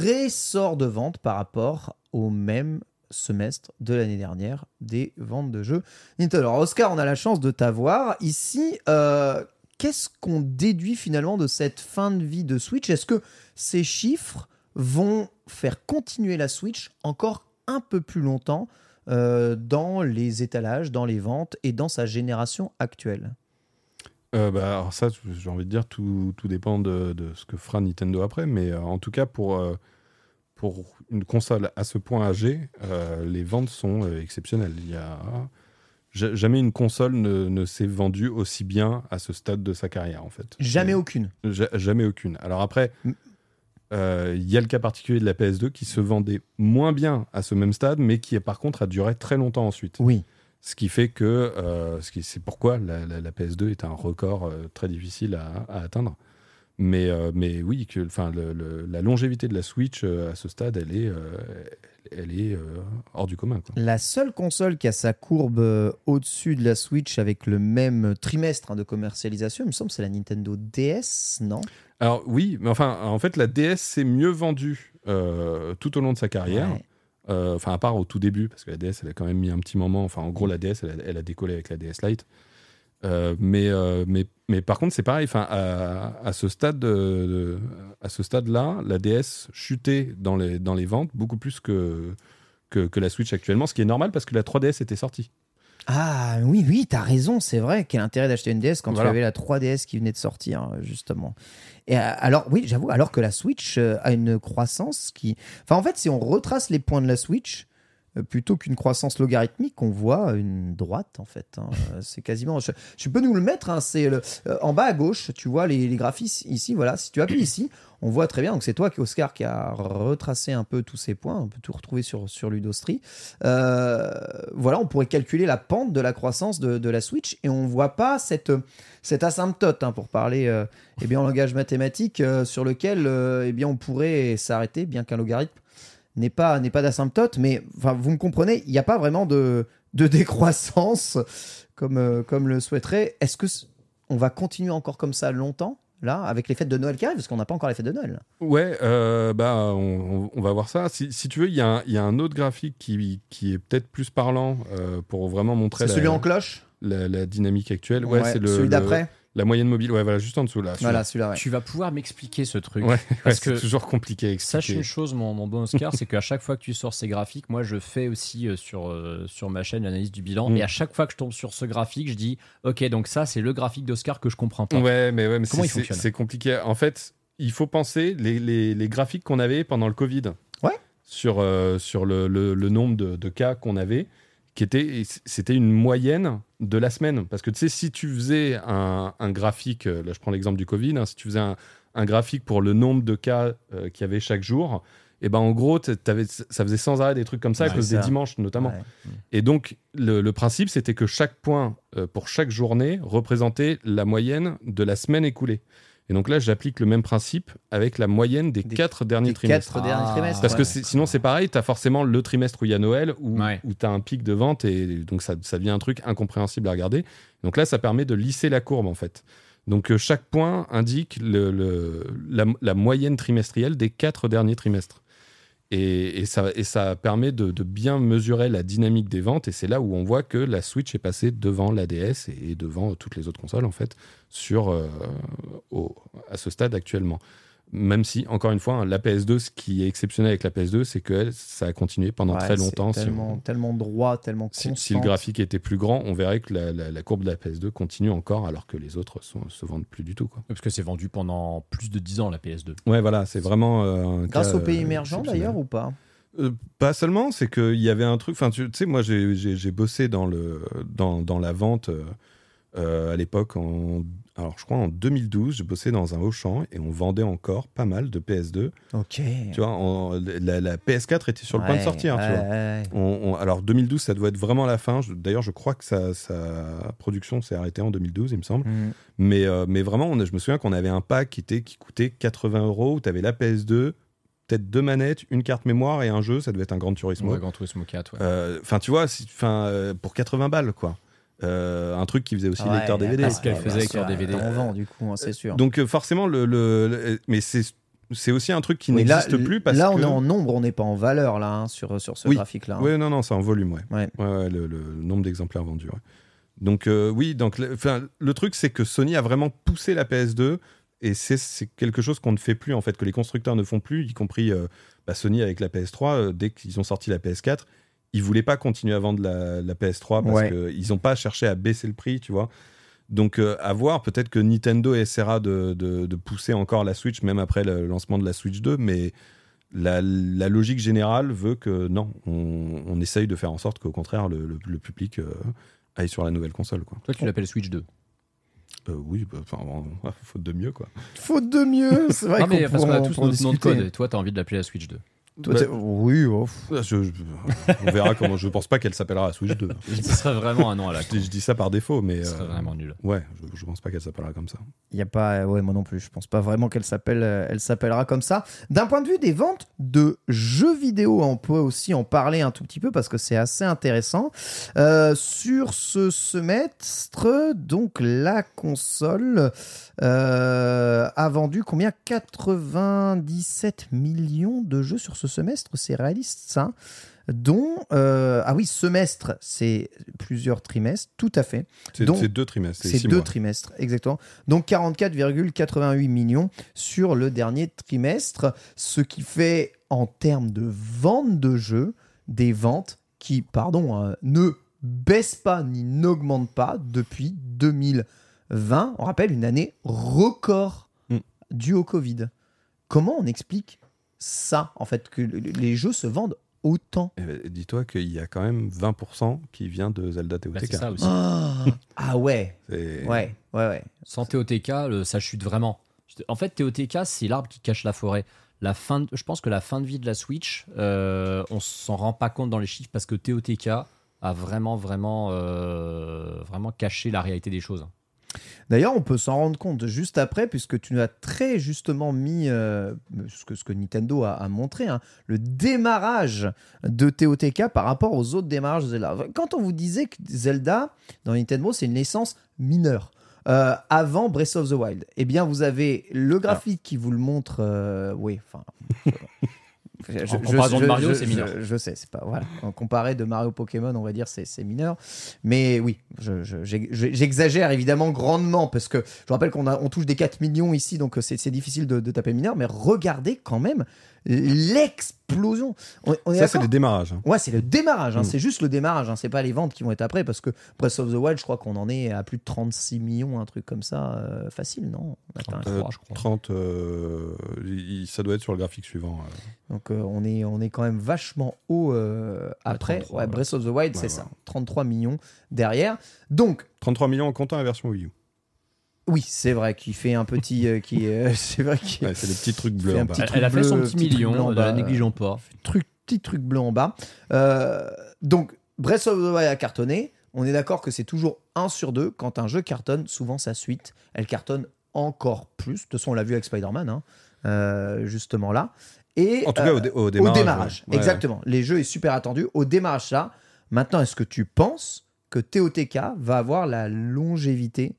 Speaker 3: ressort de vente par rapport au même semestre de l'année dernière des ventes de jeux Nintendo. Alors Oscar, on a la chance de t'avoir ici. euh, Qu'est-ce qu'on déduit finalement de cette fin de vie de Switch? Est-ce que ces chiffres vont faire continuer la Switch encore un peu plus longtemps euh, dans les étalages, dans les ventes et dans sa génération actuelle
Speaker 5: Euh, bah, alors ça, j'ai envie de dire, tout, tout dépend de, de ce que fera Nintendo après. Mais euh, en tout cas, pour, pour une console à ce point âgée, les ventes sont exceptionnelles. Il y a ja- jamais une console ne, ne s'est vendue aussi bien à ce stade de sa carrière, en fait.
Speaker 3: Jamais
Speaker 5: Et-
Speaker 3: aucune.
Speaker 5: Ja- jamais aucune. Alors après,
Speaker 3: Mm.
Speaker 5: euh, il y a le cas particulier de la PS2 qui se vendait moins bien à ce même stade, mais qui par contre a duré très longtemps ensuite.
Speaker 3: Oui.
Speaker 5: Ce qui fait que euh, c'est pourquoi la, la- la PS2 est un record euh, très difficile à, à atteindre. Mais, euh, mais oui, que, le- le- la longévité de la Switch à ce stade, elle est, elle est hors du commun. quoi.
Speaker 3: La seule console qui a sa courbe au-dessus de la Switch avec le même trimestre hein, de commercialisation, il me semble, c'est la Nintendo DS, non?
Speaker 5: Alors oui, mais enfin, en fait, la DS s'est mieux vendue euh, tout au long de sa carrière.
Speaker 3: Ouais.
Speaker 5: Euh, enfin, à part au tout début, parce que la DS, elle a quand même mis un petit moment. Enfin, en gros, la DS, elle a, elle a décollé avec la DS Lite. Euh, mais, mais, mais par contre, c'est pareil. Enfin, à, à ce stade, de- de- à ce stade-là, la DS chutait dans les, dans les ventes beaucoup plus que, que, que la Switch actuellement, ce qui est normal parce que la 3DS était sortie.
Speaker 3: Ah oui, oui, t'as raison, c'est vrai. Quel intérêt d'acheter une DS quand
Speaker 5: Voilà.
Speaker 3: tu avais la 3DS qui venait de sortir, euh, justement. Et euh, alors, oui, j'avoue, alors que la Switch euh, a une croissance qui. Enfin, en fait, si on retrace les points de la Switch, plutôt qu'une croissance logarithmique, on voit une droite, en fait. hein. <laughs> Euh, c'est quasiment. Je, je peux nous le mettre, hein, c'est le- euh, en bas à gauche, tu vois les, les graphismes ici, voilà. Si tu appuies <coughs> ici, on voit très bien. Donc, c'est toi, qui Oscar, qui a retracé un peu tous ces points. On peut tout retrouver sur, sur Ludostri. Euh, voilà, on pourrait calculer la pente de la croissance de, de la Switch et on voit pas cette, cette asymptote, hein, pour parler euh, eh bien, en langage mathématique, euh, sur lequel euh, eh bien, on pourrait s'arrêter, bien qu'un logarithme n'est pas, n'est pas d'asymptote. Mais enfin, vous me comprenez, il n'y a pas vraiment de, de décroissance comme, euh, comme le souhaiterait. Est-ce que c- on va continuer encore comme ça longtemps Là, avec les fêtes de Noël qui arrivent, parce qu'on n'a pas encore les fêtes de Noël?
Speaker 5: Ouais, euh, bah, on, on- on va voir ça. Si, si tu veux, il y, a un- il y a un autre graphique qui, qui est peut-être plus parlant euh, pour vraiment montrer
Speaker 3: C'est
Speaker 5: la,
Speaker 3: celui en cloche?
Speaker 5: la, la dynamique actuelle. Ouais, c'est le,
Speaker 3: Celui
Speaker 5: le-
Speaker 3: d'après
Speaker 5: la moyenne mobile. Ouais, voilà, juste en dessous là. celui-là.
Speaker 3: Voilà, celui-là, ouais.
Speaker 4: Tu vas pouvoir m'expliquer ce truc.
Speaker 5: Ouais,
Speaker 4: Parce
Speaker 5: ouais, c'est
Speaker 4: que-
Speaker 5: toujours compliqué à
Speaker 4: Sache
Speaker 5: expliquer.
Speaker 4: une chose, mon, mon bon Oscar, c'est qu'à chaque fois que tu sors ces graphiques, moi je fais aussi euh, sur, euh, sur ma chaîne l'analyse du bilan.
Speaker 5: Mm.
Speaker 4: Et à chaque fois que je tombe sur ce graphique, je dis Ok, donc ça c'est le graphique d'Oscar que je comprends pas.
Speaker 5: Ouais, mais, ouais, mais
Speaker 4: Comment
Speaker 5: c'est-
Speaker 4: il
Speaker 5: c'est
Speaker 4: fonctionne
Speaker 5: c'est compliqué. En fait, il faut penser les, les, les graphiques qu'on avait pendant le Covid.
Speaker 3: Ouais.
Speaker 5: Sur, euh, sur le, le- le nombre de, de cas qu'on avait, qui était, c'était une moyenne de la semaine. Parce que tu sais, si tu faisais un, un graphique, euh, là je prends l'exemple du Covid, hein, si tu faisais un, un graphique pour le nombre de cas euh, qu'il y avait chaque jour, et ben en gros, ça faisait sans arrêt des trucs comme ça à cause
Speaker 3: ça.
Speaker 5: des dimanches notamment.
Speaker 3: Ouais.
Speaker 5: Et donc, le, le principe, c'était que chaque point euh, pour chaque journée représentait la moyenne de la semaine écoulée. Et donc là, j'applique le même principe avec la moyenne des,
Speaker 3: Des-
Speaker 5: quatre derniers
Speaker 3: Les
Speaker 5: trimestres.
Speaker 3: quatre derniers
Speaker 4: Ah.
Speaker 3: trimestres.
Speaker 5: Parce que
Speaker 3: ouais.
Speaker 5: sinon, c'est pareil, tu as forcément le trimestre où il y a Noël, où,
Speaker 4: Ouais.
Speaker 5: tu as un pic de vente, et donc ça, ça devient un truc incompréhensible à regarder. Donc là, ça permet de lisser la courbe, en fait. Donc euh, chaque point indique le- le- la, la moyenne trimestrielle des quatre derniers trimestres. Et, ça, et ça permet de, bien mesurer la dynamique des ventes. Et c'est là où on voit que la Switch est passée devant la DS et, devant toutes les autres consoles, en fait, euh, à ce stade actuellement. Même si, encore une fois, hein, la PS2, ce qui est exceptionnel avec la PS2, c'est que elle, ça a continué pendant
Speaker 3: Ouais,
Speaker 5: très longtemps. Si,
Speaker 3: Tellement,
Speaker 5: on-
Speaker 3: tellement droit, tellement
Speaker 5: si-
Speaker 3: constant.
Speaker 5: si le graphique était plus grand, on verrait que la, la- la courbe de la PS2 continue encore, alors que les autres sont- se vendent plus du tout. Quoi.
Speaker 4: Parce que c'est vendu pendant plus de 10 ans la PS2.
Speaker 5: Ouais, voilà, c'est vraiment. euh, un
Speaker 3: Grâce
Speaker 5: cas,
Speaker 3: aux pays
Speaker 5: euh,
Speaker 3: émergents d'ailleurs ou pas?
Speaker 5: Euh, pas seulement, c'est qu'il y avait un truc. Enfin, tu sais, moi, j'ai bossé dans, le, dans, dans la vente euh, Euh, à l'époque, en, alors je crois en 2012, je bossais dans un Auchan et on vendait encore pas mal de PS2.
Speaker 3: Ok.
Speaker 5: Tu vois, la, la PS4 était sur le point de
Speaker 3: Ouais,
Speaker 5: sortir. tu
Speaker 3: ouais,
Speaker 5: vois.
Speaker 3: ouais.
Speaker 5: On- on- alors 2012, ça doit être vraiment la fin. Je- D'ailleurs, je crois que sa, sa production s'est arrêtée en 2012, il me semble. Mais, euh, mais vraiment, on a- je me souviens qu'on avait un pack qui, était, qui coûtait 80 euros, où tu avais la PS2, peut-être deux manettes, une carte mémoire et un jeu. Ça devait être un Grand Turismo.
Speaker 4: Ouais, Gran Turismo 4, ouais.
Speaker 5: Euh, Enfin, tu vois, enfin, euh, pour 80 balles, quoi. Euh, un truc qui faisait aussi
Speaker 3: Ouais,
Speaker 5: lecteur DVD.
Speaker 4: Qu'est-ce qu'elle faisait leur DVD?
Speaker 3: On vend du coup, hein, c'est sûr.
Speaker 5: Donc euh, forcément, le, le- le- mais c'est c'est aussi un truc qui
Speaker 3: Oui, là-
Speaker 5: n'existe plus parce
Speaker 3: là,
Speaker 5: que
Speaker 3: on est en nombre, on n'est pas en valeur là hein, sur, sur ce
Speaker 5: Oui.
Speaker 3: graphique-là. hein.
Speaker 5: Oui, non, non, c'est en volume, ouais.
Speaker 3: Ouais.
Speaker 5: ouais, le, le nombre d'exemplaires vendus. ouais. Donc euh, oui, donc le, enfin, le truc c'est que Sony a vraiment poussé la PS2 et c'est c'est quelque chose qu'on ne fait plus en fait, que les constructeurs ne font plus, y compris euh, bah, Sony avec la PS3. euh, dès qu'ils ont sorti la PS4, ils voulaient pas continuer à vendre la, la PS3 parce
Speaker 3: Ouais.
Speaker 5: qu'ils n'ont pas cherché à baisser le prix, tu vois. Donc euh, à voir, peut-être que Nintendo essaiera de, de- de pousser encore la Switch, même après le lancement de la Switch 2, mais la, la logique générale veut que non, on, on essaye de faire en sorte qu'au contraire, le, le- le public euh, aille sur la nouvelle console. Quoi.
Speaker 4: Toi, tu l'appelles Switch 2.
Speaker 5: Euh, oui, bah, enfin, <laughs> faute de mieux. Quoi.
Speaker 3: Faute de mieux, c'est vrai
Speaker 4: non, mais
Speaker 3: qu'on
Speaker 4: parce qu'on a tous notre nom de code. Et toi, t'as envie de l'appeler la Switch 2.
Speaker 3: Toi,
Speaker 5: Bah,
Speaker 3: oui, oh, pff.
Speaker 5: je- je- on verra comment. Je pense pas qu'elle s'appellera la Switch 2. <laughs>
Speaker 4: Ce serait vraiment un nom à la
Speaker 5: je, dis- je dis ça par défaut, mais
Speaker 4: Ce serait
Speaker 5: euh,
Speaker 4: vraiment nul.
Speaker 5: ouais, je, je pense pas qu'elle s'appellera comme ça.
Speaker 3: Il y a pas, ouais, moi non plus. Je pense pas vraiment qu'elle s'appelle, euh, elle s'appellera comme ça. D'un point de vue des ventes de jeux vidéo, on peut aussi en parler un tout petit peu parce que c'est assez intéressant. Euh, sur ce semestre, donc la console euh, a vendu combien? 97 millions de jeux sur ce semestre. C'est réaliste, ça dont euh, ah oui semestre c'est plusieurs trimestres tout à fait
Speaker 5: C'est deux trimestres.
Speaker 3: c'est deux
Speaker 5: mois.
Speaker 3: trimestres, exactement. Donc 44,88 millions sur le dernier trimestre, ce qui fait en termes de vente de jeux, des ventes qui, pardon, hein, ne baissent pas ni n'augmentent pas depuis 2020. On rappelle une année record
Speaker 5: Mm.
Speaker 3: due au Covid. Comment on explique ça, en fait, que les jeux se vendent autant
Speaker 5: Eh ben, Dis-toi qu'il y a quand même 20% qui vient de Zelda
Speaker 4: Bah,
Speaker 5: TOTK.
Speaker 4: c'est ça aussi.
Speaker 3: ah, ah ouais, ouais, ouais, ouais.
Speaker 4: Sans TOTK, le- ça chute vraiment. En fait, TOTK, c'est l'arbre qui cache la forêt. La fin de- je pense que la fin de vie de la Switch, euh, on s'en rend pas compte dans les chiffres parce que TOTK a vraiment, vraiment, euh, vraiment caché la réalité des choses.
Speaker 3: D'ailleurs, on peut s'en rendre compte juste après, puisque tu nous as très justement mis euh, ce, que, ce que Nintendo a, a montré, hein, le démarrage de TOTK par rapport aux autres démarrages de Zelda. Quand on vous disait que Zelda, dans Nintendo, c'est une naissance mineure. euh, avant Breath of the Wild, eh bien, vous avez le graphique qui vous le montre. euh, oui, enfin. Je-
Speaker 4: En comparaison de Mario, c'est mineur.
Speaker 3: Je, je sais, c'est pas voilà. En comparé de Mario Pokémon, on va dire c'est mineur. Mais oui, j'exagère évidemment grandement parce que je rappelle qu'on on touche des 4 millions ici, donc c'est c'est difficile de, de taper mineur. Mais regardez quand même l'explosion. On, on
Speaker 5: Ça, c'est le démarrage. hein.
Speaker 3: Ouais, c'est le démarrage, hein,
Speaker 5: Mm.
Speaker 3: c'est juste le démarrage, hein, c'est pas les ventes qui vont être après, parce que Breath of the Wild, je crois qu'on en est à plus de 36 millions, un truc comme ça, euh, facile, non? On a quand même-
Speaker 4: 33, je crois.
Speaker 5: 30, euh, ça doit être sur le graphique suivant. euh.
Speaker 3: Donc euh, on, est, on est quand même vachement haut euh, après.
Speaker 4: 33,
Speaker 3: ouais,
Speaker 4: ouais.
Speaker 3: Breath of the Wild,
Speaker 5: Ouais,
Speaker 3: c'est
Speaker 5: ouais.
Speaker 3: ça, 33 millions derrière. Donc,
Speaker 5: 33 millions en comptant la version Wii U.
Speaker 3: oui, c'est vrai qu'il fait un petit... euh, qui, euh, <laughs> c'est vrai qu'il
Speaker 5: Ouais, c'est des petits trucs bleus
Speaker 3: fait un
Speaker 5: en bas.
Speaker 3: petit
Speaker 4: Elle,
Speaker 3: truc
Speaker 4: elle a fait
Speaker 3: bleu,
Speaker 4: son
Speaker 3: petit
Speaker 4: petit
Speaker 3: truc
Speaker 4: million,
Speaker 3: blanc
Speaker 4: ne
Speaker 3: bas,
Speaker 4: la négligeons pas.
Speaker 3: truc, petit truc bleu en bas. Euh, donc, Breath of the Wild a cartonné. On est d'accord que c'est toujours 1 sur 2. Quand un jeu cartonne, souvent sa suite, elle cartonne encore plus. De toute façon, on l'a vu avec Spider-Man, hein, euh, justement là. Et,
Speaker 5: En tout cas, au, dé- au démarrage. Ouais,
Speaker 3: exactement. Les jeux est super attendu. Au démarrage, ça. Maintenant, est-ce que tu penses que TOTK va avoir la longévité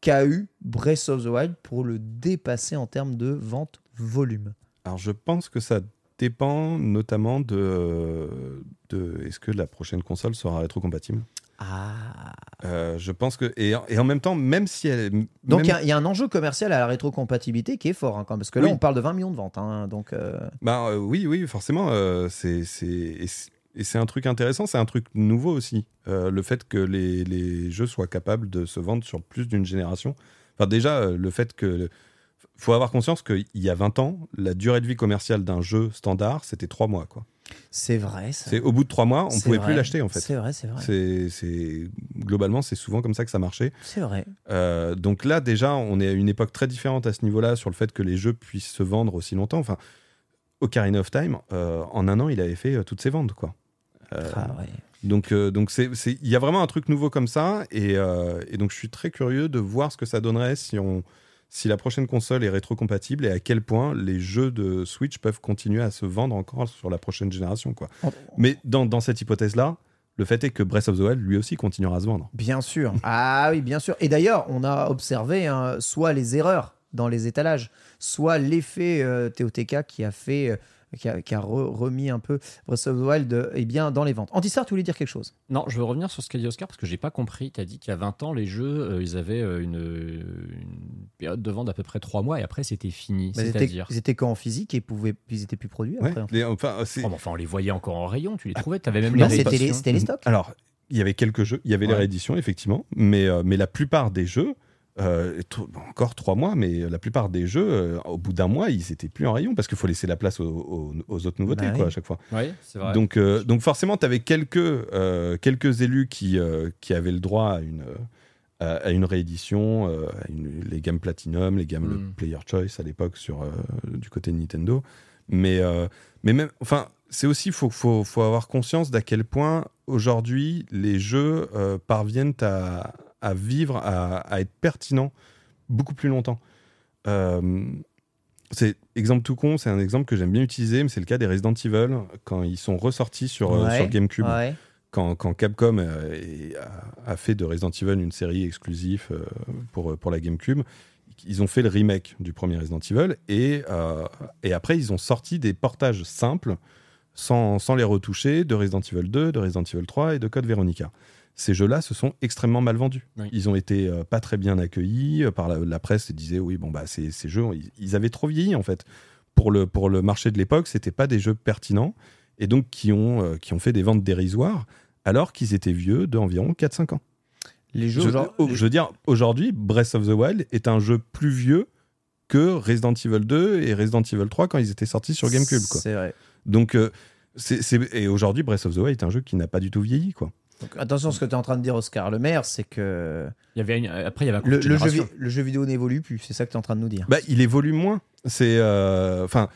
Speaker 3: qu'a eu Breath of the Wild pour le dépasser en termes de vente volume
Speaker 5: Alors, je pense que ça dépend notamment de, de est-ce que la prochaine console sera rétrocompatible?
Speaker 3: Ah
Speaker 5: Euh, je pense que et, en- et en même temps, même si elle,
Speaker 3: Donc il y a- il y, a un enjeu commercial à la rétrocompatibilité qui est fort, hein, quand même, parce que là
Speaker 5: Oui.
Speaker 3: on parle de 20 millions de ventes. hein, donc euh,
Speaker 5: Bah, euh, oui, oui, forcément, c'est c'est et c'est- un truc intéressant, c'est un truc nouveau aussi, Euh, le fait que les, les jeux soient capables de se vendre sur plus d'une génération. Enfin déjà, euh, le fait que faut avoir conscience qu'il y a 20 ans, la durée de vie commerciale d'un jeu standard, c'était 3 mois, quoi.
Speaker 3: C'est vrai.
Speaker 5: C'est au bout de trois mois, on
Speaker 3: C'est
Speaker 5: pouvait
Speaker 3: vrai.
Speaker 5: plus l'acheter en fait.
Speaker 3: C'est vrai, c'est vrai.
Speaker 5: C'est, globalement, c'est souvent comme ça que ça marchait.
Speaker 3: C'est vrai.
Speaker 5: Euh, donc là, déjà, on est à une époque très différente à ce niveau-là sur le fait que les jeux puissent se vendre aussi longtemps. Enfin, Ocarina of Time, euh, en un an, il avait fait toutes ses ventes, quoi. Euh,
Speaker 3: Ah
Speaker 5: donc, euh, donc c'est, il y a vraiment un truc nouveau comme ça, et, euh, et donc je suis très curieux de voir ce que ça donnerait si on, si la prochaine console est rétrocompatible et à quel point les jeux de Switch peuvent continuer à se vendre encore sur la prochaine génération, quoi.
Speaker 3: On-
Speaker 5: Mais dans, dans cette hypothèse-là, le fait est que Breath of the Wild lui aussi continuera à se vendre.
Speaker 3: Bien sûr. <laughs> Ah oui, bien sûr. Et d'ailleurs, on a observé hein, soit les erreurs dans les étalages, soit l'effet euh, TOTK qui a fait, qui a, qui a re- remis un peu Breath of the Wild euh, eh bien, dans les ventes. Antistar, tu voulais dire quelque chose?
Speaker 4: Non, je veux revenir sur ce qu'a dit Oscar parce que j'ai pas compris. Tu as dit qu'il y a 20 ans, les jeux, euh, ils avaient euh, une, une période de vente d'à peu près 3 mois et après c'était fini.
Speaker 3: Bah, Ils étaient,
Speaker 4: C'est-à-dire.
Speaker 3: ils étaient qu'en physique et pouvaient, ils étaient plus produits
Speaker 5: Ouais,
Speaker 3: après. en fait.
Speaker 5: les- enfin, c'est-
Speaker 4: Oh, enfin, on les voyait encore en rayon, tu les trouvais, tu avais même les
Speaker 3: c'était les,
Speaker 4: rééditions.
Speaker 3: c'était les stocks.
Speaker 5: Alors, il y avait quelques jeux, il y avait les rééditions, effectivement, mais, euh, mais la plupart des jeux, euh, encore trois mois, mais la plupart des jeux, euh, au bout d'un mois, ils étaient plus en rayon parce qu'il faut laisser la place aux, aux- aux autres nouveautés,
Speaker 3: Bah
Speaker 5: quoi, à chaque fois.
Speaker 4: Oui, c'est vrai.
Speaker 5: Donc, euh, donc forcément, tu avais quelques, quelques élus qui, qui avaient le droit à une, à, une réédition, à une- les gammes Platinum, les gammes le
Speaker 4: Mm.
Speaker 5: Player Choice à l'époque sur du côté de Nintendo. Mais, mais même, enfin, c'est aussi, faut, faut, faut avoir conscience d'à quel point aujourd'hui les jeux parviennent à, à vivre, à, à être pertinents beaucoup plus longtemps. Euh, c'est exemple tout con, c'est un exemple que j'aime bien utiliser, mais c'est le cas des Resident Evil quand ils sont ressortis sur, euh,
Speaker 3: Ouais,
Speaker 5: sur GameCube
Speaker 3: Ouais.
Speaker 5: quand, quand Capcom euh, a, a fait de Resident Evil une série exclusive euh, pour, pour la GameCube, ils ont fait le remake du premier Resident Evil et, euh, et après ils ont sorti des portages simples sans, sans les retoucher de Resident Evil 2, de Resident Evil 3 et de Code Veronica. Ces jeux-là se sont extrêmement mal vendus.
Speaker 4: Oui.
Speaker 5: Ils ont été euh, pas très bien accueillis euh, par la, la presse. Ils disaient oui bon bah ces, ces jeux ils, ils avaient trop vieilli en fait pour le pour le marché de l'époque. C'était pas des jeux pertinents et donc qui ont euh, qui ont fait des ventes dérisoires alors qu'ils étaient vieux d'environ 4-5 ans.
Speaker 3: Les jeux
Speaker 5: Je, oh, je veux dire, aujourd'hui, Breath of the Wild est un jeu plus vieux que Resident Evil 2 et Resident Evil 3 quand ils étaient sortis sur GameCube.
Speaker 3: C'est vrai.
Speaker 5: Donc, c'est- et aujourd'hui, Breath of the Wild est un jeu qui n'a pas du tout vieilli. Quoi.
Speaker 3: Donc, attention, ce que tu es en train de dire, Oscar Le Maire, c'est que
Speaker 4: Il y avait une- Après, il y avait un
Speaker 3: le, jeu, le jeu vidéo n'évolue plus. C'est ça que tu es en train de nous dire.
Speaker 5: Bah, il évolue moins. C'est, euh, enfin,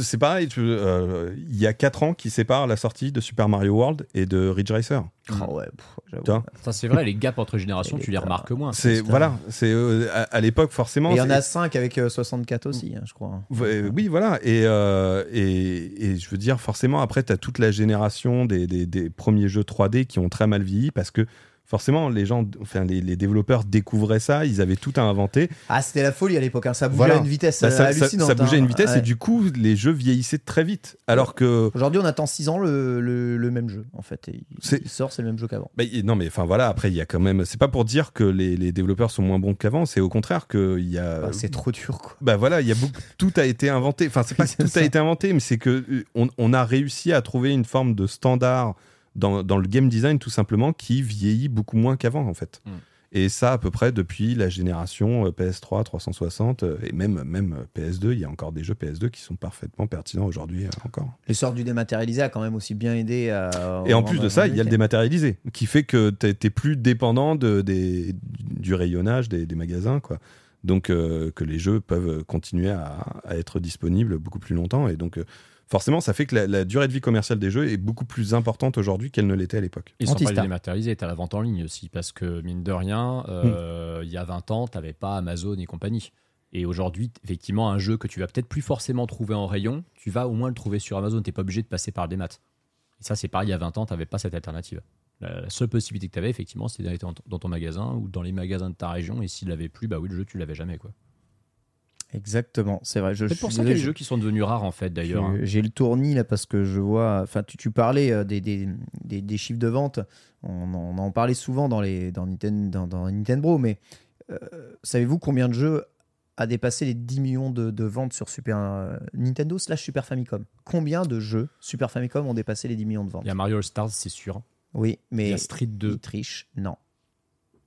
Speaker 5: c'est pareil. euh, Il y a 4 ans qui séparent la sortie de Super Mario World et de Ridge Racer.
Speaker 3: Ah ouais, pff, j'avoue.
Speaker 5: Tu vois
Speaker 4: Ça, c'est vrai, les gaps entre générations,
Speaker 3: Et
Speaker 4: tu
Speaker 3: les
Speaker 4: remarques moins.
Speaker 5: C'est
Speaker 3: Putain.
Speaker 5: voilà. C'est euh, à, à l'époque forcément.
Speaker 3: Il y en a 5 avec euh, 64 aussi, hein, je crois.
Speaker 5: Ouais, Oui, voilà. Et, euh, et, et je veux dire, forcément, après, tu as toute la génération des, des- des premiers jeux 3D qui ont très mal vieilli parce que forcément, les gens, enfin, les, les développeurs découvraient ça, ils avaient tout à inventer.
Speaker 3: Ah, c'était la folie à l'époque. hein. Ça bougeait
Speaker 5: Voilà.
Speaker 3: à une vitesse
Speaker 5: Bah, ça,
Speaker 3: hallucinante.
Speaker 5: ça bougeait à
Speaker 3: hein.
Speaker 5: une vitesse
Speaker 3: Ouais.
Speaker 5: et du coup, les jeux vieillissaient très vite. Alors que.
Speaker 3: Aujourd'hui, on attend 6 ans le, le- le même jeu, en fait. Et il, sort, c'est le même jeu qu'avant.
Speaker 5: Bah, non, mais enfin voilà, après, il y a quand même. C'est pas pour dire que les, les développeurs sont moins bons qu'avant, c'est au contraire qu'il y a.
Speaker 3: Bah, c'est trop dur, quoi.
Speaker 5: Bah voilà, il y a beaucoup, tout a été inventé. Enfin, c'est pas <laughs> que tout
Speaker 3: ça.
Speaker 5: a été inventé, mais c'est que euh, on, on a réussi à trouver une forme de standard dans, dans le game design tout simplement qui vieillit beaucoup moins qu'avant en fait.
Speaker 4: Mm.
Speaker 5: Et ça à peu près depuis la génération euh, PS3, 360 euh, et même même euh, PS2. Il y a encore des jeux PS2 qui sont parfaitement pertinents aujourd'hui encore.
Speaker 3: L'essor du dématérialisé a quand même aussi bien aidé à.
Speaker 5: Et en plus de ça, il y a le
Speaker 3: démat
Speaker 5: dématérialisé qui fait que tu n'es plus dépendant de, des, du rayonnage des, des magasins. Quoi. Donc euh, que les jeux peuvent continuer à, à être disponibles beaucoup plus longtemps. Et donc euh, forcément, ça fait que la, la durée de vie commerciale des jeux est beaucoup plus importante aujourd'hui qu'elle ne l'était à l'époque.
Speaker 4: Ils sont pas dématérialisés, t'as la vente en ligne aussi, parce que mine de rien, euh, il y a 20 ans, t'avais pas Amazon et compagnie. Et aujourd'hui, effectivement, un jeu que tu vas peut-être plus forcément trouver en rayon, tu vas au moins le trouver sur Amazon, t'es pas obligé de passer par le démat. Et ça, c'est pareil, il y a 20 ans, t'avais pas cette alternative. La, seule possibilité que t'avais, effectivement, c'était d'aller dans, dans ton magasin ou dans les magasins de ta région, et s'il l'avait plus, bah oui, le jeu, tu l'avais jamais. quoi.
Speaker 3: Exactement, c'est vrai.
Speaker 4: C'est pour ça qu'il y a des
Speaker 3: je-
Speaker 4: jeux qui sont devenus rares, en fait, d'ailleurs. hein.
Speaker 3: J'ai- le tournis là parce que je vois. Enfin, tu, tu parlais euh, des, des, des- des chiffres de vente. On, en- on en parlait souvent dans, les, dans, Nintendo, dans, dans Nintendo, mais euh, savez-vous combien de jeux a dépassé les 10 millions de, de ventes sur Super euh, Nintendo slash Super Famicom? Combien de jeux Super Famicom ont dépassé les 10 millions de ventes?
Speaker 4: Il y a Mario All Stars, c'est sûr.
Speaker 3: Oui,
Speaker 4: Il
Speaker 3: mais
Speaker 4: y a Street 2.
Speaker 3: il triche. Non,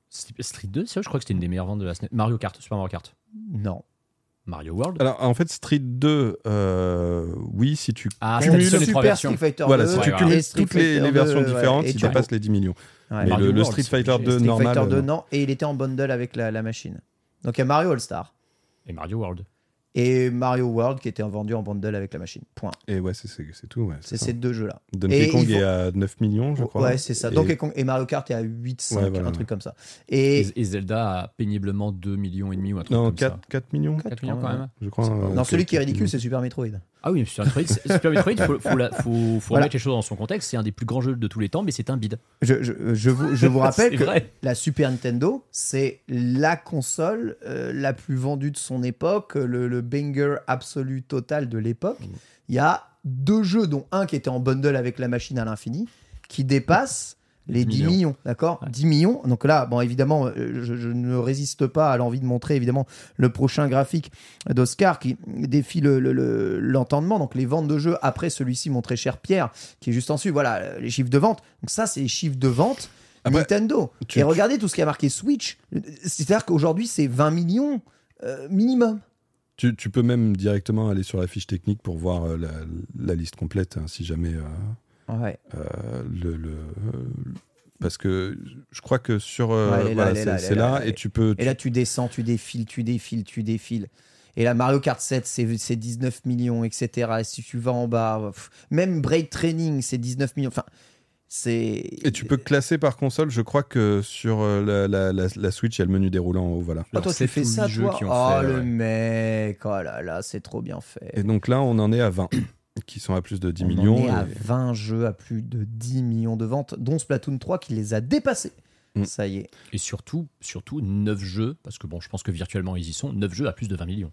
Speaker 4: Street 2, c'est je crois que c'était une des meilleures ventes de la SNES. Mario Kart, Super Mario Kart.
Speaker 3: non.
Speaker 4: Mario World.
Speaker 5: Alors, en fait, Street 2, euh, oui, si tu
Speaker 4: Ah,
Speaker 5: cumules-
Speaker 4: seule des trois
Speaker 3: Super
Speaker 4: versions.
Speaker 3: Street Fighter
Speaker 5: voilà,
Speaker 3: 2,
Speaker 5: si tu
Speaker 4: ouais,
Speaker 5: cumules
Speaker 3: Street
Speaker 5: toutes les, les versions
Speaker 3: 2,
Speaker 5: différentes,
Speaker 3: ouais,
Speaker 5: il
Speaker 3: tu-
Speaker 5: dépasse les 10 millions.
Speaker 3: Ouais.
Speaker 5: Mais le, le Street Fighter
Speaker 4: obligé.
Speaker 5: 2
Speaker 3: Street
Speaker 5: normal.
Speaker 3: Fighter 2,
Speaker 5: euh,
Speaker 3: non. Et il était en bundle avec la, la machine. Donc il y a Mario All-Star
Speaker 4: Et Mario World.
Speaker 3: Et Mario World qui était vendu en bundle avec la machine. Point.
Speaker 5: Et ouais, c'est c'est- c'est tout. Ouais,
Speaker 3: C'est ces deux jeux-là.
Speaker 5: Donkey
Speaker 3: Et
Speaker 5: Kong
Speaker 3: faut-
Speaker 5: est à 9 millions, je crois.
Speaker 3: Ouais, c'est ça.
Speaker 5: Et-
Speaker 3: Donkey Kong et Mario Kart est à 8, 5,
Speaker 5: Ouais, voilà,
Speaker 3: un
Speaker 5: ouais.
Speaker 3: truc comme ça.
Speaker 4: Et, Zelda a péniblement 2 millions et demi ou un truc
Speaker 5: Non,
Speaker 4: comme
Speaker 5: 4,
Speaker 4: ça.
Speaker 5: 4 millions,
Speaker 4: 4 millions quand même.
Speaker 5: je crois.
Speaker 3: non, celui qui est ridicule, c'est Super Metroid.
Speaker 4: Ah oui, mais Super Metroid, Super Metroid, faut, faut, la- faut, faut
Speaker 3: Voilà.
Speaker 4: remettre les choses dans son contexte. C'est un des plus grands jeux de tous les temps, mais c'est un bide.
Speaker 3: Je, je, je vous, je vous <laughs> rappelle que
Speaker 4: vrai.
Speaker 3: la Super Nintendo, c'est la console euh, la plus vendue de son époque, le, le banger absolu total de l'époque.
Speaker 4: Mm.
Speaker 3: Il y a deux jeux, dont un qui était en bundle avec la machine à l'infini, qui dépassent les 10
Speaker 4: millions.
Speaker 3: millions, d'accord
Speaker 4: Ouais.
Speaker 3: 10 millions. Donc là, bon, évidemment, euh, je, je ne résiste pas à l'envie de montrer, évidemment, le prochain graphique d'Oscar qui défie le- le- le- l'entendement. Donc les ventes de jeux après celui-ci, mon très cher Pierre, qui est juste en dessus. Voilà, les chiffres de vente. Donc ça, c'est les chiffres de vente
Speaker 5: Après,
Speaker 3: Nintendo.
Speaker 5: tu-
Speaker 3: Et regardez tout ce qui a marqué Switch. C'est-à-dire qu'aujourd'hui, c'est 20 millions euh, minimum.
Speaker 5: Tu, tu peux même directement aller sur la fiche technique pour voir euh, la, la liste complète, hein, si jamais. euh,
Speaker 3: Ouais.
Speaker 5: euh, le, le- parce que je crois que sur. euh,
Speaker 3: Ouais,
Speaker 5: voilà, c'est
Speaker 3: là,
Speaker 5: et tu peux.
Speaker 3: Et là, tu descends, tu défiles, tu défiles, tu défiles. Et là, Mario Kart 7, c'est c'est 19 millions, etc. Et si tu vas en bas, pff, même Braid Training, c'est 19 millions. Enfin, c'est.
Speaker 5: Et tu peux classer par console. Je crois que sur euh, la, la- la- la Switch, il y a le menu déroulant en haut. Voilà.
Speaker 3: Ah, toi, tu
Speaker 4: sept
Speaker 3: fais
Speaker 4: ou
Speaker 3: ça,
Speaker 4: huit jeux
Speaker 3: toi
Speaker 4: qui ont
Speaker 3: Oh,
Speaker 4: fait,
Speaker 3: le
Speaker 4: ouais.
Speaker 3: mec Oh là là, c'est trop bien fait.
Speaker 5: Et donc là, on en est à 20, qui sont à plus de 10
Speaker 3: On
Speaker 5: millions.
Speaker 3: en est à
Speaker 5: et-
Speaker 3: 20 jeux à plus de 10 millions de ventes, dont Splatoon 3 qui les a dépassés.
Speaker 5: Mm.
Speaker 3: Ça y est.
Speaker 4: Et surtout, surtout 9 jeux, parce que bon, je pense que virtuellement ils y sont, 9 jeux à plus de 20 millions.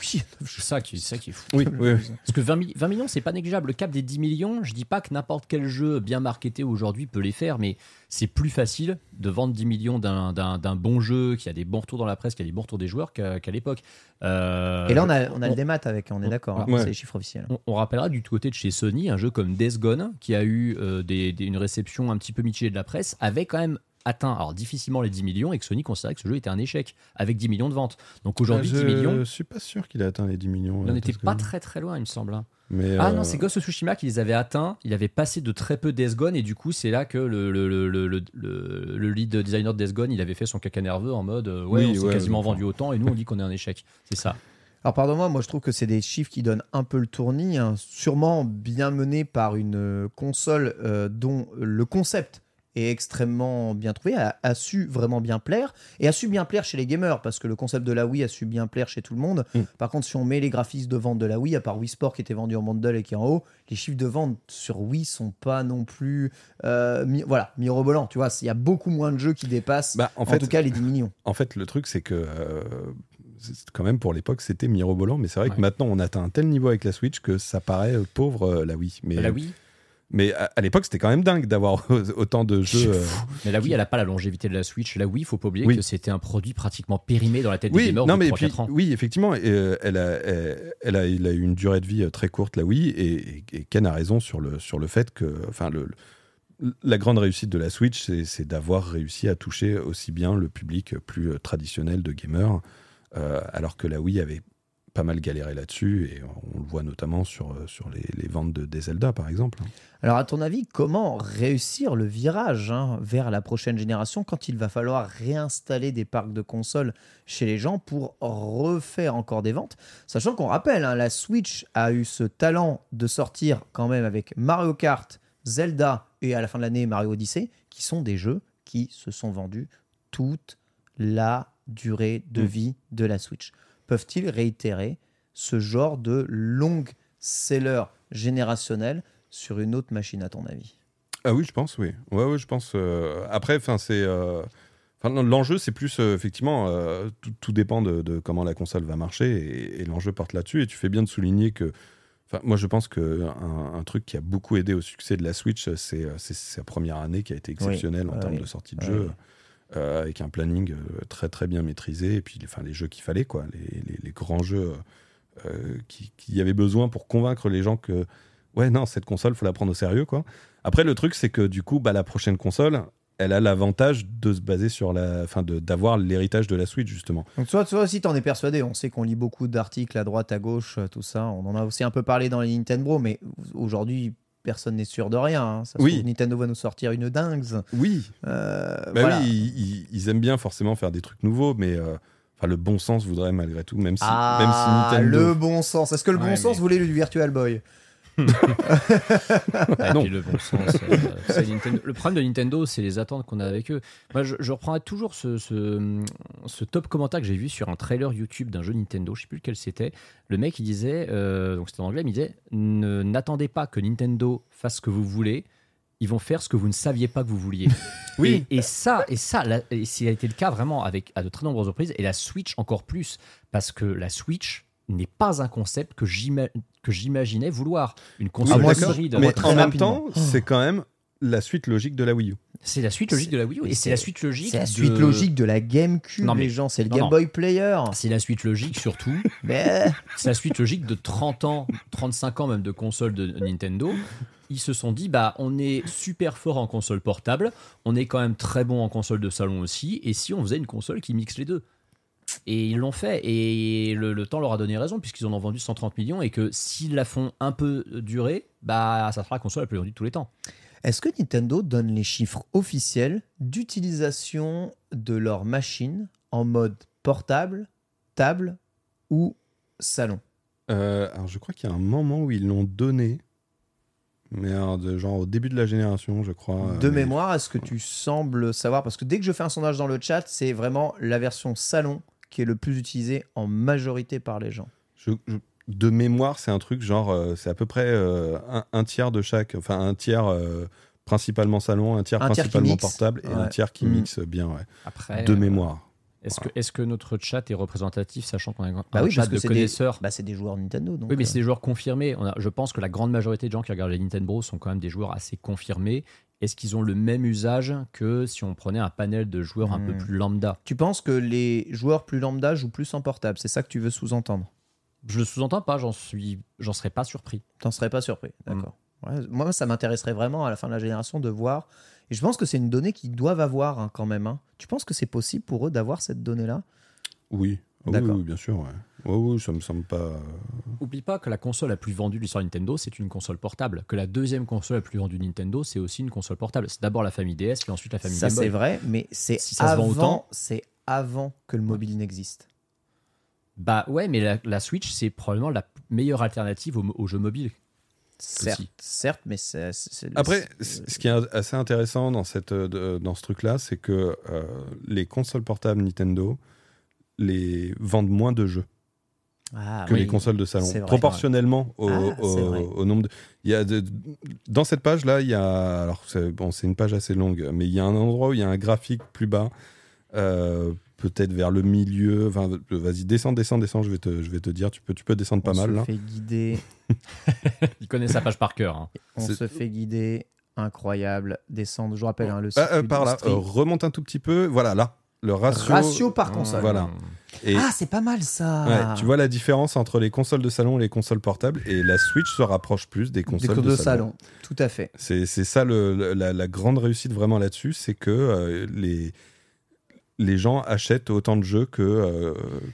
Speaker 3: Oui,
Speaker 4: C'est ça qui, c'est ça qui est fou.
Speaker 5: Oui, <laughs> oui, oui.
Speaker 4: Parce que 20, mi- 20 millions, c'est pas négligeable. Le cap des 10 millions, je dis pas que n'importe quel jeu bien marketé aujourd'hui peut les faire, mais c'est plus facile de vendre 10 millions d'un- d'un d'un bon jeu qui a des bons retours dans la presse, qui a des bons retours des joueurs qu'à l'époque. Euh,
Speaker 3: Et là, on a, on a
Speaker 4: on-
Speaker 3: le démat avec, on est d'accord, hein,
Speaker 5: ouais.
Speaker 3: c'est les chiffres officiels.
Speaker 4: On, on rappellera du côté de chez Sony un jeu comme Death Gone qui a eu euh, des- des- une réception un petit peu mitigée de la presse, avait quand même atteint alors difficilement les 10 millions et que Sony considérait que ce jeu était un échec avec 10 millions de ventes. Donc aujourd'hui
Speaker 5: je
Speaker 4: 10 millions,
Speaker 5: suis pas sûr qu'il ait atteint les 10 millions.
Speaker 4: il
Speaker 5: euh,
Speaker 4: n'était
Speaker 5: parce
Speaker 4: pas
Speaker 5: que-
Speaker 4: très très loin il me semble. hein.
Speaker 5: Mais,
Speaker 4: Ah
Speaker 5: euh,
Speaker 4: non, c'est Ghost of Tsushima qui les avait atteints. Il avait passé de très peu Death Gone et du coup, c'est là que le, le, le, le, le- le- le lead designer de Death Gone, il avait fait son caca nerveux en mode euh, Ouais,
Speaker 5: Oui,
Speaker 4: on s'est
Speaker 5: ouais,
Speaker 4: quasiment vendu autant et nous on dit qu'on est un échec. C'est ça.
Speaker 3: Alors pardonne-moi, moi je trouve que c'est des chiffres qui donnent un peu le tournis, hein, sûrement bien menés par une euh, console euh, dont le concept est extrêmement bien trouvé, a, a su vraiment bien plaire, et a su bien plaire chez les gamers, parce que le concept de la Wii a su bien plaire chez tout le monde.
Speaker 5: Mm.
Speaker 3: Par contre, si on met les graphismes de vente de la Wii, à part Wii Sport qui était vendu en bundle et qui est en haut, les chiffres de vente sur Wii sont pas non plus euh, mi- voilà, mirobolants, tu vois, il y a beaucoup moins de jeux qui dépassent,
Speaker 5: bah, en
Speaker 3: en,
Speaker 5: fait,
Speaker 3: tout cas, les 10 millions.
Speaker 5: En fait, le truc, c'est que euh, quand même pour l'époque, c'était mirobolant, mais c'est vrai
Speaker 4: Ouais.
Speaker 5: que maintenant, on atteint un tel niveau avec la Switch que ça paraît pauvre euh, la Wii. Mais,
Speaker 4: La Wii,
Speaker 5: mais à, à l'époque, c'était quand même dingue d'avoir <laughs> autant de jeux. euh,
Speaker 4: mais la Wii, elle a pas la longévité de la Switch. La Wii, faut pas oublier
Speaker 5: Oui.
Speaker 4: que c'était un produit pratiquement périmé dans la tête des
Speaker 5: Oui,
Speaker 4: gamers
Speaker 5: non, mais
Speaker 4: de
Speaker 5: puis,
Speaker 4: 3-4 ans.
Speaker 5: oui, effectivement, euh, elle, a, elle, elle a, elle a eu une durée de vie euh, très courte, la Wii, et, Ken a raison sur le, sur le fait que, enfin, le, le- la grande réussite de la Switch, c'est- d'avoir réussi à toucher aussi bien le public plus euh, traditionnel de gamers, euh, alors que la Wii avait pas mal galéré là-dessus, et on le voit notamment sur, euh, sur les, les ventes de, des Zelda, par exemple.
Speaker 3: Alors, à ton avis, comment réussir le virage hein, vers la prochaine génération quand il va falloir réinstaller des parcs de consoles chez les gens pour refaire encore des ventes? Sachant qu'on rappelle, hein, la Switch a eu ce talent de sortir quand même avec Mario Kart, Zelda et à la fin de l'année Mario Odyssey, qui sont des jeux qui se sont vendus toute la durée de
Speaker 5: Mm.
Speaker 3: vie de la Switch. Peuvent-ils réitérer ce genre de long seller générationnel sur une autre machine, à ton avis?
Speaker 5: Ah oui, je pense, oui. Ouais, ouais, je pense. euh, Après, enfin, c'est. euh, l'enjeu, c'est plus euh, effectivement, euh, tout, tout dépend de, de comment la console va marcher et, et l'enjeu porte là-dessus. Et tu fais bien de souligner que. Moi, je pense que un, truc qui a beaucoup aidé au succès de la Switch, c'est sa première année qui a été exceptionnelle en
Speaker 3: ouais,
Speaker 5: termes de sortie de
Speaker 3: Ouais,
Speaker 5: jeu. Euh, avec un planning euh, très très bien maîtrisé et puis les jeux qu'il fallait quoi les, les- grands jeux euh, euh, qui, qui avaient besoin pour convaincre les gens que ouais non cette console faut la prendre au sérieux quoi après le truc c'est que du coup bah, la prochaine console elle a l'avantage de se baser sur la, enfin, d'avoir l'héritage de la Switch justement.
Speaker 3: Donc toi, toi aussi, t'en es persuadé. On sait qu'on lit beaucoup d'articles à droite, à gauche, tout ça. On en a aussi un peu parlé dans les Nintendo, mais aujourd'hui, personne n'est sûr de rien. hein. Ça se
Speaker 5: Oui.
Speaker 3: trouve, Nintendo va nous sortir une dingue.
Speaker 5: Oui,
Speaker 3: Euh,
Speaker 5: bah
Speaker 3: voilà.
Speaker 5: oui, ils, aiment bien forcément faire des trucs nouveaux, mais euh, enfin, le bon sens voudrait malgré tout, même si,
Speaker 3: Ah,
Speaker 5: même si Nintendo.
Speaker 3: le bon sens. Est-ce que le
Speaker 4: Ouais,
Speaker 3: bon sens voulait du Virtual Boy?
Speaker 4: Et
Speaker 5: non.
Speaker 4: puis le bon sens. euh. Le problème de Nintendo, c'est les attentes qu'on a avec eux. Moi, je, je reprendrai toujours ce, ce, ce top commentaire que j'ai vu sur un trailer YouTube d'un jeu Nintendo. Je sais plus lequel c'était. Le mec, il disait, euh, donc c'était en anglais, mais il disait N'attendez pas que Nintendo fasse ce que vous voulez. Ils vont faire ce que vous ne saviez pas que vous vouliez. <laughs>
Speaker 5: Oui.
Speaker 4: Et, et ça, et ça, là, et ça a été le cas vraiment avec à de très nombreuses reprises. Et la Switch encore plus, parce que la Switch n'est pas un concept que que j'imaginais vouloir. Une console
Speaker 3: moi,
Speaker 5: d'accord,
Speaker 4: hybride.
Speaker 5: mais
Speaker 3: très
Speaker 5: en même temps, c'est quand même la suite logique de la Wii U.
Speaker 4: C'est la suite logique de la Wii U et c'est la suite logique.
Speaker 3: C'est la
Speaker 4: de-
Speaker 3: suite logique de la GameCube,
Speaker 4: Non, mais-
Speaker 3: les gens. C'est le
Speaker 4: non,
Speaker 3: Game
Speaker 4: non.
Speaker 3: Boy Player.
Speaker 4: C'est la suite logique surtout. <laughs>
Speaker 3: Mais <laughs>
Speaker 4: C'est la suite logique de 30 ans, 35 ans même de consoles de Nintendo. Ils se sont dit, bah, on est super fort en console portable, on est quand même très bon en console de salon aussi, et si on faisait une console qui mixe les deux? Et ils l'ont fait, et le, le temps leur a donné raison, puisqu'ils en ont vendu 130 millions, et que s'ils la font un peu durer, bah, ça sera la console la plus vendue de tous les temps.
Speaker 3: est-ce que Nintendo donne les chiffres officiels d'utilisation de leur machine en mode portable, table ou salon?
Speaker 5: Euh, alors, je crois qu'il y a un moment où ils l'ont donné, mais alors, de, genre au début de la génération, je crois.
Speaker 3: De
Speaker 5: euh, mais-
Speaker 3: mémoire, est-ce que tu sembles savoir? Parce que dès que je fais un sondage dans le chat, c'est vraiment la version salon qui est le plus utilisée en majorité par les gens.
Speaker 5: je- je- de mémoire, c'est un truc genre, euh, c'est à peu près euh, un, un tiers de chaque, enfin un tiers euh, principalement salon, un tiers
Speaker 3: Un
Speaker 5: principalement portable et un tiers qui
Speaker 3: Mm.
Speaker 5: mixe bien, ouais.
Speaker 4: Après,
Speaker 5: de
Speaker 4: euh,
Speaker 5: mémoire.
Speaker 4: Est-ce que, est que notre chat est représentatif, sachant qu'on a un
Speaker 3: Bah oui,
Speaker 4: chat
Speaker 3: parce que
Speaker 4: de
Speaker 3: des,
Speaker 4: connaisseurs?
Speaker 3: bah, c'est des joueurs Nintendo. Donc,
Speaker 4: Oui, mais
Speaker 3: euh,
Speaker 4: c'est des joueurs confirmés. On a- je pense que la grande majorité de gens qui regardent les Nintendo Bros sont quand même des joueurs assez confirmés. Est-ce qu'ils ont le même usage que si on prenait un panel de joueurs un peu
Speaker 3: Hmm.
Speaker 4: plus lambda?
Speaker 3: Tu penses que les joueurs plus lambda jouent plus en portable C'est ça que tu veux sous-entendre?
Speaker 4: Je le sous-entends pas, j'en suis, j'en serais pas surpris.
Speaker 3: T'en serais pas surpris,
Speaker 4: Mm.
Speaker 3: d'accord. Ouais, moi, ça m'intéresserait vraiment à la fin de la génération de voir. Et je pense que c'est une donnée qu'ils doivent avoir hein, quand même. hein. Tu penses que c'est possible pour eux d'avoir cette donnée-là?
Speaker 5: Oui. Ah oui, bien sûr. Ouais. Oui, ça me semble pas.
Speaker 4: Oublie pas que la console la plus vendue de l'histoire Nintendo, c'est une console portable. Que la deuxième console la plus vendue de Nintendo, c'est aussi une console portable. C'est d'abord la famille DS, puis ensuite la famille
Speaker 3: Ça,
Speaker 4: Game Boy.
Speaker 3: c'est vrai, mais c'est
Speaker 4: Si
Speaker 3: avant,
Speaker 4: autant.
Speaker 3: c'est avant que le mobile n'existe.
Speaker 4: Bah ouais, mais la, la Switch, c'est probablement la meilleure alternative aux au jeux mobiles.
Speaker 3: Certes,
Speaker 4: Aussi.
Speaker 3: certes, mais c'est.
Speaker 5: Après, ce qui est assez intéressant dans, cette, euh, dans ce truc-là, c'est que euh, les consoles portables Nintendo les vendent moins de jeux
Speaker 3: Ah,
Speaker 5: que
Speaker 3: oui.
Speaker 5: les consoles de salon,
Speaker 3: vrai.
Speaker 5: proportionnellement au,
Speaker 3: Ah,
Speaker 5: au- nombre. De, il y a de- dans cette page-là, il y a alors c'est bon, c'est une page assez longue, mais il y a un endroit où il y a un graphique plus bas, euh, peut-être vers le milieu. Enfin, vas-y, descends, descends, descends. Je vais te, je vais te dire. Tu peux, tu peux descendre
Speaker 3: on
Speaker 5: pas mal
Speaker 3: se
Speaker 5: là.
Speaker 3: fait guider. <laughs>
Speaker 4: Il connaît sa page par cœur. hein.
Speaker 3: On se fait guider. Incroyable. Descendre. Je vous rappelle, hein, le
Speaker 5: Ah, euh,
Speaker 3: site
Speaker 5: par là, euh, remonte un tout petit peu. Voilà, là, le ratio.
Speaker 3: Ratio par console.
Speaker 5: Voilà. Et
Speaker 3: Ah, c'est pas mal ça.
Speaker 5: ouais, tu vois la différence entre les consoles de salon et les consoles portables, et la Switch se rapproche plus des
Speaker 3: Des
Speaker 5: consoles de,
Speaker 3: salon. Tout à fait.
Speaker 5: C'est c'est ça le- le- la, la grande réussite vraiment là-dessus, c'est que euh, les, les gens achètent autant de jeux que, euh,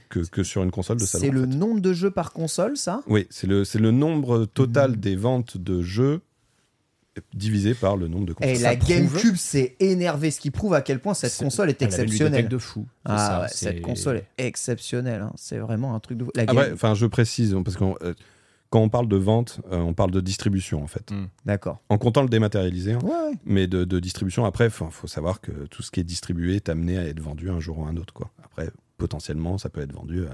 Speaker 5: que, que sur une console de salon.
Speaker 3: C'est
Speaker 5: en
Speaker 3: le
Speaker 5: fait.
Speaker 3: nombre de jeux par console, ça?
Speaker 5: Oui, c'est le, c'est le nombre total
Speaker 3: Mhm.
Speaker 5: des ventes de jeux divisé par le nombre de consoles.
Speaker 3: Et
Speaker 4: Ça
Speaker 3: la
Speaker 4: prouve-
Speaker 3: GameCube s'est énervée, ce qui prouve à quel point cette console est
Speaker 4: Elle a une
Speaker 3: exceptionnelle.
Speaker 4: de fou.
Speaker 3: Ah
Speaker 4: ça,
Speaker 3: ouais,
Speaker 4: c'est-
Speaker 3: cette console est exceptionnelle. hein. C'est vraiment un truc de fou. La
Speaker 5: Après,
Speaker 3: Game-
Speaker 5: enfin, je précise, parce que quand on parle de vente, euh, on parle de distribution en fait.
Speaker 4: Mm.
Speaker 3: D'accord.
Speaker 5: En comptant le dématérialisé, hein,
Speaker 3: Ouais, ouais.
Speaker 5: mais de, de distribution. Après, il faut savoir que tout ce qui est distribué est amené à être vendu un jour ou un autre. Quoi. Après, potentiellement, ça peut être vendu à,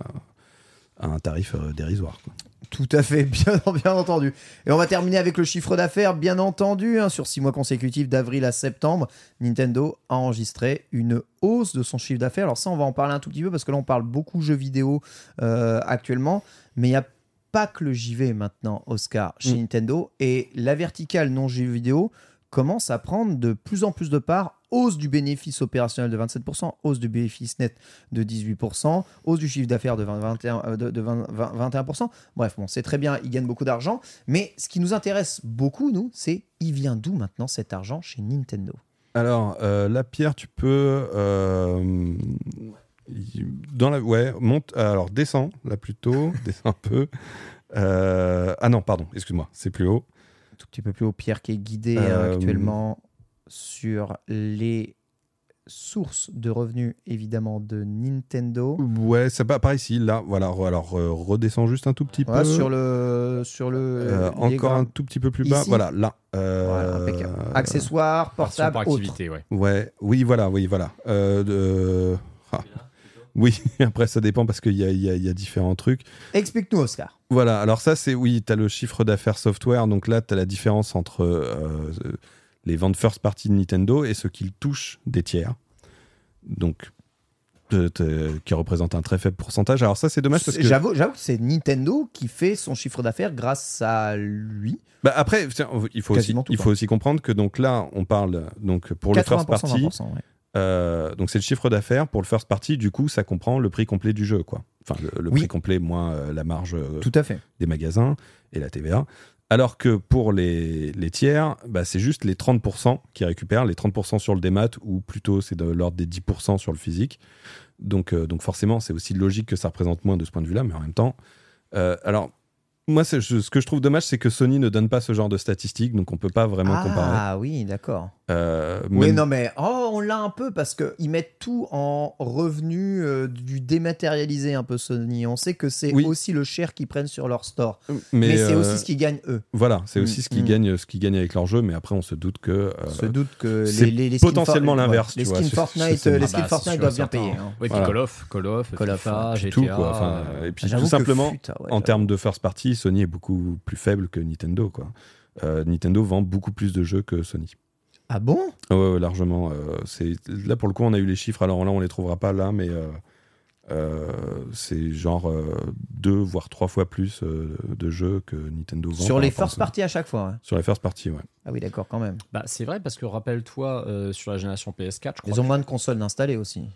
Speaker 5: à- à un tarif euh, dérisoire. quoi.
Speaker 3: Tout à fait, <laughs> bien, bien entendu. Et on va terminer avec le chiffre d'affaires, bien entendu. hein. sur six mois consécutifs, d'avril à septembre, Nintendo a enregistré une hausse de son chiffre d'affaires. Alors ça, on va en parler un tout petit peu parce que là, on parle beaucoup jeux vidéo euh, actuellement. Mais il n'y a pas que le JV maintenant, Oscar, chez
Speaker 5: Mm.
Speaker 3: Nintendo. Et la verticale non-jeux vidéo commence à prendre de plus en plus de part. Hausse du bénéfice opérationnel de 27%, hausse du bénéfice net de 18%, hausse du chiffre d'affaires de, 20, 21, euh, de, de 20, 20, 21%. Bref, bon, c'est très bien, ils gagnent beaucoup d'argent. Mais ce qui nous intéresse beaucoup, nous, c'est il vient d'où maintenant cet argent chez Nintendo?
Speaker 5: Alors, euh, la pierre, tu peux. euh, dans la, ouais, monte. Alors, descends, là plutôt. <laughs> descends un peu. Euh, ah non, pardon, excuse-moi, c'est plus haut.
Speaker 3: Un tout petit peu plus haut, Pierre qui est guidé
Speaker 5: Euh,
Speaker 3: euh, actuellement sur les sources de revenus évidemment de Nintendo.
Speaker 5: Ouais, c'est pas par ici, là. Voilà, alors euh, redescends juste un tout petit
Speaker 3: Ouais,
Speaker 5: peu.
Speaker 3: sur le sur le
Speaker 5: Euh, encore un tout petit peu plus bas.
Speaker 3: Ici
Speaker 5: Voilà, là. Euh,
Speaker 3: Voilà, accessoires, portables,
Speaker 4: par ouais.
Speaker 5: Ouais, oui, voilà, oui, voilà. Euh, de- ah. Oui, <laughs> après ça dépend parce qu'il y a, y a- il y a différents trucs.
Speaker 3: Explique-nous Oscar.
Speaker 5: Voilà, alors ça c'est, oui, tu as le chiffre d'affaires software, donc là tu as la différence entre euh, euh, les ventes first party de Nintendo et ce qu'ils touchent des tiers. Donc, qui représente un très faible pourcentage. Alors ça c'est dommage parce que...
Speaker 3: J'avoue, que c'est Nintendo qui fait son chiffre d'affaires grâce à lui.
Speaker 5: Bah, après, il faut, aussi,
Speaker 3: Quasiment tout,
Speaker 5: il
Speaker 3: quoi.
Speaker 5: faut aussi comprendre que donc là on parle donc pour le first
Speaker 3: 80%,
Speaker 5: party,
Speaker 3: 20%, ouais.
Speaker 5: Euh, donc c'est le chiffre d'affaires pour le first party. Du coup, ça comprend le prix complet du jeu, quoi. Enfin, le, le
Speaker 3: Oui.
Speaker 5: prix complet moins euh, la marge euh,
Speaker 3: Tout à fait.
Speaker 5: des magasins et la TVA. Alors que pour les, les tiers, bah, c'est juste les 30% qui récupèrent, les 30% sur le démat, ou plutôt c'est de l'ordre des 10% sur le physique. Donc, euh, donc forcément, c'est aussi logique que ça représente moins de ce point de vue-là, mais en même temps. alors, moi, je- ce que je trouve dommage, c'est que Sony ne donne pas ce genre de statistiques, donc on peut pas vraiment comparer.
Speaker 3: Ah oui, d'accord.
Speaker 5: Euh,
Speaker 3: Oui, non, mais oh, on l'a un peu parce qu'ils mettent tout en revenu euh, du dématérialisé un peu Sony. On sait que c'est
Speaker 5: Oui.
Speaker 3: aussi le cher qu'ils prennent sur leur store.
Speaker 5: mais,
Speaker 3: Mais, c'est
Speaker 5: euh,
Speaker 3: aussi ce qu'ils gagnent eux.
Speaker 5: Voilà, c'est
Speaker 3: Mm,
Speaker 5: aussi ce qu'ils
Speaker 3: mm.
Speaker 5: gagnent, ce qu'ils gagnent avec leur jeu, mais après on se doute que euh,
Speaker 3: Se doute que
Speaker 5: c'est
Speaker 3: les, les, les skins
Speaker 5: potentiellement l'inverse,
Speaker 3: Les skins Fortnite,
Speaker 5: c'est-
Speaker 3: euh, les
Speaker 5: Ah
Speaker 3: skins Fortnite
Speaker 4: c'est
Speaker 3: doivent bien payer. hein.
Speaker 4: Ouais, puis
Speaker 5: Voilà.
Speaker 4: Call of, Call of,
Speaker 3: Call of,
Speaker 4: FIFA. GTA.
Speaker 5: tout quoi. Enfin,
Speaker 4: euh,
Speaker 5: et puis
Speaker 3: J'avoue
Speaker 5: tout simplement,
Speaker 3: putain, ouais,
Speaker 5: en termes de first party, Sony est beaucoup plus faible que Nintendo quoi. Euh, Nintendo vend beaucoup plus de jeux que Sony.
Speaker 3: Ah bon?
Speaker 5: Ah ouais, ouais, largement. euh, c'est là pour le coup, on a eu les chiffres. Alors là, on les trouvera pas là, mais euh, euh, c'est genre euh, deux voire trois fois plus euh, de jeux que Nintendo vend.
Speaker 3: Sur les first party à chaque fois. ouais.
Speaker 5: Sur les first party, ouais.
Speaker 3: Ah oui, d'accord, quand même.
Speaker 4: Bah, c'est vrai parce que rappelle-toi euh, sur la génération PS4, je crois
Speaker 3: Ils ont moins de consoles d'installer aussi.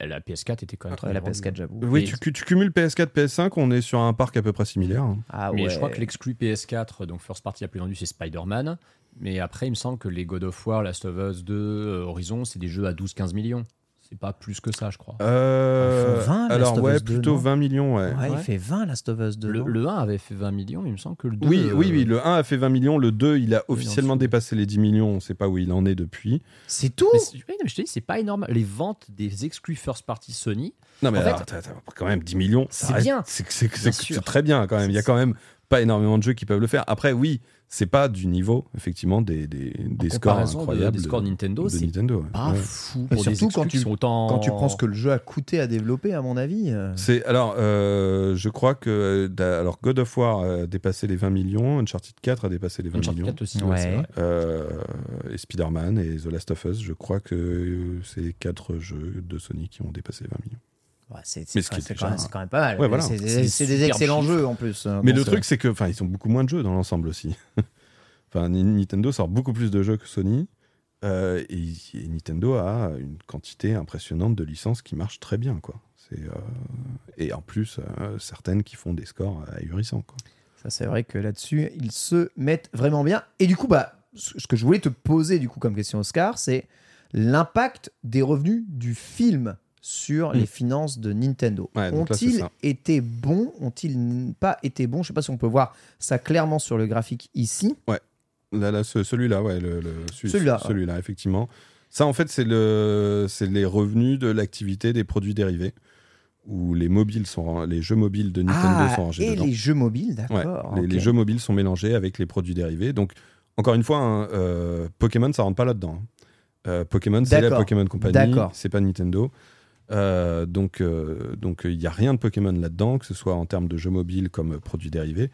Speaker 4: la PS4 était quand même très
Speaker 3: la
Speaker 4: vendue.
Speaker 3: PS4, j'avoue.
Speaker 5: Oui, tu, tu- tu cumules PS4, PS5, on est sur un parc à peu près similaire. hein.
Speaker 3: Ah
Speaker 4: Mais
Speaker 3: ouais.
Speaker 4: je crois que l'exclu PS4, donc first party la plus vendue, c'est Spider-Man. Mais après, il me semble que les God of War, Last of Us 2, euh, Horizon, c'est des jeux à 12-15 millions. C'est pas plus que ça, je crois.
Speaker 5: Euh,
Speaker 3: Ils font 20, Last
Speaker 5: alors
Speaker 3: of
Speaker 5: ouais,
Speaker 3: Us 2,
Speaker 5: plutôt
Speaker 3: non
Speaker 5: 20 millions, ouais.
Speaker 3: Ouais, il
Speaker 4: Ouais.
Speaker 3: fait 20 Last of Us 2.
Speaker 4: Le, le 1 avait fait 20 millions, mais il me semble que le 2.
Speaker 5: Oui,
Speaker 4: euh,
Speaker 5: oui, oui, le 1 a fait 20 millions, le 2, il a officiellement dépassé les 10 millions, on sait pas où il en est depuis.
Speaker 3: C'est tout
Speaker 4: Mais mais je te dis, c'est pas énorme. Les ventes des exclus first party Sony,
Speaker 5: Non mais
Speaker 4: En fait-
Speaker 5: alors, t'as- t'as quand même 10 millions, ça
Speaker 4: C'est
Speaker 5: reste-
Speaker 4: bien.
Speaker 5: C'est très bien quand même, il y a quand même pas énormément de jeux qui peuvent le faire. Après oui, c'est pas du niveau effectivement des, des, des scores
Speaker 4: comparaison de-
Speaker 5: incroyables
Speaker 4: des scores Nintendo,
Speaker 5: de
Speaker 4: c'est
Speaker 5: Nintendo. ouais.
Speaker 4: pas
Speaker 5: Ouais.
Speaker 4: fou
Speaker 3: Et
Speaker 4: pour
Speaker 3: surtout quand tu-
Speaker 4: autant...
Speaker 3: Quand tu prends ce que le jeu a coûté à développer, à mon avis. euh,
Speaker 5: C'est alors, euh, je crois que euh, alors God of War a dépassé les 20 millions, Uncharted 4 a dépassé les 20
Speaker 4: Uncharted
Speaker 5: millions.
Speaker 4: 4 aussi,
Speaker 3: Ouais.
Speaker 5: Euh, et Spider-Man et The Last of Us, je crois que c'est les quatre jeux de Sony qui ont dépassé les 20 millions.
Speaker 3: Ouais, c'est
Speaker 5: ce
Speaker 3: quand,
Speaker 5: déjà-
Speaker 3: même- c'est quand même pas mal.
Speaker 5: Ouais, voilà.
Speaker 3: C'est des, excellents jeux en plus. hein,
Speaker 5: Mais le
Speaker 3: euh,
Speaker 5: truc, c'est que, enfin, ils ont beaucoup moins de jeux dans l'ensemble aussi. <laughs> enfin, Nintendo sort beaucoup plus de jeux que Sony. euh, et, et Nintendo a une quantité impressionnante de licences qui marchent très bien, quoi. Euh, et en plus euh, certaines qui font des scores ahurissants, quoi.
Speaker 3: Ça, c'est vrai que là-dessus, ils se mettent vraiment bien. Et du coup, bah, ce ce que je voulais te poser du coup comme question, Oscar, c'est l'impact des revenus du film sur
Speaker 5: Mm.
Speaker 3: les finances de Nintendo.
Speaker 5: Ouais, là,
Speaker 3: Ont-ils été bons Ont-ils pas été bons? Je sais pas si on peut voir ça clairement sur le graphique ici.
Speaker 5: Là, là, ce- celui-là, ouais, le, le- celui-
Speaker 3: Celui-là,
Speaker 5: celui-là, effectivement. Ça, en fait, c'est le, c'est les revenus de l'activité des produits dérivés, où les mobiles sont, les jeux mobiles de Nintendo
Speaker 3: ah,
Speaker 5: sont rangés
Speaker 3: et
Speaker 5: dedans.
Speaker 3: les jeux mobiles,
Speaker 5: Ouais,
Speaker 3: d'accord.
Speaker 5: les, jeux mobiles sont mélangés avec les produits dérivés. Donc, encore une fois, hein, euh, Pokémon, ça rentre pas là-dedans. hein. Euh, Pokémon, c'est la. Pokémon Company,
Speaker 3: D'accord.
Speaker 5: c'est pas Nintendo. Euh, donc, euh, donc, il n'y a rien de Pokémon là-dedans, que ce soit en termes de jeux mobiles comme euh, produits dérivés.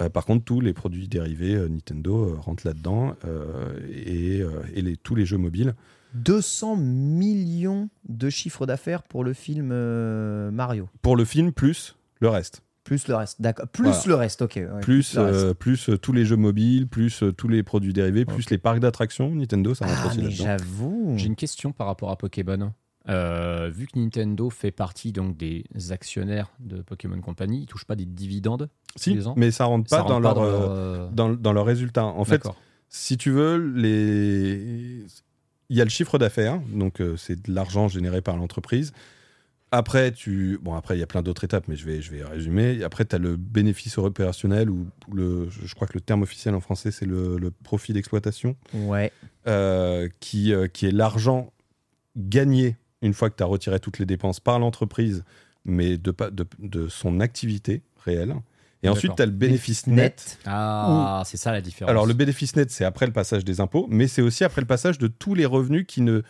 Speaker 5: Euh, par contre, tous les produits dérivés euh, Nintendo euh, rentrent là-dedans euh, et, euh, et les, tous les jeux mobiles.
Speaker 3: 200 millions de chiffre d'affaires pour le film euh, Mario.
Speaker 5: Pour le film, plus le reste.
Speaker 3: Plus le reste, d'accord. Plus
Speaker 5: Voilà.
Speaker 3: le reste, ok. ouais,
Speaker 5: plus,
Speaker 3: le reste.
Speaker 5: euh, plus euh, tous les jeux mobiles, plus euh, tous les produits dérivés, plus les parcs d'attractions. Nintendo, ça rentre
Speaker 3: ah,
Speaker 5: aussi
Speaker 3: mais
Speaker 5: là-dedans.
Speaker 3: j'avoue.
Speaker 4: J'ai une question par rapport à Pokémon. Euh, vu que Nintendo fait partie donc des actionnaires de Pokémon Company, ils touchent pas des dividendes
Speaker 5: Si,
Speaker 4: les ans
Speaker 5: mais ça rentre pas,
Speaker 4: Ça
Speaker 5: dans,
Speaker 4: rentre
Speaker 5: leur,
Speaker 4: pas
Speaker 5: euh,
Speaker 4: euh,
Speaker 5: dans, dans leurs résultats. En fait, si tu veux, les... il y a le chiffre d'affaires, donc euh, c'est de l'argent généré par l'entreprise. Après, tu... bon, après, il y a plein d'autres étapes, mais je vais, je vais résumer. Après, tu as le bénéfice opérationnel, ou le, je crois que le terme officiel en français, c'est le, le profit d'exploitation,
Speaker 3: Ouais.
Speaker 5: qui, qui est l'argent gagné une fois que tu as retiré toutes les dépenses par l'entreprise, mais de, de, de son activité réelle. Et ensuite, tu as le bénéfice net.
Speaker 4: Ah, c'est ça la différence.
Speaker 5: Alors, le bénéfice net, c'est après le passage des impôts, mais c'est aussi après le passage de tous les revenus qui ne,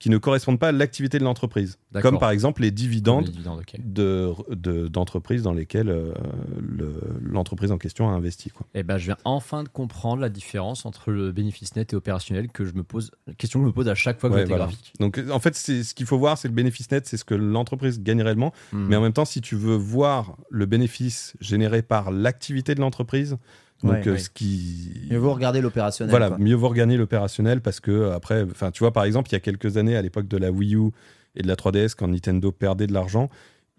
Speaker 5: qui ne correspondent pas à l'activité de l'entreprise. Comme par exemple les dividendes
Speaker 4: Les dividendes, ok.
Speaker 5: de- de- d'entreprises dans lesquelles euh, le- l'entreprise en question a investi. Quoi.
Speaker 4: Eh ben, je viens enfin de comprendre la différence entre le bénéfice net et opérationnel que je me pose, la question que je me pose à chaque fois que
Speaker 5: Ouais,
Speaker 4: je
Speaker 5: voilà.
Speaker 4: graphique.
Speaker 5: Donc en fait, ce qu'il faut voir, c'est le bénéfice net, c'est ce que l'entreprise gagne réellement.
Speaker 4: Hmm.
Speaker 5: Mais en même temps, si tu veux voir le bénéfice généré par l'activité de l'entreprise, donc
Speaker 3: Ouais,
Speaker 5: euh,
Speaker 4: ouais.
Speaker 5: ce qui
Speaker 3: Mais vous regardez l'opérationnel.
Speaker 5: Voilà,
Speaker 3: quoi.
Speaker 5: mieux vaut regagner l'opérationnel parce que après, enfin, tu vois, par exemple, il y a quelques années, à l'époque de la Wii U et de la 3DS, quand Nintendo perdait de l'argent,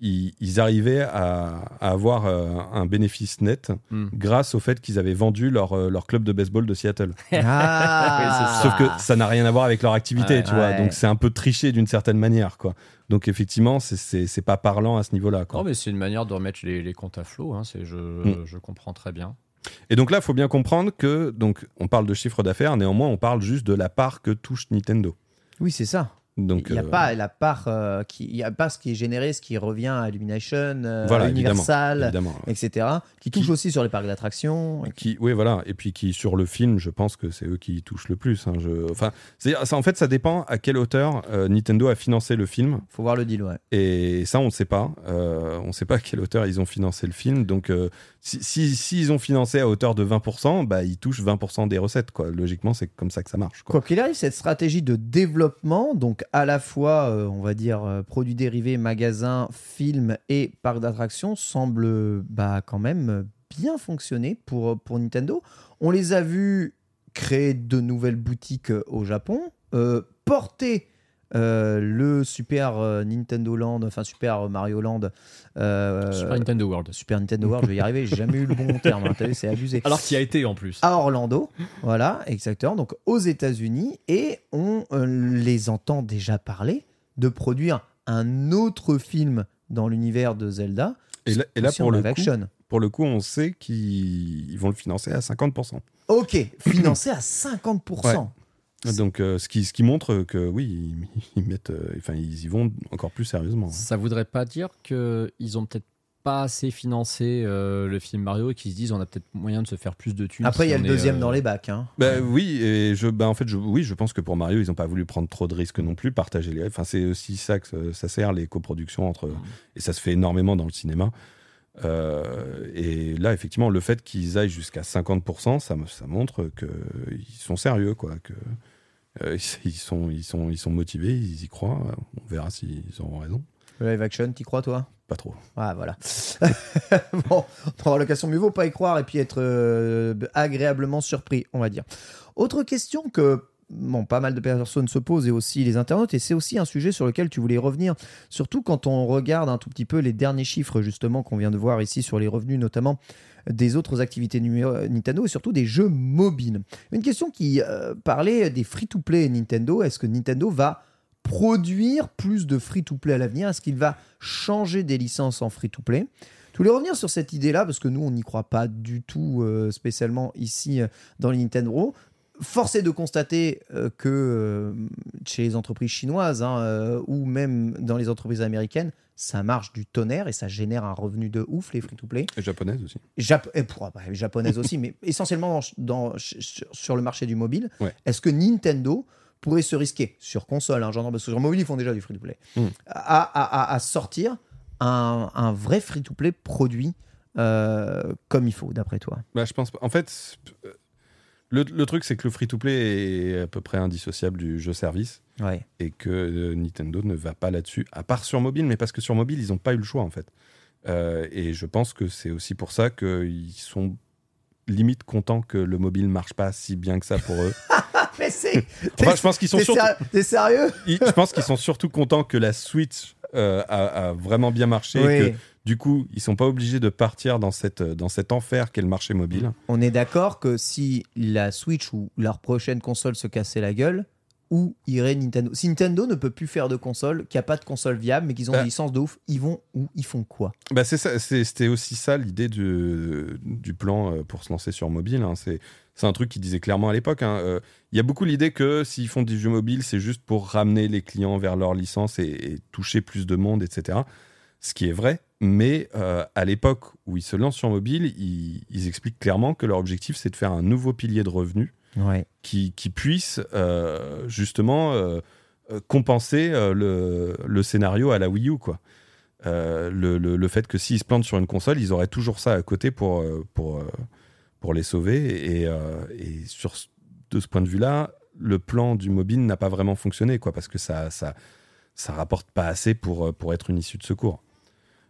Speaker 5: ils, ils arrivaient à, à avoir euh, un bénéfice net
Speaker 4: Hmm.
Speaker 5: grâce au fait qu'ils avaient vendu leur, euh, leur club de baseball de Seattle.
Speaker 3: Ah, <laughs>
Speaker 5: Sauf que ça n'a rien à voir avec leur activité,
Speaker 4: Ouais.
Speaker 5: tu vois.
Speaker 3: Ouais.
Speaker 5: Donc c'est un peu triché d'une certaine manière, quoi. Donc effectivement, c'est- pas parlant à ce niveau-là.
Speaker 4: Non, mais c'est une manière de remettre les, les comptes à flot. Hein, c'est- je,
Speaker 5: Mm.
Speaker 4: je comprends très bien.
Speaker 5: Et donc là, il faut bien comprendre que, donc, on parle de chiffre d'affaires, néanmoins, on parle juste de la part que touche Nintendo.
Speaker 3: Oui, c'est ça.
Speaker 5: Donc,
Speaker 3: Il n'y a
Speaker 5: euh,
Speaker 3: pas la part euh, qui, il y a pas ce qui est généré, ce qui revient à Illumination, euh,
Speaker 5: Voilà,
Speaker 3: à Universal,
Speaker 5: évidemment.
Speaker 3: etc. Qui touche aussi sur les parcs d'attractions.
Speaker 5: qui oui voilà et puis qui sur le film je pense que c'est eux qui y touchent le plus hein, je... enfin ça, en fait ça dépend à quelle hauteur euh, Nintendo a financé le film
Speaker 3: Faut voir le deal, ouais.
Speaker 5: et ça on ne sait pas on ne sait pas à quelle hauteur ils ont financé le film donc euh, si si- s'ils ont financé à hauteur de 20% bah ils touchent 20% des recettes quoi logiquement c'est comme ça que ça marche quoi.
Speaker 3: Quoi qu'il arrive, cette stratégie de développement, donc à la fois, euh, on va dire, euh, produits dérivés, magasins, films et parcs d'attractions, semble euh, bah, quand même euh, bien fonctionner pour, pour Nintendo. On les a vus créer de nouvelles boutiques au Japon, porter euh, le Super euh, Nintendo Land, enfin Super Mario Land, euh,
Speaker 4: Super Nintendo World.
Speaker 3: Super Nintendo World, je vais y arriver, j'ai jamais eu le bon <laughs> terme, hein, t'as vu, c'est abusé
Speaker 4: Alors qu'il y a été en plus.
Speaker 3: à Orlando, voilà, exactement, donc aux États-Unis, et on euh, les entend déjà parler de produire un autre film dans l'univers de Zelda.
Speaker 5: et là, et là,
Speaker 3: aussi
Speaker 5: pour le
Speaker 3: live
Speaker 5: coup
Speaker 3: action.
Speaker 5: pour le coup on sait qu'ils ils vont le financer à 50%
Speaker 3: Ok, financé à 50%.
Speaker 5: Donc euh, ce qui ce qui montre que oui ils, <laughs> ils mettent euh, enfin ils y vont encore plus sérieusement hein.
Speaker 4: Ça voudrait pas dire qu'ils ont peut-être pas assez financé euh, le film Mario et qu'ils se disent on a peut-être moyen de se faire plus de thunes.
Speaker 3: Après, il y a le
Speaker 4: est,
Speaker 3: deuxième
Speaker 4: euh,
Speaker 3: dans les bacs. hein.
Speaker 5: Bah oui, et je, bah en fait, je, oui, je pense que pour Mario, ils n'ont pas voulu prendre trop de risques non plus, partager les. Enfin, c'est aussi ça que ça, sert les coproductions entre, et ça se fait énormément dans le cinéma. Euh, et là, effectivement, le fait qu'ils aillent jusqu'à 50%, ça, me- ça montre qu'ils sont sérieux, quoi. Que, euh, ils, sont, ils, sont, ils sont motivés, ils y croient. On verra s'ils auront raison.
Speaker 3: Le live action, t'y crois, toi?
Speaker 5: Pas trop.
Speaker 3: Ah, voilà. <laughs> bon, on aura l'occasion, mieux vaut pas y croire et puis être euh, agréablement surpris, on va dire. Autre question que bon, pas mal de personnes se posent et aussi les internautes, et c'est aussi un sujet sur lequel tu voulais revenir, surtout quand on regarde un tout petit peu les derniers chiffres justement qu'on vient de voir ici sur les revenus notamment des autres activités Nintendo et surtout des jeux mobiles. Une question qui euh, parlait des free-to-play Nintendo. Est-ce que Nintendo va produire plus de free-to-play à l'avenir? Est-ce qu'il va changer des licences en free-to-play? Je voulais revenir sur cette idée-là parce que nous, on n'y croit pas du tout euh, spécialement ici euh, dans les Nintendo. Force est de constater que chez les entreprises chinoises hein, ou même dans les entreprises américaines, ça marche du tonnerre et ça génère un revenu de ouf, les free-to-play.
Speaker 5: Et japonaise aussi.
Speaker 3: Jap et pour, bah, japonaise aussi, mais <laughs> essentiellement dans, dans- sur, le marché du mobile.
Speaker 5: Ouais.
Speaker 3: Est-ce que Nintendo pourrait se risquer sur console, hein, j'entends, parce que sur mobile ils font déjà du free-to-play,
Speaker 5: Mm.
Speaker 3: à, à- à- à sortir un, un vrai free-to-play produit euh, comme il faut, d'après toi?
Speaker 5: Bah, je pense pas. En fait, le, le truc, c'est que le free-to-play est à peu près indissociable du jeu-service.
Speaker 3: Ouais.
Speaker 5: et que euh, Nintendo ne va pas là-dessus, à part sur mobile, mais parce que sur mobile, ils n'ont pas eu le choix en fait. Euh, et je pense que c'est aussi pour ça qu'ils sont limite contents que le mobile marche pas si bien que ça pour eux. <laughs>
Speaker 3: Mais c'est.
Speaker 5: Enfin, je pense qu'ils sont
Speaker 3: T'es
Speaker 5: surtout,
Speaker 3: ser- t'es sérieux?
Speaker 5: Ils- je pense qu'ils sont surtout contents que la Switch euh, a, a vraiment bien marché,
Speaker 3: Oui.
Speaker 5: que du coup, ils sont pas obligés de partir dans cette dans cet enfer qu'est le marché mobile.
Speaker 3: On est d'accord que si la Switch ou leur prochaine console se cassait la gueule, où irait Nintendo? Si Nintendo ne peut plus faire de console, qu'il n'y a pas de console viable, mais qu'ils ont
Speaker 5: Bah.
Speaker 3: des licences de ouf, ils vont où? Ils font quoi?
Speaker 5: Bah c'est ça, c'était aussi ça l'idée du, du plan euh, pour se lancer sur mobile. hein. C'est c'est un truc qu'ils disaient clairement à l'époque. hein. Euh, Il y a beaucoup l'idée que s'ils font du jeu mobile, c'est juste pour ramener les clients vers leur licence et, et toucher plus de monde, etc. Ce qui est vrai. Mais euh, à l'époque où ils se lancent sur mobile, ils, ils expliquent clairement que leur objectif, c'est de faire un nouveau pilier de revenus
Speaker 3: Ouais.
Speaker 5: qui, qui puisse euh, justement euh, compenser le, le scénario à la Wii U. Quoi. Le, le- le fait que s'ils se plantent sur une console, ils auraient toujours ça à côté pour, pour, pour les sauver. Et, et sur, de ce point de vue-là, le plan du mobile n'a pas vraiment fonctionné, quoi, parce que ça ça, ça rapporte pas assez pour, pour être une issue de secours.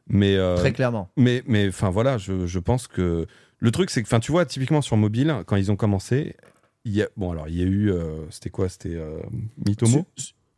Speaker 5: Mais, euh,
Speaker 3: Très clairement.
Speaker 5: mais, mais enfin voilà, je, je pense que le truc c'est que, enfin tu vois, typiquement sur mobile, quand ils ont commencé, il y a bon alors il y a eu, euh, c'était quoi, c'était euh, Mitomo,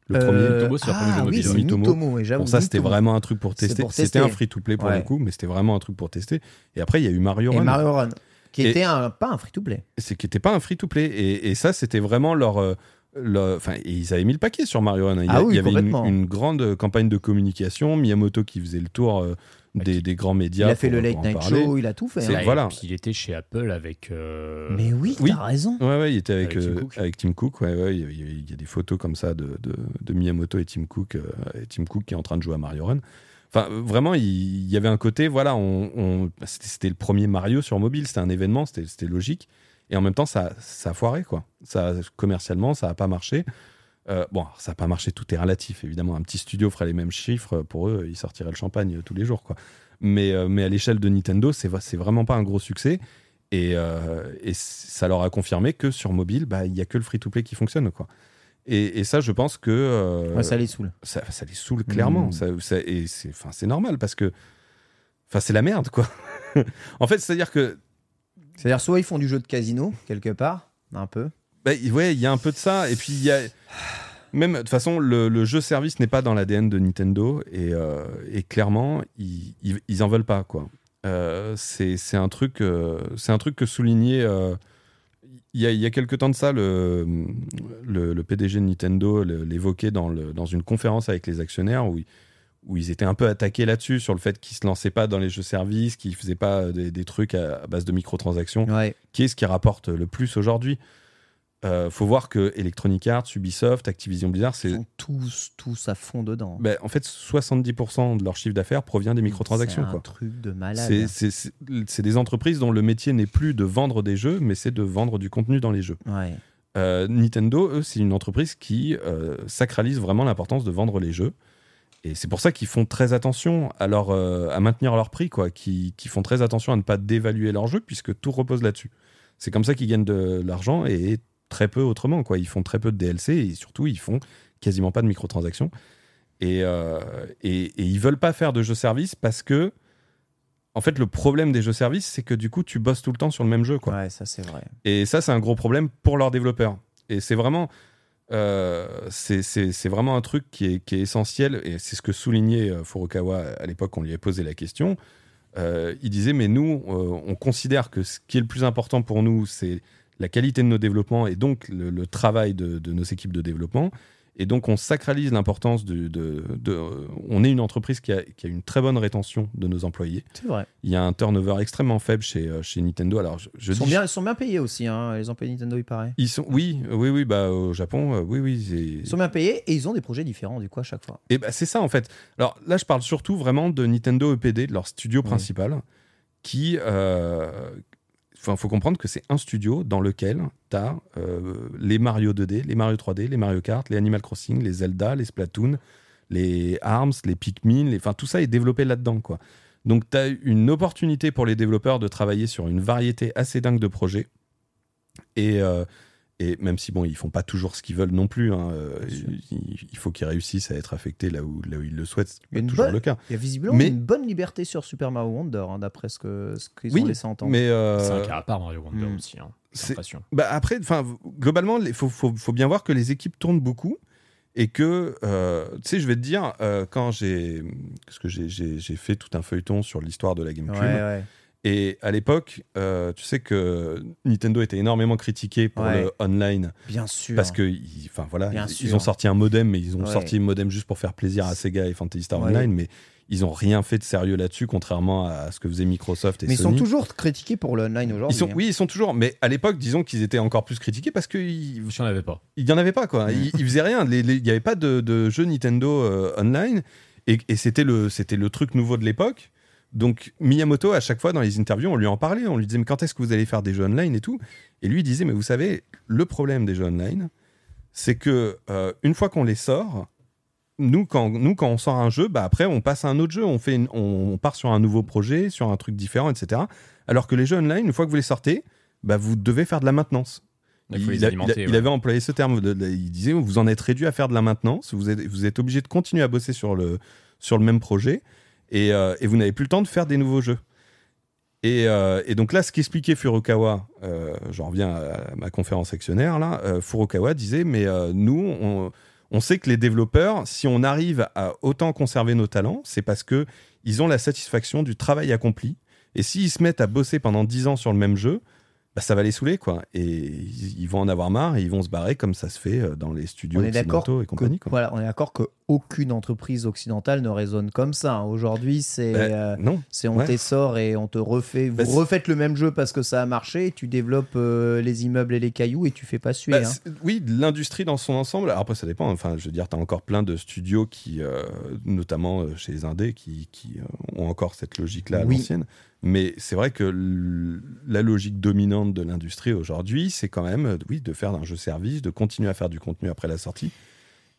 Speaker 5: le premier.
Speaker 3: Euh,
Speaker 4: Mitomo, premier
Speaker 3: ah oui,
Speaker 4: mobile,
Speaker 5: Mitomo.
Speaker 3: Mitomo, j'avoue.
Speaker 5: Bon ça c'était vraiment un truc pour tester. C'était un free to play pour
Speaker 3: Ouais.
Speaker 5: le coup, mais c'était vraiment un truc pour tester. Et après il y a eu Mario
Speaker 3: Et
Speaker 5: Run,
Speaker 3: Mario Run, qui
Speaker 5: Et-
Speaker 3: était un, pas un free-to-play.
Speaker 5: c'est qui n'était pas un free to play. Et, et ça c'était vraiment leur euh, le- et ils avaient mis le paquet sur Mario Run. Il
Speaker 3: Ah oui,
Speaker 5: il y avait une, grande campagne de communication. Miyamoto qui faisait le tour euh, des, des grands médias.
Speaker 3: Il a fait le Late Night
Speaker 5: parler.
Speaker 3: Show, il a tout fait. Hein.
Speaker 5: Voilà.
Speaker 4: Et puis il était chez Apple avec. euh,
Speaker 3: Mais oui,
Speaker 5: Oui.
Speaker 3: t'as raison.
Speaker 5: Ouais, ouais, il était avec,
Speaker 4: Avec Tim
Speaker 5: euh,
Speaker 4: Cook.
Speaker 5: avec Tim Cook. Ouais, ouais, il, y a, il y des photos comme ça de, de, de Miyamoto et Tim Cook, euh, et Tim Cook qui est en train de jouer à Mario Run. Enfin, vraiment, il, y avait un côté, voilà, on, on- c'était le premier Mario sur mobile, c'était un événement, c'était c'était logique. Et en même temps, ça, ça a foiré, quoi. Ça, commercialement, ça n'a pas marché. Euh, bon, ça n'a pas marché, tout est relatif, évidemment. Un petit studio ferait les mêmes chiffres, pour eux, ils sortiraient le champagne tous les jours, quoi. Mais, euh, mais à l'échelle de Nintendo, c'est c'est vraiment pas un gros succès. Et, euh, et ça leur a confirmé que sur mobile, bah, il y a que le free-to-play qui fonctionne, quoi. Et, et ça, je pense que euh,
Speaker 3: Ouais, ça les saoule.
Speaker 5: ça, ça les saoule clairement.
Speaker 3: Mm.
Speaker 5: Ça, ça- et c'est, c'est normal parce que, enfin, c'est la merde, quoi. <laughs> en fait, c'est-à-dire que,
Speaker 3: C'est-à-dire, soit ils font du jeu de casino, quelque part, un peu.
Speaker 5: bah, ouais, il y a un peu de ça. Et puis il y a, même de toute façon, le, jeu service n'est pas dans l'ADN de Nintendo et, euh, clairement, ils, ils, en veulent pas, quoi. Euh, c'est, un truc, euh, un truc que souligner. euh, il y, a, il y a quelques temps de ça, le, le, PDG de Nintendo l'évoquait dans, dans une conférence avec les actionnaires où, où ils étaient un peu attaqués là-dessus, sur le fait qu'ils se lançaient pas dans les jeux services, qu'ils faisaient pas des, des trucs à, à base de microtransactions.
Speaker 3: Ouais.
Speaker 5: Qui est ce qui rapporte le plus aujourd'hui Euh, Faut voir que Electronic Arts, Ubisoft, Activision Blizzard,
Speaker 3: Ils
Speaker 5: c'est
Speaker 3: sont tous, tous à fond dedans.
Speaker 5: ben, en fait 70% de leur chiffre d'affaires provient des microtransactions.
Speaker 3: C'est un truc de malade.
Speaker 5: C'est- des entreprises dont le métier n'est plus de vendre des jeux, mais c'est de vendre du contenu dans les jeux.
Speaker 3: Ouais.
Speaker 5: Euh, Nintendo, eux, c'est une entreprise qui euh, sacralise vraiment l'importance de vendre les jeux. Et c'est pour ça qu'ils font très attention à, leur, euh, à maintenir leur prix, quoi. Qui, qui font très attention à ne pas dévaluer leur jeu, puisque tout repose là-dessus. C'est comme ça qu'ils gagnent de l'argent et très peu autrement, quoi. Ils font très peu de DLC et surtout, ils font quasiment pas de microtransactions. Et, euh, et, et ils veulent pas faire de jeux service parce que, en fait, le problème des jeux services, c'est que du coup, tu bosses tout le temps sur le même jeu, quoi.
Speaker 3: Ouais, ça c'est vrai.
Speaker 5: Et ça, c'est un gros problème pour leurs développeurs. Et c'est vraiment, euh, c'est vraiment un truc qui est, essentiel. Et c'est ce que soulignait euh, Furukawa à l'époque, on lui a posé la question. Euh, il disait, mais nous, on considère que ce qui est le plus important pour nous, c'est la qualité de nos développements et donc le, travail de nos équipes de développement. Et donc, on sacralise l'importance de, de, de- On est une entreprise qui a, qui a une très bonne rétention de nos employés.
Speaker 3: C'est vrai.
Speaker 5: Il y a un turnover extrêmement faible chez, euh, chez Nintendo. Alors, je, je
Speaker 3: Ils sont,
Speaker 5: dis-
Speaker 3: bien, ils sont bien payés aussi, hein, les employés Nintendo, il paraît.
Speaker 5: ils sont, oui, oui, oui, bah au Japon, euh, oui, oui.
Speaker 3: Ils sont bien payés et ils ont des projets différents, du coup, à chaque fois.
Speaker 5: Et bah, c'est ça en fait. Alors là, je parle surtout vraiment de Nintendo EPD, de leur studio
Speaker 3: Oui.
Speaker 5: principal, qui. euh, Enfin, faut comprendre que c'est un studio dans lequel tu as les Mario 2D, les Mario 3D, les Mario Kart, les Animal Crossing, les Zelda, les Splatoon, les ARMS, les Pikmin, tout ça est développé là-dedans quoi. Donc tu as une opportunité pour les développeurs de travailler sur une variété assez dingue de projets. Et, euh, et même si bon, ils font pas toujours ce qu'ils veulent non plus, hein, euh, il, il faut qu'ils réussissent à être affectés là où, là où ils le souhaitent. C'est toujours
Speaker 3: bonne-
Speaker 5: le cas.
Speaker 3: Il y a visiblement
Speaker 5: Mais-
Speaker 3: une bonne liberté sur Super Mario Wonder, hein, d'après ce que- ce qu'ils
Speaker 5: Oui,
Speaker 3: ont laissé entendre.
Speaker 5: Mais euh,
Speaker 4: C'est un cas à part Mario Wonder
Speaker 3: Hmm.
Speaker 4: aussi. Hein.
Speaker 5: Bah après, enfin, globalement, il faut, faut, faut bien voir que les équipes tournent beaucoup et que, euh, tu sais, je vais te dire, euh, quand j'ai, parce que j'ai- j'ai j'ai fait tout un feuilleton sur l'histoire de la
Speaker 3: Ouais,
Speaker 5: GameCube,
Speaker 3: ouais.
Speaker 5: Et à l'époque, euh, tu sais que Nintendo était énormément critiqué pour
Speaker 3: Ouais.
Speaker 5: le online
Speaker 3: Bien sûr.
Speaker 5: parce que, ils- enfin voilà,
Speaker 3: Bien
Speaker 5: ils,
Speaker 3: sûr.
Speaker 5: ils ont sorti un modem, mais ils ont
Speaker 3: Ouais.
Speaker 5: sorti un modem juste pour faire plaisir à Sega et Fantasy Star
Speaker 3: Ouais.
Speaker 5: Online, mais ils ont rien fait de sérieux là-dessus, contrairement à ce que faisait Microsoft et
Speaker 3: Mais ils
Speaker 5: Sony.
Speaker 3: sont toujours critiqués pour le online aujourd'hui.
Speaker 5: Ils sont,
Speaker 3: hein.
Speaker 5: oui, ils sont toujours. Mais à l'époque, disons qu'ils étaient encore plus critiqués parce qu'il
Speaker 4: Si on n'avait pas.
Speaker 5: il y en avait pas quoi. Ils, ils faisaient rien. Il n'y avait pas de, de jeu Nintendo euh, online et, et c'était le c'était le truc nouveau de l'époque. Donc Miyamoto à chaque fois dans les interviews on lui en parlait, on lui disait mais quand est-ce que vous allez faire des jeux online et tout? Et lui il disait mais vous savez le problème des jeux online c'est que euh, une fois qu'on les sort nous quand, nous, quand on sort un jeu, bah après, on passe à un autre jeu, on, fait une- on, on part sur un nouveau projet, sur un truc différent, etc. Alors que les jeux online, une fois que vous les sortez, bah, vous devez faire de la maintenance.
Speaker 4: Il
Speaker 5: a- avait employé ce terme. de- de- il disait vous en êtes réduit à faire de la maintenance. Vous êtes, vous êtes obligé de continuer à bosser sur le, sur le même projet et, euh, et vous n'avez plus le temps de faire des nouveaux jeux. Et, euh, et donc là, ce qu'expliquait Furukawa, euh, j'en reviens à ma conférence actionnaire, là, euh, Furukawa disait Mais nous, on, on sait que les développeurs, si on arrive à autant conserver nos talents, c'est parce que ils ont la satisfaction du travail accompli. Et s'ils se mettent à bosser pendant 10 ans sur le même jeu, bah, ça va les saouler, quoi. Et ils, ils vont en avoir marre et ils vont se barrer comme ça se fait dans les studios
Speaker 3: On est
Speaker 5: et
Speaker 3: que,
Speaker 5: compagnie. Quoi.
Speaker 3: voilà, on est d'accord qu'aucune entreprise occidentale ne raisonne comme ça. hein. Aujourd'hui, c'est
Speaker 5: Bah,
Speaker 3: euh, c'est on
Speaker 5: ouais.
Speaker 3: t'essore et on te refait.
Speaker 5: Bah,
Speaker 3: vous
Speaker 5: c'est-
Speaker 3: refaites le même jeu parce que ça a marché. Tu développes euh, les immeubles et les cailloux et tu fais pas suer.
Speaker 5: Bah,
Speaker 3: hein.
Speaker 5: Oui, l'industrie dans son ensemble. Alors après, ça dépend. Enfin, je veux dire, tu as encore plein de studios qui, euh, notamment chez les Indés, qui, qui, ont encore cette logique-là à
Speaker 3: Oui.
Speaker 5: l'ancienne. Mais c'est vrai que la logique dominante de l'industrie aujourd'hui, c'est quand même, oui, de faire un jeu service, de continuer à faire du contenu après la sortie.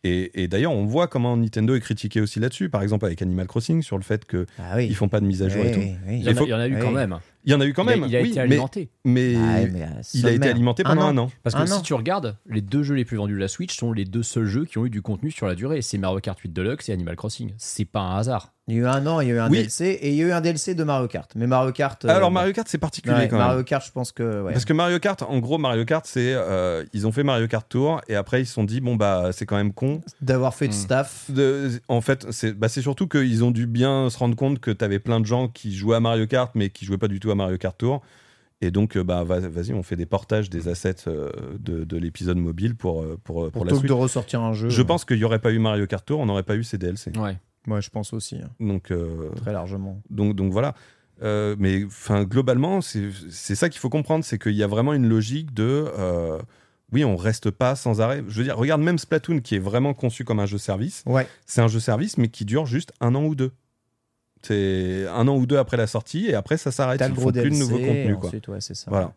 Speaker 5: Et, et d'ailleurs, on voit comment Nintendo est critiqué aussi là-dessus. Par exemple, avec Animal Crossing, sur le fait qu'ils
Speaker 3: Ah oui.
Speaker 5: ils font pas de mise à jour et tout.
Speaker 3: oui, oui.
Speaker 4: Il y en a,
Speaker 5: faut-
Speaker 4: il y en a eu
Speaker 3: Oui.
Speaker 4: quand même.
Speaker 5: Il y en a eu quand
Speaker 4: Il a-
Speaker 5: même.
Speaker 4: Il a,
Speaker 5: oui,
Speaker 4: été
Speaker 5: mais-
Speaker 4: alimenté.
Speaker 5: Mais,
Speaker 3: mais,
Speaker 5: il a été alimenté
Speaker 3: Un
Speaker 5: pendant
Speaker 3: an.
Speaker 5: un an.
Speaker 4: Parce que
Speaker 3: Un
Speaker 4: si
Speaker 3: an.
Speaker 4: tu regardes, les deux jeux les plus vendus de la Switch sont les deux seuls jeux qui ont eu du contenu sur la durée. C'est Mario Kart 8 Deluxe et Animal Crossing. C'est pas un hasard.
Speaker 3: Il y a eu un an, il y a eu un
Speaker 5: Oui.
Speaker 3: DLC et il y a eu un DLC de Mario Kart. Mais Mario Kart. euh,
Speaker 5: Alors. Mario Kart, c'est particulier
Speaker 3: Ouais,
Speaker 5: quand même.
Speaker 3: Mario Kart, je pense que. ouais.
Speaker 5: Parce que Mario Kart, en gros, Mario Kart, c'est euh, ils ont fait Mario Kart Tour et après ils se sont dit bon bah c'est quand même con.
Speaker 3: D'avoir fait de
Speaker 4: Hmm.
Speaker 3: staff.
Speaker 5: De, en fait, c'est bah, c'est surtout qu'ils ont dû bien se rendre compte que t'avais plein de gens qui jouaient à Mario Kart mais qui jouaient pas du tout à Mario Kart Tour. Et donc euh, bah va- vas-y, on fait des portages des assets euh, de, de l'épisode mobile pour euh, pour, pour la suite.
Speaker 3: de ressortir un jeu.
Speaker 5: Je pense qu'il y aurait pas eu Mario Kart Tour, on n'aurait pas eu ces DLC.
Speaker 4: Ouais.
Speaker 3: Ouais, je pense aussi. hein,
Speaker 5: Donc euh,
Speaker 3: très largement.
Speaker 5: donc, donc voilà. Euh, mais enfin, globalement, c'est c'est ça qu'il faut comprendre, c'est qu'il y a vraiment une logique de. euh, oui, on reste pas sans arrêt. Je veux dire, regarde même Splatoon, qui est vraiment conçu comme un jeu service.
Speaker 3: Ouais.
Speaker 5: C'est un jeu service, mais qui dure juste un an ou deux. C'est un an ou deux après la sortie, et après ça s'arrête. Ils font plus de nouveau contenu,
Speaker 3: et
Speaker 5: quoi.
Speaker 3: ensuite, ouais, c'est ça.
Speaker 5: Voilà.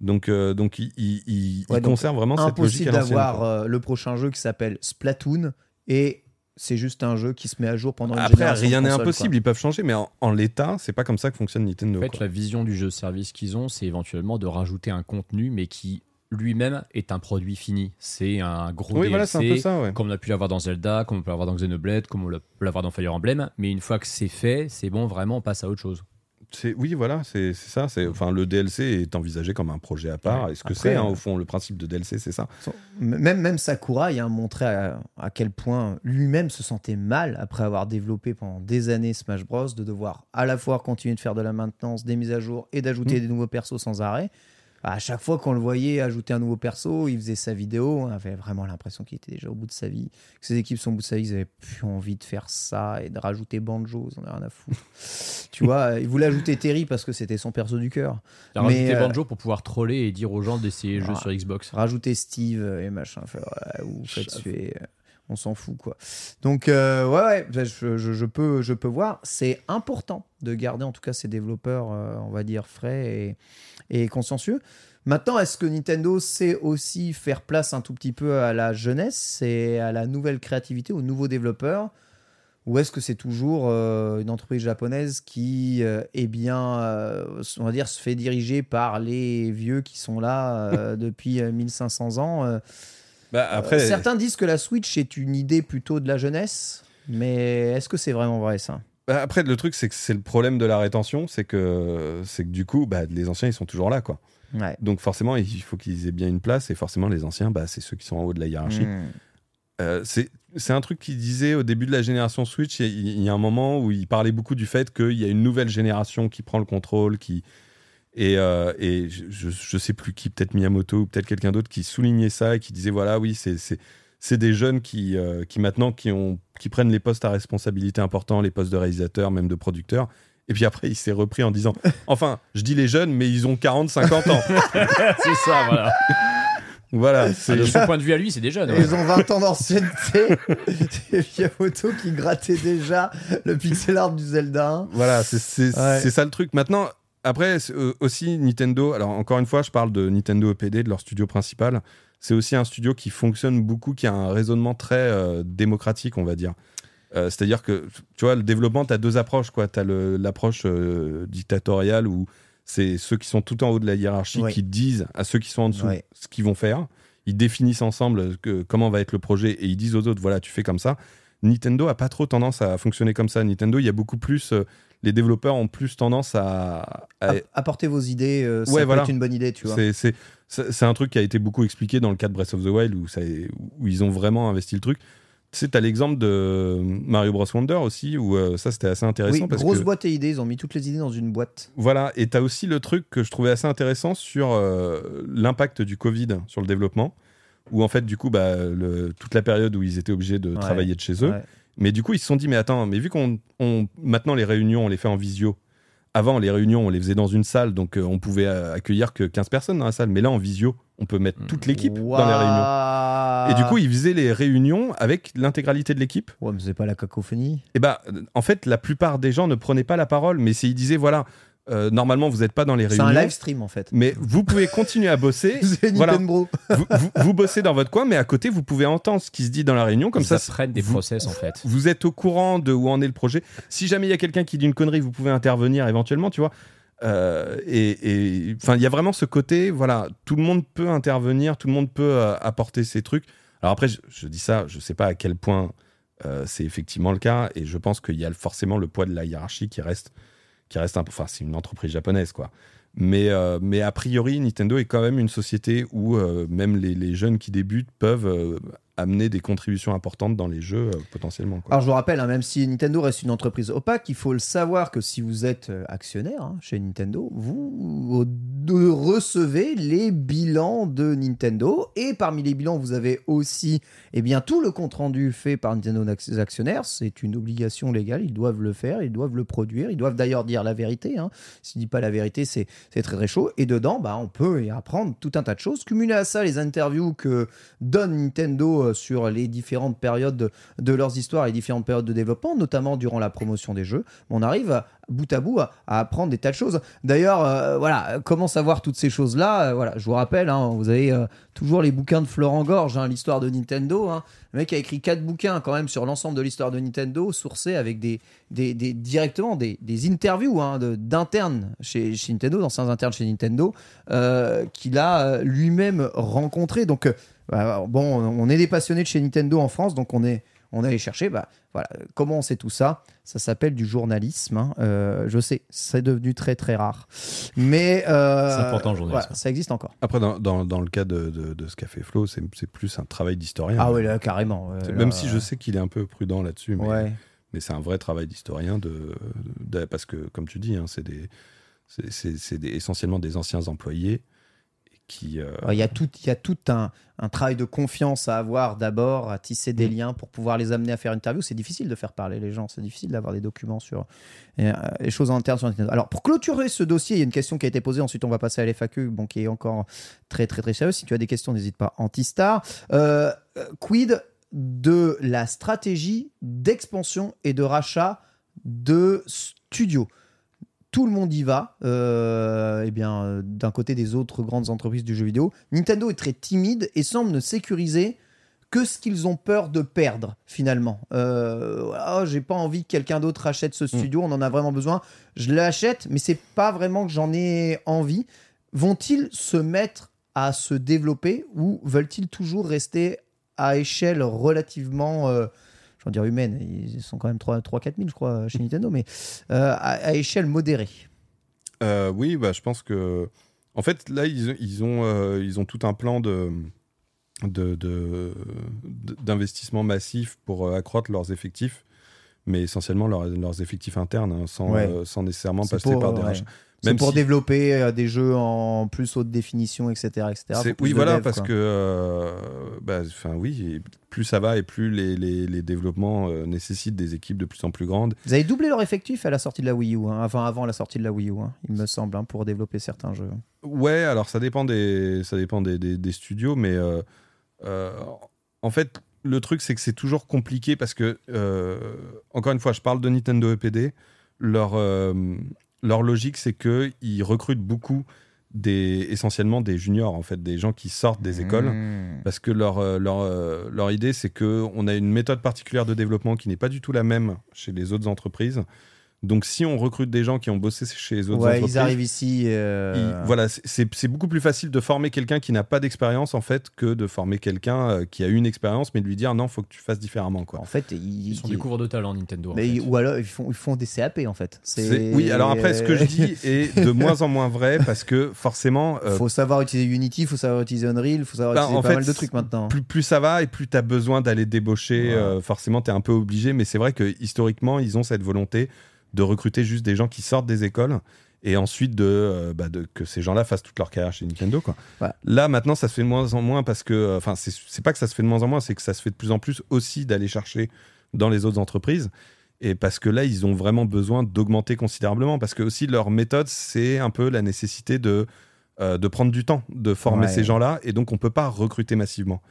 Speaker 5: Donc, euh, donc il, il,
Speaker 3: Ouais,
Speaker 5: il
Speaker 3: donc,
Speaker 5: conserve vraiment cette logique à
Speaker 3: d'avoir euh, le prochain jeu qui s'appelle Splatoon et c'est juste un jeu qui se met à jour pendant une
Speaker 5: Après,
Speaker 3: génération
Speaker 5: rien n'est impossible, ils peuvent changer, mais en, en l'état, c'est pas comme ça que fonctionne Nintendo.
Speaker 4: En fait,
Speaker 5: quoi.
Speaker 4: la vision du jeu service qu'ils ont, c'est éventuellement de rajouter un contenu, mais qui lui-même est un produit fini. C'est un gros
Speaker 5: Oui,
Speaker 4: DLC,
Speaker 5: voilà, c'est un peu ça, ouais.
Speaker 4: comme on a pu l'avoir dans Zelda, comme on peut l'avoir dans Xenoblade, comme on l'a- peut l'avoir dans Fire Emblem. Mais une fois que c'est fait, c'est bon, vraiment, on passe à autre chose.
Speaker 5: Oui, voilà, c'est ça. c'est- Enfin, le DLC est envisagé comme un projet à part.
Speaker 3: Ouais.
Speaker 5: Est-ce que c'est, hein,
Speaker 3: euh,
Speaker 5: au fond, le principe de DLC, c'est ça?
Speaker 3: Même, même Sakurai a montré à, à quel point lui-même se sentait mal après avoir développé pendant des années Smash Bros. de devoir à la fois continuer de faire de la maintenance, des mises à jour et d'ajouter
Speaker 5: Mm.
Speaker 3: des nouveaux persos sans arrêt. À chaque fois qu'on le voyait ajouter un nouveau perso, il faisait sa vidéo, on avait vraiment l'impression qu'il était déjà au bout de sa vie, que ses équipes sont au bout de sa vie, ils avaient plus envie de faire ça et de rajouter Banjo, ils en avaient rien à foutre. <laughs> tu vois, il voulait ajouter Terry parce que c'était son perso du cœur.
Speaker 4: Il a rajouté
Speaker 3: euh,
Speaker 4: Banjo pour pouvoir troller et dire aux gens d'essayer les jeux
Speaker 3: Ah.
Speaker 4: sur Xbox.
Speaker 3: rajouter Steve et machin. Fait, ouais, ou faites suer, euh, on s'en fout quoi. Donc euh, ouais, ouais, bah, je, peux, je peux voir. C'est important de garder en tout cas ces développeurs, euh, on va dire frais et, et consciencieux. Maintenant, est-ce que Nintendo sait aussi faire place un tout petit peu à la jeunesse et à la nouvelle créativité, aux nouveaux développeurs? Ou est-ce que c'est toujours euh, une entreprise japonaise qui, eh bien, on va dire, se fait diriger par les vieux qui sont là <laughs> depuis euh, 1500 ans
Speaker 5: bah, Après,
Speaker 3: Certains disent que la Switch est une idée plutôt de la jeunesse, mais est-ce que c'est vraiment vrai ça?
Speaker 5: Bah, après, le truc, c'est que c'est le problème de la rétention, c'est que, c'est que du coup, bah, les anciens, ils sont toujours là, quoi.
Speaker 3: Ouais.
Speaker 5: Donc forcément, il faut qu'ils aient bien une place, et forcément, les anciens, bah, c'est ceux qui sont en haut de la hiérarchie.
Speaker 3: Hmm.
Speaker 5: euh, c'est un truc qu'il disait au début de la génération Switch. Il y, y a un moment où il parlait beaucoup du fait qu'il y a une nouvelle génération qui prend le contrôle, qui et, euh, et je, je, je sais plus qui, peut-être Miyamoto ou peut-être quelqu'un d'autre qui soulignait ça et qui disait voilà oui c'est c'est c'est des jeunes qui euh, qui maintenant qui ont qui prennent les postes à responsabilité importants, les postes de réalisateur, même de producteur. Et puis après, il s'est repris en disant <laughs> Enfin, je dis les jeunes, mais ils ont 40, 50 ans. <laughs>
Speaker 4: c'est ça, voilà.
Speaker 5: voilà.
Speaker 4: De
Speaker 5: c'est-
Speaker 4: son point de vue à lui, c'est des jeunes. Ouais.
Speaker 3: Ils ont 20 ans d'ancienneté. <laughs> C'est Miyamoto qui grattait déjà le pixel art du Zelda 1.
Speaker 5: Voilà, c'est
Speaker 3: Ouais.
Speaker 5: c'est ça le truc. Maintenant, après, euh, aussi Nintendo, alors encore une fois, je parle de Nintendo EPD, de leur studio principal. C'est aussi un studio qui fonctionne beaucoup, qui a un raisonnement très euh, démocratique, on va dire. Euh, C'est-à-dire que, tu vois, le développement, tu as deux approches. Tu as l'approche euh, dictatoriale où c'est ceux qui sont tout en haut de la hiérarchie
Speaker 3: Ouais.
Speaker 5: qui disent à ceux qui sont en dessous
Speaker 3: Ouais.
Speaker 5: ce qu'ils vont faire. Ils définissent ensemble que, comment va être le projet et ils disent aux autres, voilà, tu fais comme ça. Nintendo a pas trop tendance à fonctionner comme ça. Nintendo, il y a beaucoup plus. Les développeurs ont plus tendance à. à-
Speaker 3: App- Apportez vos idées, euh, ça
Speaker 5: Ouais,
Speaker 3: peut
Speaker 5: voilà.
Speaker 3: être une bonne idée, tu vois.
Speaker 5: c'est- un truc qui a été beaucoup expliqué dans le cas de Breath of the Wild où, ça, où ils ont vraiment investi le truc. Tu sais, t'as l'exemple de Mario Bros Wonder aussi où euh, ça c'était assez intéressant
Speaker 3: Oui,
Speaker 5: parce
Speaker 3: grosse
Speaker 5: que
Speaker 3: boîte et idées, ils ont mis toutes les idées dans une boîte.
Speaker 5: voilà et t'as aussi le truc que je trouvais assez intéressant sur euh, l'impact du Covid sur le développement où en fait du coup bah, le- toute la période où ils étaient obligés de
Speaker 3: Ouais.
Speaker 5: travailler de chez eux
Speaker 3: Ouais.
Speaker 5: Mais du coup, ils se sont dit, mais attends, mais vu qu'on on- maintenant les réunions, on les fait en visio. Avant, les réunions, on les faisait dans une salle, donc euh, on pouvait euh, accueillir que 15 personnes dans la salle. Mais là, en visio, on peut mettre toute l'équipe dans les réunions. Et du coup, ils faisaient les réunions avec l'intégralité de l'équipe.
Speaker 3: Ouais, mais c'est pas la cacophonie.
Speaker 5: Et bah, euh, en fait, la plupart des gens ne prenaient pas la parole, mais ils disaient, voilà, euh, normalement, vous n'êtes pas dans les
Speaker 3: C'est
Speaker 5: réunions.
Speaker 3: un live stream en fait.
Speaker 5: Mais vous pouvez continuer à bosser. <laughs>
Speaker 3: C'est
Speaker 5: voilà. Vous, vous- vous bossez dans votre coin, mais à côté, vous pouvez entendre ce qui se dit dans la réunion. Comme
Speaker 4: Ils
Speaker 5: ça,
Speaker 4: apprennent des
Speaker 5: vous-
Speaker 4: process en fait.
Speaker 5: vous êtes au courant de où en est le projet. Si jamais il y a quelqu'un qui dit une connerie, vous pouvez intervenir éventuellement, tu vois. Euh, et enfin, il y a vraiment ce côté, voilà, tout le monde peut intervenir, tout le monde peut euh, apporter ses trucs. Alors après, je, je dis ça, je sais pas à quel point euh, c'est effectivement le cas, et je pense qu'il y a forcément le poids de la hiérarchie qui reste, qui reste un. Enfin, c'est une entreprise japonaise, quoi. Mais, euh, mais a priori, Nintendo est quand même une société où euh, même les, les jeunes qui débutent peuvent euh, amener des contributions importantes dans les jeux euh, potentiellement.
Speaker 3: Alors je vous rappelle, hein, même si Nintendo reste une entreprise opaque, il faut le savoir que si vous êtes euh, actionnaire hein, chez Nintendo, vous euh, recevez les bilans de Nintendo et parmi les bilans, vous avez aussi eh bien, tout le compte rendu fait par Nintendo ses actionnaires. C'est une obligation légale, ils doivent le faire, ils doivent le produire, ils doivent d'ailleurs dire la vérité. Hein. S'ils ne disent pas la vérité, c'est c'est très très chaud. Et dedans, bah, on peut y apprendre tout un tas de choses. Cumuler à ça les interviews que donne Nintendo sur les différentes périodes de, leurs histoires et différentes périodes de développement, notamment durant la promotion des jeux, on arrive bout à bout à, apprendre des tas de choses. D'ailleurs, euh, voilà, comment savoir toutes ces choses-là? Euh, Voilà, je vous rappelle, hein, vous avez euh, toujours les bouquins de Florent Gorge, hein, l'histoire de Nintendo. hein. Le mec a écrit quatre bouquins quand même sur l'ensemble de l'histoire de Nintendo, sourcés avec des, des, directement des, interviews hein, d'internes chez, Nintendo, d'anciens internes chez Nintendo, qu'il a lui-même rencontré. Donc, euh, bah, bon, on est des passionnés de chez Nintendo en France, donc on est, on est allé chercher. Bah, voilà, comment on sait tout ça? Ça s'appelle du journalisme. hein. Euh, je sais, c'est devenu très très rare, mais euh,
Speaker 4: C'est important, le journalisme.
Speaker 3: voilà, ça existe encore.
Speaker 5: Après, dans, dans, dans le cas de, de, de ce qu'a fait Flo, c'est c'est plus un travail d'historien.
Speaker 3: Ah ouais, là, carrément. euh,
Speaker 5: C'est-
Speaker 3: là,
Speaker 5: Même si je sais qu'il est un peu prudent là-dessus, mais,
Speaker 3: Ouais.
Speaker 5: mais c'est un vrai travail d'historien de, de- parce que, comme tu dis, hein, c'est des, c'est- c'est c'est des- essentiellement des anciens employés qui. euh,
Speaker 3: Il y a tout, il y a tout un, un travail de confiance à avoir d'abord, à tisser
Speaker 5: Mm.
Speaker 3: des liens pour pouvoir les amener à faire une interview. C'est difficile de faire parler les gens, c'est difficile d'avoir des documents sur euh, les choses internes sur Nintendo. Alors pour clôturer ce dossier, il y a une question qui a été posée. Ensuite, on va passer à l'FAQ, bon, qui est encore très très très sérieux. Si tu as des questions, n'hésite pas. Antistar, euh, euh, quid de la stratégie d'expansion et de rachat de studios? Tout le monde y va. Euh, eh bien, euh, d'un côté des autres grandes entreprises du jeu vidéo, Nintendo est très timide et semble ne sécuriser que ce qu'ils ont peur de perdre finalement. Euh, Ah, j'ai pas envie que quelqu'un d'autre achète ce studio, on en a vraiment besoin. Je l'achète, mais c'est pas vraiment que j'en ai envie. Vont-ils se mettre à se développer ou veulent-ils toujours rester à échelle relativement dire humaine, ils sont quand même 3-4 000 je crois chez Nintendo, mais euh, à, à échelle modérée.
Speaker 5: Euh, oui, bah, je pense que. En fait, là, ils, ils ont, euh, ils ont tout un plan de, de, de- d'investissement massif pour accroître leurs effectifs, mais essentiellement leurs, leurs effectifs internes, hein, sans,
Speaker 3: Ouais.
Speaker 5: euh, sans nécessairement passer
Speaker 3: pour,
Speaker 5: par des
Speaker 3: ouais.
Speaker 5: rachats.
Speaker 3: C'est pour
Speaker 5: si-
Speaker 3: développer euh, des jeux en plus haute définition, etc. etc.
Speaker 5: Oui, voilà,
Speaker 3: dev,
Speaker 5: parce
Speaker 3: quoi.
Speaker 5: que, euh, bah, enfin, oui, plus ça va et plus les, les, les développements euh, nécessitent des équipes de plus en plus grandes.
Speaker 3: Vous avez doublé leur effectif à la sortie de la Wii U, hein, enfin avant la sortie de la Wii U, hein, il me semble, hein, pour développer certains jeux.
Speaker 5: Ouais, alors ça dépend des, ça dépend des, des- des studios, mais en fait, le truc, c'est que c'est toujours compliqué parce que, encore une fois, je parle de Nintendo EPD. Leur, leur logique, c'est qu'ils recrutent beaucoup des, essentiellement des juniors, en fait, des gens qui sortent des écoles.
Speaker 3: Mmh.
Speaker 5: Parce que leur, euh, leur, euh, leur idée, c'est qu'on a une méthode particulière de développement qui n'est pas du tout la même chez les autres entreprises. Donc, si on recrute des gens qui ont bossé chez les autres
Speaker 3: Ouais,
Speaker 5: entreprises,
Speaker 3: ils arrivent ici. euh,
Speaker 5: il- voilà, c'est- beaucoup plus facile de former quelqu'un qui n'a pas d'expérience en fait que de former quelqu'un euh, qui a eu une expérience, mais de lui dire non, faut que tu fasses différemment quoi.
Speaker 3: En fait, ils,
Speaker 4: Ils sont des couvreurs de talent Nintendo. en
Speaker 3: ou alors ils font, ils font des CAP en fait.
Speaker 5: C'est- Oui, alors après, ce que je dis <laughs> est de moins en moins vrai parce que forcément,
Speaker 3: Il
Speaker 5: euh,
Speaker 3: faut savoir utiliser Unity, il faut savoir utiliser Unreal, il faut savoir
Speaker 5: Bah,
Speaker 3: utiliser
Speaker 5: en
Speaker 3: pas
Speaker 5: fait,
Speaker 3: mal de trucs maintenant.
Speaker 5: plus, plus ça va et plus tu as besoin d'aller débaucher.
Speaker 3: Ouais.
Speaker 5: euh, forcément, tu es un peu obligé, mais c'est vrai que historiquement, ils ont cette volonté de recruter juste des gens qui sortent des écoles et ensuite de, euh, bah, de- que ces gens-là fassent toute leur carrière chez Nintendo. Quoi.
Speaker 3: Ouais.
Speaker 5: Là, maintenant, ça se fait de moins en moins parce que, euh, enfin, c'est c'est pas que ça se fait de moins en moins, c'est que ça se fait de plus en plus aussi d'aller chercher dans les autres entreprises. Et parce que là, ils ont vraiment besoin d'augmenter considérablement. Parce que aussi, leur méthode, c'est un peu la nécessité de, euh, de prendre du temps, de former
Speaker 3: Ouais.
Speaker 5: ces gens-là. Et donc, on peut pas recruter massivement.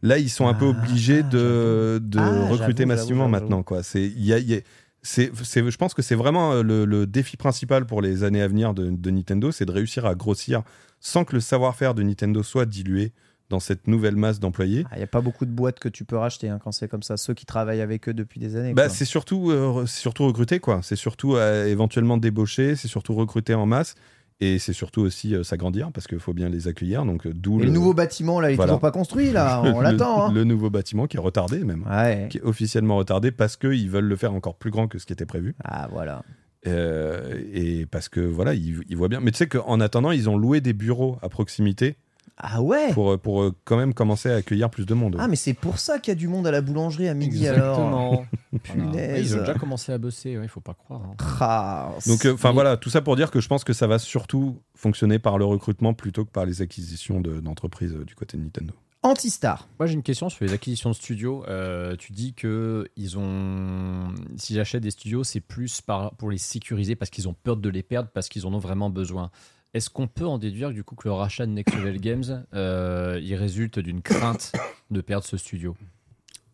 Speaker 5: Là, ils sont un peu obligés
Speaker 3: ah,
Speaker 5: de, de
Speaker 3: Ah,
Speaker 5: recruter massivement maintenant. Quoi. C'est, il y a- il y a- c'est, je pense que c'est vraiment euh, le, le défi principal pour les années à venir de, de Nintendo, c'est de réussir à grossir sans que le savoir-faire de Nintendo soit dilué dans cette nouvelle masse d'employés.
Speaker 3: Il n'y a pas beaucoup de boîtes que tu peux racheter hein, quand c'est comme ça. Ceux qui travaillent avec eux depuis des années.
Speaker 5: Bah, c'est surtout, euh, surtout recruter, quoi. C'est surtout euh, éventuellement débaucher, c'est surtout recruter en masse. Et c'est surtout aussi euh, s'agrandir parce qu'il faut bien les accueillir. Donc, euh, d'où
Speaker 3: le nouveau bâtiment, là, il est
Speaker 5: Voilà.
Speaker 3: toujours pas construit, là. <laughs> On l'attend. hein.
Speaker 5: Le nouveau bâtiment qui est retardé, même.
Speaker 3: Ouais.
Speaker 5: Qui est officiellement retardé parce qu'ils veulent le faire encore plus grand que ce qui était prévu.
Speaker 3: Ah, voilà.
Speaker 5: Euh, et parce que voilà, ils, ils voient bien. Mais tu sais qu'en attendant, ils ont loué des bureaux à proximité
Speaker 3: Ah ouais
Speaker 5: pour, pour euh, quand même commencer à accueillir plus de monde.
Speaker 3: Ah, mais c'est pour ça qu'il y a du monde à la boulangerie à midi alors.
Speaker 4: Exactement. <laughs>
Speaker 3: Punaise.
Speaker 4: Ils ont déjà commencé à bosser, il faut pas croire. hein.
Speaker 3: Ah,
Speaker 5: Donc, euh, enfin voilà, tout ça pour dire que je pense que ça va surtout fonctionner par le recrutement plutôt que par les acquisitions de- d'entreprises euh, du côté de Nintendo.
Speaker 3: Antistar.
Speaker 4: Moi, j'ai une question sur les acquisitions de studios. Euh, tu dis que ils ont, s'ils achètent des studios, c'est plus par, pour les sécuriser parce qu'ils ont peur de les perdre, parce qu'ils en ont vraiment besoin. Est-ce qu'on peut en déduire du coup que le rachat de Next Level <coughs> Games, euh, il résulte d'une crainte de perdre ce studio?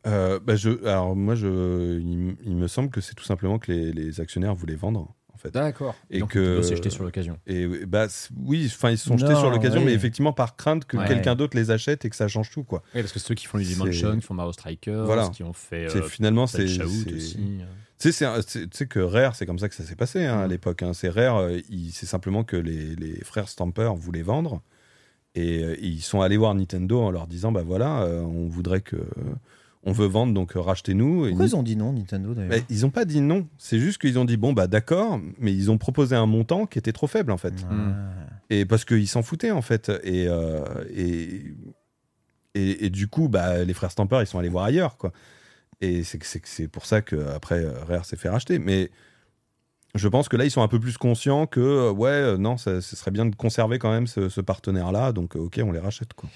Speaker 5: Euh, bah, je, alors moi, je, il, me semble que c'est tout simplement que les, les actionnaires voulaient vendre en fait.
Speaker 4: D'accord.
Speaker 5: Et
Speaker 4: Donc,
Speaker 5: que-
Speaker 4: s'est jeté sur l'occasion.
Speaker 5: Et euh, bah oui, enfin ils se sont jetés
Speaker 3: Non,
Speaker 5: sur l'occasion,
Speaker 3: oui.
Speaker 5: mais effectivement par crainte que
Speaker 4: Ouais.
Speaker 5: quelqu'un d'autre les achète et que ça change tout quoi.
Speaker 4: Oui, parce que ceux qui font les Dimension, qui font Mario Strikers,
Speaker 5: Voilà.
Speaker 4: qui ont fait
Speaker 5: c'est
Speaker 4: euh,
Speaker 5: finalement c'est Tu sais, que Rare, c'est comme ça que ça s'est passé hein, à
Speaker 4: Mm.
Speaker 5: l'époque. hein. C'est Rare, euh, c'est simplement que les, les frères Stamper voulaient vendre et euh, ils sont allés voir Nintendo en leur disant bah voilà, euh, on voudrait que on veut vendre donc rachetez-nous. Et
Speaker 3: Pourquoi ils ont dit non, Nintendo d'ailleurs
Speaker 5: Mais ils ont pas dit non, c'est juste qu'ils ont dit bon bah d'accord, mais ils ont proposé un montant qui était trop faible en fait.
Speaker 3: Ah.
Speaker 5: Et parce qu'ils s'en foutaient en fait. Et, et, et, et du coup, bah, les frères Stamper, ils sont allés voir ailleurs. quoi. Et c'est pour ça qu'après, Rare s'est fait racheter. Mais je pense que là, ils sont un peu plus conscients que, euh, ouais, euh, non, ce serait bien de conserver quand même ce, partenaire-là. Donc, euh, ok, on les rachète. Quoi.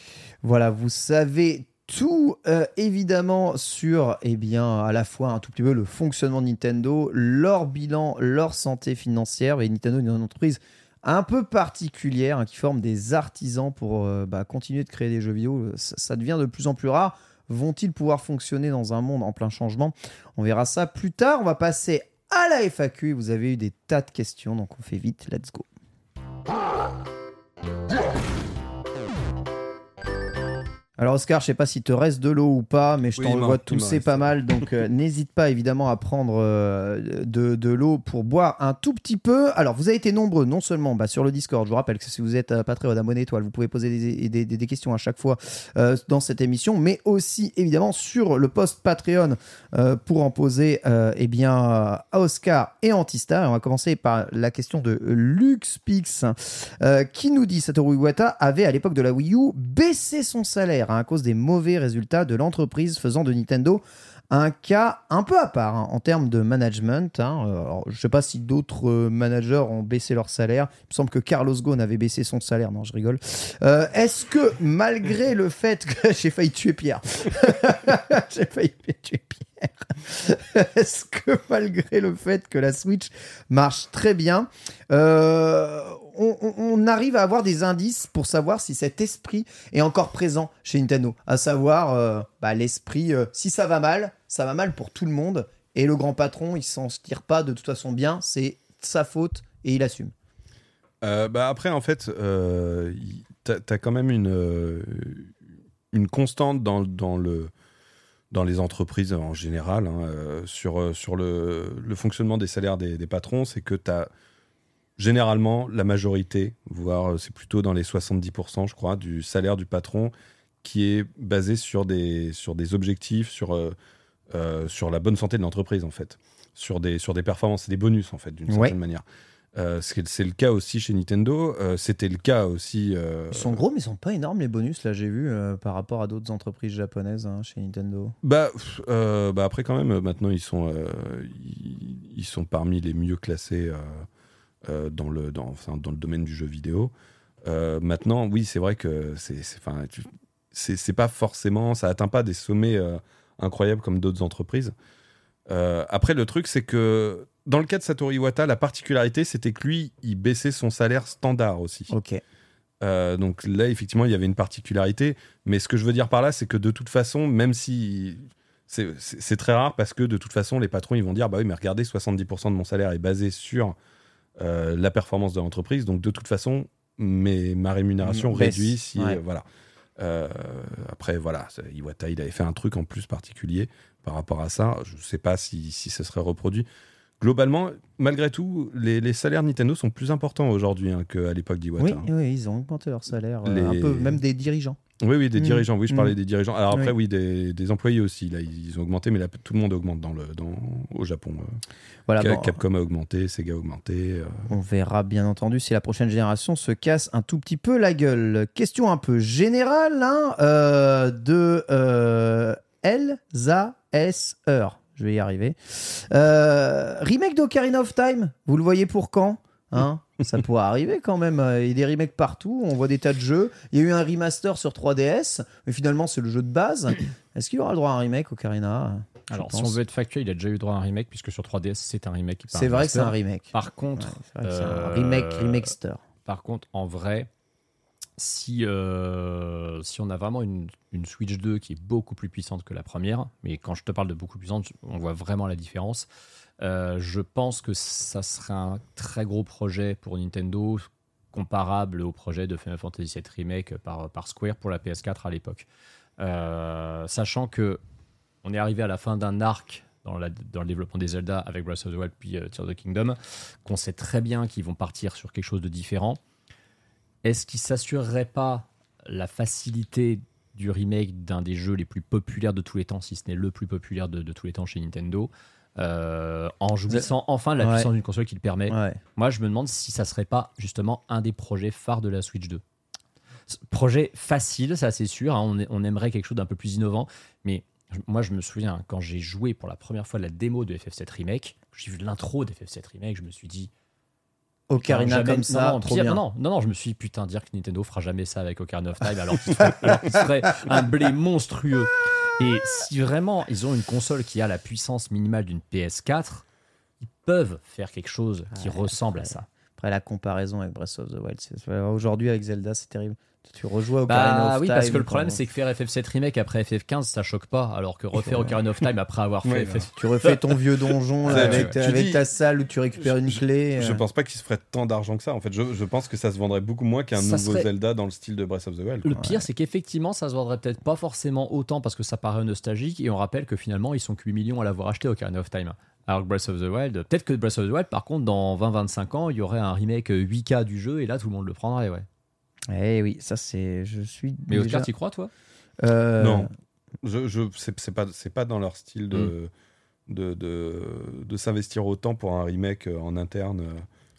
Speaker 3: Voilà, vous savez tout euh, évidemment sur eh bien à la fois un tout petit peu le fonctionnement de Nintendo, leur bilan, leur santé financière et Nintendo est une entreprise un peu particulière hein, qui forme des artisans pour euh, bah, continuer de créer des jeux vidéo. Ça devient de plus en plus rare. Vont-ils pouvoir fonctionner dans un monde en plein changement? On verra ça plus tard. On va passer à la FAQ. Vous avez eu des tas de questions, donc on fait vite. Let's go. Alors Oscar, je sais pas si te reste de l'eau ou pas, mais je
Speaker 5: Oui,
Speaker 3: t'en
Speaker 5: il m'en-
Speaker 3: vois
Speaker 5: il m'en
Speaker 3: tousser pas mal, donc euh, <laughs> n'hésite pas évidemment à prendre euh, de, de l'eau pour boire un tout petit peu. Alors vous avez été nombreux, non seulement bah, sur le Discord, je vous rappelle que si vous êtes euh, Patreon abonné étoile, vous pouvez poser des, des- des- des questions à chaque fois euh, dans cette émission, mais aussi évidemment sur le post Patreon pour en poser eh bien, à Oscar et Antistar. Et on va commencer par la question de LuxPix qui nous dit Satoru Iwata avait à l'époque de la Wii U baissé son salaire hein, à cause des mauvais résultats de l'entreprise, faisant de Nintendo un cas un peu à part hein, en termes de management. hein. Euh, je ne sais pas si d'autres euh, managers ont baissé leur salaire. Il me semble que Carlos Ghosn avait baissé son salaire. Non, je rigole. Euh, Est-ce que malgré le fait que <laughs> j'ai failli tuer Pierre, <laughs> j'ai failli tuer Pierre. <laughs> Est-ce que malgré le fait que la Switch marche très bien, euh, on, arrive à avoir des indices pour savoir si cet esprit est encore présent chez Nintendo? À savoir, euh, bah, l'esprit, euh, si ça va mal, ça va mal pour tout le monde. Et le grand patron, il s'en tire pas de toute façon bien, c'est sa faute et il assume.
Speaker 5: Bah après, en fait, t'as as quand même une, une constante dans, dans, le, dans les entreprises en général hein, euh, sur, euh, sur le, le fonctionnement des salaires des, des patrons, c'est que tu as généralement la majorité, voire euh, c'est plutôt dans les 70%, je crois, du salaire du patron qui est basé sur des, sur des objectifs, sur, euh, sur la bonne santé de l'entreprise, en fait, sur des, sur des performances et des bonus, en fait, d'une
Speaker 3: Ouais.
Speaker 5: certaine manière. Euh, c'est c'est le cas aussi chez Nintendo. euh, C'était le cas aussi. euh,
Speaker 3: Ils sont gros, mais ils sont pas énormes les bonus, là j'ai vu, euh, par rapport à d'autres entreprises japonaises hein, chez Nintendo.
Speaker 5: Bah, bah après quand même, maintenant ils sont, ils, ils sont parmi les mieux classés dans le dans, enfin, dans le domaine du jeu vidéo. Maintenant, oui, c'est vrai que c'est, c'est- pas forcément, ça atteint pas des sommets incroyables comme d'autres entreprises. Euh, après, le truc, c'est que dans le cas de Satoru Iwata, la particularité, c'était que lui, il baissait son salaire standard aussi.
Speaker 3: Ok.
Speaker 5: Euh, donc là, effectivement, il y avait une particularité. Mais ce que je veux dire par là, c'est que de toute façon, même si. C'est très rare parce que de toute façon, les patrons, ils vont dire Bah oui, mais regardez, 70% de mon salaire est basé sur euh, la performance de l'entreprise. Donc de toute façon, mes- ma rémunération
Speaker 3: Baisse,
Speaker 5: réduit si.
Speaker 3: ouais.
Speaker 5: voilà. Euh, après, voilà, Iwata, il avait fait un truc en plus particulier par rapport à ça. Je ne sais pas si, si ce serait reproduit. Globalement, malgré tout, les, les salaires Nintendo sont plus importants aujourd'hui hein, qu'à l'époque d'Iwata.
Speaker 3: Oui,
Speaker 5: hein.
Speaker 3: oui, ils ont augmenté leur salaire, euh,
Speaker 5: Les-
Speaker 3: un peu, même des dirigeants.
Speaker 5: Oui, oui, des
Speaker 3: Mm.
Speaker 5: dirigeants. Oui, je parlais
Speaker 3: Mm.
Speaker 5: des dirigeants. Alors après,
Speaker 3: Oui.
Speaker 5: oui, des, des employés aussi. Là, ils ont augmenté, mais là, tout le monde augmente dans le, dans, au Japon. euh.
Speaker 3: Voilà, bon,
Speaker 5: Capcom a augmenté, Sega a augmenté. euh.
Speaker 3: On verra bien entendu si la prochaine génération se casse un tout petit peu la gueule. Question un peu générale hein, euh, de euh, S. Heur. Je vais y arriver. Euh, remake d'Ocarina of Time, vous le voyez pour quand Hein? Ça <laughs> pourrait arriver quand même. Il y a des remakes partout. On voit des tas de jeux. Il y a eu un remaster sur 3DS, mais finalement c'est le jeu de base. Est-ce qu'il aura le droit à un remake Ocarina?
Speaker 4: Alors, si on veut être factuel, il a déjà eu droit à un remake, puisque sur 3DS, c'est un remake.
Speaker 3: C'est vrai que c'est un
Speaker 4: remaster.
Speaker 3: remake.
Speaker 4: Par contre,
Speaker 3: Ouais, c'est vrai que c'est un
Speaker 4: euh,
Speaker 3: remake, remakester.
Speaker 4: Par contre, en vrai, si, euh, si on a vraiment une, Switch 2 qui est beaucoup plus puissante que la première, mais quand je te parle de beaucoup plus puissante, on voit vraiment la différence. euh, je pense que ça serait un très gros projet pour Nintendo, comparable au projet de Final Fantasy VII Remake par, Square pour la PS4 à l'époque. Euh, sachant que on est arrivé à la fin d'un arc dans, dans le développement des Zelda avec Breath of the Wild puis Tears of the Kingdom, qu'on sait très bien qu'ils vont partir sur quelque chose de différent. Est-ce qu'ils s'assureraient pas la facilité du remake d'un des jeux les plus populaires de tous les temps, si ce n'est le plus populaire de, de tous les temps chez Nintendo, euh, en jouissant enfin de la
Speaker 3: Ouais.
Speaker 4: puissance d'une console qui le permet?
Speaker 3: Ouais.
Speaker 4: Moi, je me demande si ça serait pas justement un des projets phares de la Switch 2. Ce Projet facile, ça c'est sûr. hein, on, est- on aimerait quelque chose d'un peu plus innovant, mais moi je me souviens quand j'ai joué pour la première fois la démo de FF7 Remake, j'ai vu l'intro de FF7 Remake, je me suis dit
Speaker 3: Ocarina
Speaker 4: Jamais-
Speaker 3: comme ça,
Speaker 4: non, non,
Speaker 3: trop
Speaker 4: pire-
Speaker 3: bien.
Speaker 4: Non, non, non, je me suis dit, putain, dire que Nintendo fera jamais ça avec Ocarina of Time alors qu'il alors ferait un blé monstrueux. Et si vraiment ils ont une console qui a la puissance minimale d'une PS4, ils peuvent faire quelque chose qui
Speaker 3: Ouais,
Speaker 4: ressemble à ça.
Speaker 3: Après la comparaison avec Breath of the Wild, aujourd'hui avec Zelda, c'est terrible. Tu rejoues à Ocarina
Speaker 4: Bah
Speaker 3: of
Speaker 4: oui,
Speaker 3: Time.
Speaker 4: parce que le problème, c'est que faire FF7 Remake après FF15, ça choque pas, alors que refaire
Speaker 3: Ouais.
Speaker 4: Ocarina of Time après avoir fait
Speaker 5: Ouais,
Speaker 4: FF...
Speaker 3: tu refais ton vieux donjon là, avec,
Speaker 5: tu- tu
Speaker 3: avec
Speaker 5: dis-
Speaker 3: ta salle où tu récupères une clé.
Speaker 5: Je
Speaker 3: euh.
Speaker 5: pense pas qu'il se ferait tant d'argent que ça. En fait, je, je pense que ça se vendrait beaucoup moins qu'un nouveau
Speaker 4: serait-
Speaker 5: Zelda dans le style de Breath of the Wild.
Speaker 4: Le pire, c'est qu'effectivement, ça se vendrait peut-être pas forcément autant parce que ça paraît nostalgique, et on rappelle que finalement, ils sont que 8 millions à l'avoir acheté Ocarina of Time. Alors que Breath of the Wild, peut-être que Breath of the Wild, par contre, dans 20-25 ans, il y aurait un remake 8K du jeu, et là, tout le monde le prendrait, ouais.
Speaker 3: Eh oui, ça c'est. Je suis.
Speaker 4: Mais
Speaker 3: déjà-
Speaker 4: Oscar, t'y crois, toi?
Speaker 3: Euh,
Speaker 5: Non. Je, je, c'est c'est pas, c'est pas dans leur style
Speaker 4: Mm.
Speaker 5: de, de, de, de s'investir autant pour un remake euh, en interne.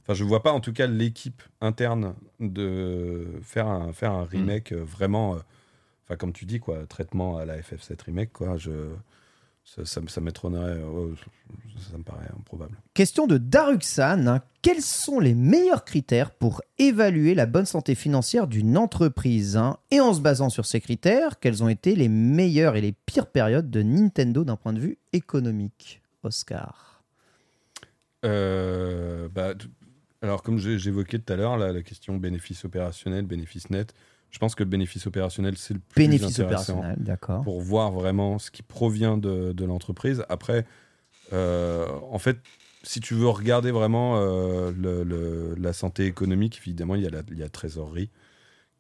Speaker 5: Enfin, je vois pas en tout cas l'équipe interne de faire un, faire un remake euh, vraiment, enfin comme tu dis quoi, traitement à la FF7 remake quoi, je ça, ça, ça m'étonnerait, ça, me paraît improbable.
Speaker 3: Question de Daruxan. hein. Quels sont les meilleurs critères pour évaluer la bonne santé financière d'une entreprise hein? Et en se basant sur ces critères, quelles ont été les meilleures et les pires périodes de Nintendo d'un point de vue économique? Oscar.
Speaker 5: Euh, bah, alors, comme j'évoquais tout à l'heure, la question bénéfice opérationnel, bénéfice net, je pense que le bénéfice opérationnel, c'est le plus
Speaker 3: Bénéfice
Speaker 5: intéressant
Speaker 3: opérationnel, d'accord.
Speaker 5: pour voir vraiment ce qui provient de, de l'entreprise. Après, euh, en fait, si tu veux regarder vraiment euh, le- le- la santé économique, évidemment, il y, a la, il y a la trésorerie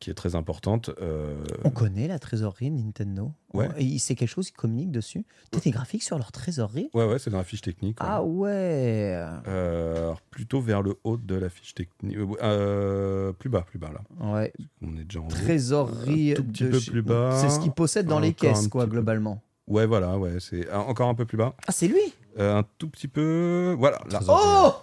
Speaker 5: qui est très importante. euh,
Speaker 3: On connaît la trésorerie Nintendo
Speaker 5: Ouais.
Speaker 3: Et c'est quelque chose qui communique dessus T'as des graphiques sur leur trésorerie?
Speaker 5: Ouais, ouais, c'est dans la fiche technique. ouais.
Speaker 3: Ah ouais
Speaker 5: Euh, alors, plutôt vers le haut de la fiche technique. Euh, plus bas, plus bas là.
Speaker 3: Ouais,
Speaker 5: On est déjà en
Speaker 3: trésorerie.
Speaker 5: Un tout petit
Speaker 3: de
Speaker 5: peu plus bas.
Speaker 3: C'est ce qu'ils possèdent dans les caisses, quoi,
Speaker 5: peu.
Speaker 3: globalement.
Speaker 5: Ouais, voilà, ouais, c'est encore un peu plus bas.
Speaker 3: Ah, c'est lui?
Speaker 5: Un tout petit peu. Voilà, là.
Speaker 3: Oh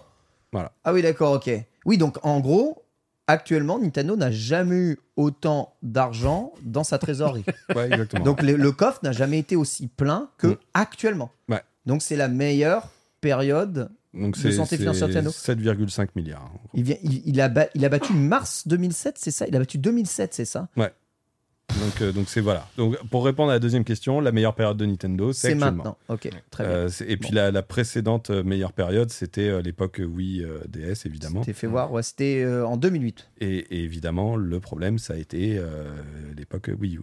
Speaker 5: Voilà.
Speaker 3: Ah oui, d'accord, ok. Oui, donc en gros, actuellement, Nintendo n'a jamais eu autant d'argent dans sa trésorerie. <laughs>
Speaker 5: Ouais, exactement.
Speaker 3: donc le, le coffre n'a jamais été aussi plein que
Speaker 5: Mm.
Speaker 3: actuellement.
Speaker 5: Ouais.
Speaker 3: Donc c'est la meilleure période.
Speaker 5: Donc
Speaker 3: de santé financière de
Speaker 5: c'est
Speaker 3: Nintendo.
Speaker 5: 7,5 milliards.
Speaker 3: Il, vient, il, il a, ba- il a battu mars 2007, c'est ça? Il a battu 2007, c'est ça?
Speaker 5: Donc euh, donc c'est voilà. Donc pour répondre à la deuxième question, la meilleure période de Nintendo, c'est
Speaker 3: maintenant. Ok, très bien.
Speaker 5: Euh, et puis
Speaker 3: Bon.
Speaker 5: la, la précédente euh, meilleure période, c'était euh, l'époque Wii DS évidemment.
Speaker 3: C'était fait voir, ouais, c'était en 2008.
Speaker 5: Et, et évidemment, le problème, ça a été l'époque Wii U.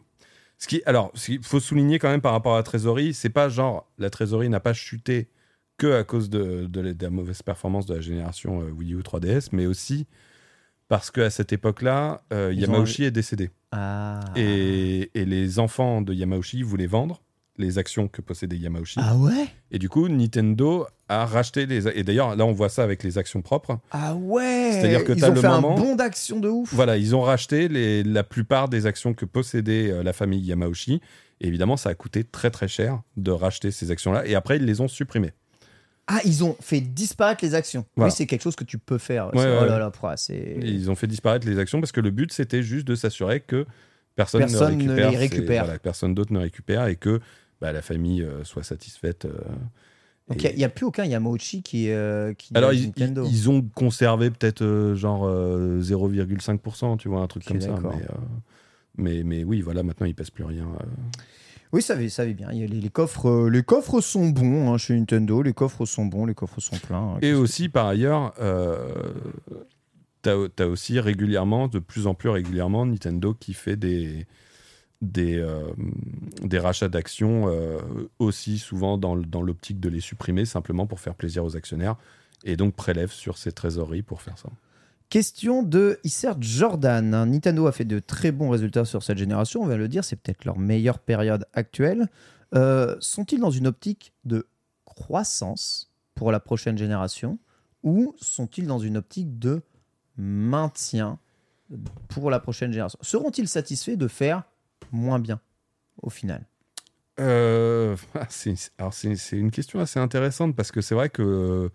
Speaker 5: Ce qui, alors, ce qu'il faut souligner quand même par rapport à la trésorerie, c'est pas genre la trésorerie n'a pas chuté que à cause de, de la, de la mauvaise performance de la génération Wii U 3DS, mais aussi parce qu'à cette époque-là, euh,
Speaker 3: ont
Speaker 5: Yamauchi est décédé.
Speaker 3: Ah.
Speaker 5: Et, et les enfants de Yamauchi voulaient vendre les actions que possédait Yamauchi.
Speaker 3: Ah ouais?
Speaker 5: Et du coup, Nintendo a racheté les... Et d'ailleurs, là, on voit ça avec les actions propres.
Speaker 3: Ah ouais
Speaker 5: C'est-à-dire que
Speaker 3: Ils
Speaker 5: t'as
Speaker 3: ont
Speaker 5: le
Speaker 3: fait
Speaker 5: moment-
Speaker 3: un bond d'action de ouf.
Speaker 5: Voilà, ils ont racheté les- la plupart des actions que possédait euh, la famille Yamauchi. Et évidemment, ça a coûté très très cher de racheter ces actions-là. Et après, ils les ont supprimées.
Speaker 3: Ah, ils ont fait disparaître les actions.
Speaker 5: Voilà.
Speaker 3: Oui, c'est quelque chose que tu peux faire.
Speaker 5: Ouais,
Speaker 3: C'est-
Speaker 5: ouais,
Speaker 3: oh là là,
Speaker 5: Ils ont fait disparaître les actions parce que le but, c'était juste de s'assurer que personne,
Speaker 3: Personne ne
Speaker 5: ne
Speaker 3: les
Speaker 5: récupère.
Speaker 3: récupère.
Speaker 5: voilà, personne d'autre ne récupère et que bah, la famille euh, soit satisfaite. euh,
Speaker 3: Donc il n'y a, plus aucun Yamauchi qui, euh, qui
Speaker 5: Alors, ils,
Speaker 3: Nintendo.
Speaker 5: ils- ils ont conservé peut-être euh, genre euh, 0,5%, tu vois, un truc comme ça. Mais, mais, mais oui, voilà, maintenant, il ne pèse plus rien.
Speaker 3: Oui, ça va, ça va bien. Il y a les, les coffres, euh, les coffres sont bons hein, chez Nintendo. Les coffres sont bons, les coffres sont pleins. hein.
Speaker 5: Et aussi, par ailleurs, euh, tu as, aussi régulièrement, de plus en plus régulièrement, Nintendo qui fait des, des, euh, des rachats d'actions euh, aussi souvent dans l'optique de les supprimer simplement pour faire plaisir aux actionnaires et donc prélève sur ses trésoreries pour faire ça.
Speaker 3: Question de Isser Jordan. Nintendo a fait de très bons résultats sur cette génération, on va le dire, c'est peut-être leur meilleure période actuelle. Euh, Sont-ils dans une optique de croissance pour la prochaine génération ou sont-ils dans une optique de maintien pour la prochaine génération? Seront-ils satisfaits de faire moins bien au final?
Speaker 5: Euh, <laughs> c'est, alors c'est une question assez intéressante parce que c'est vrai que euh,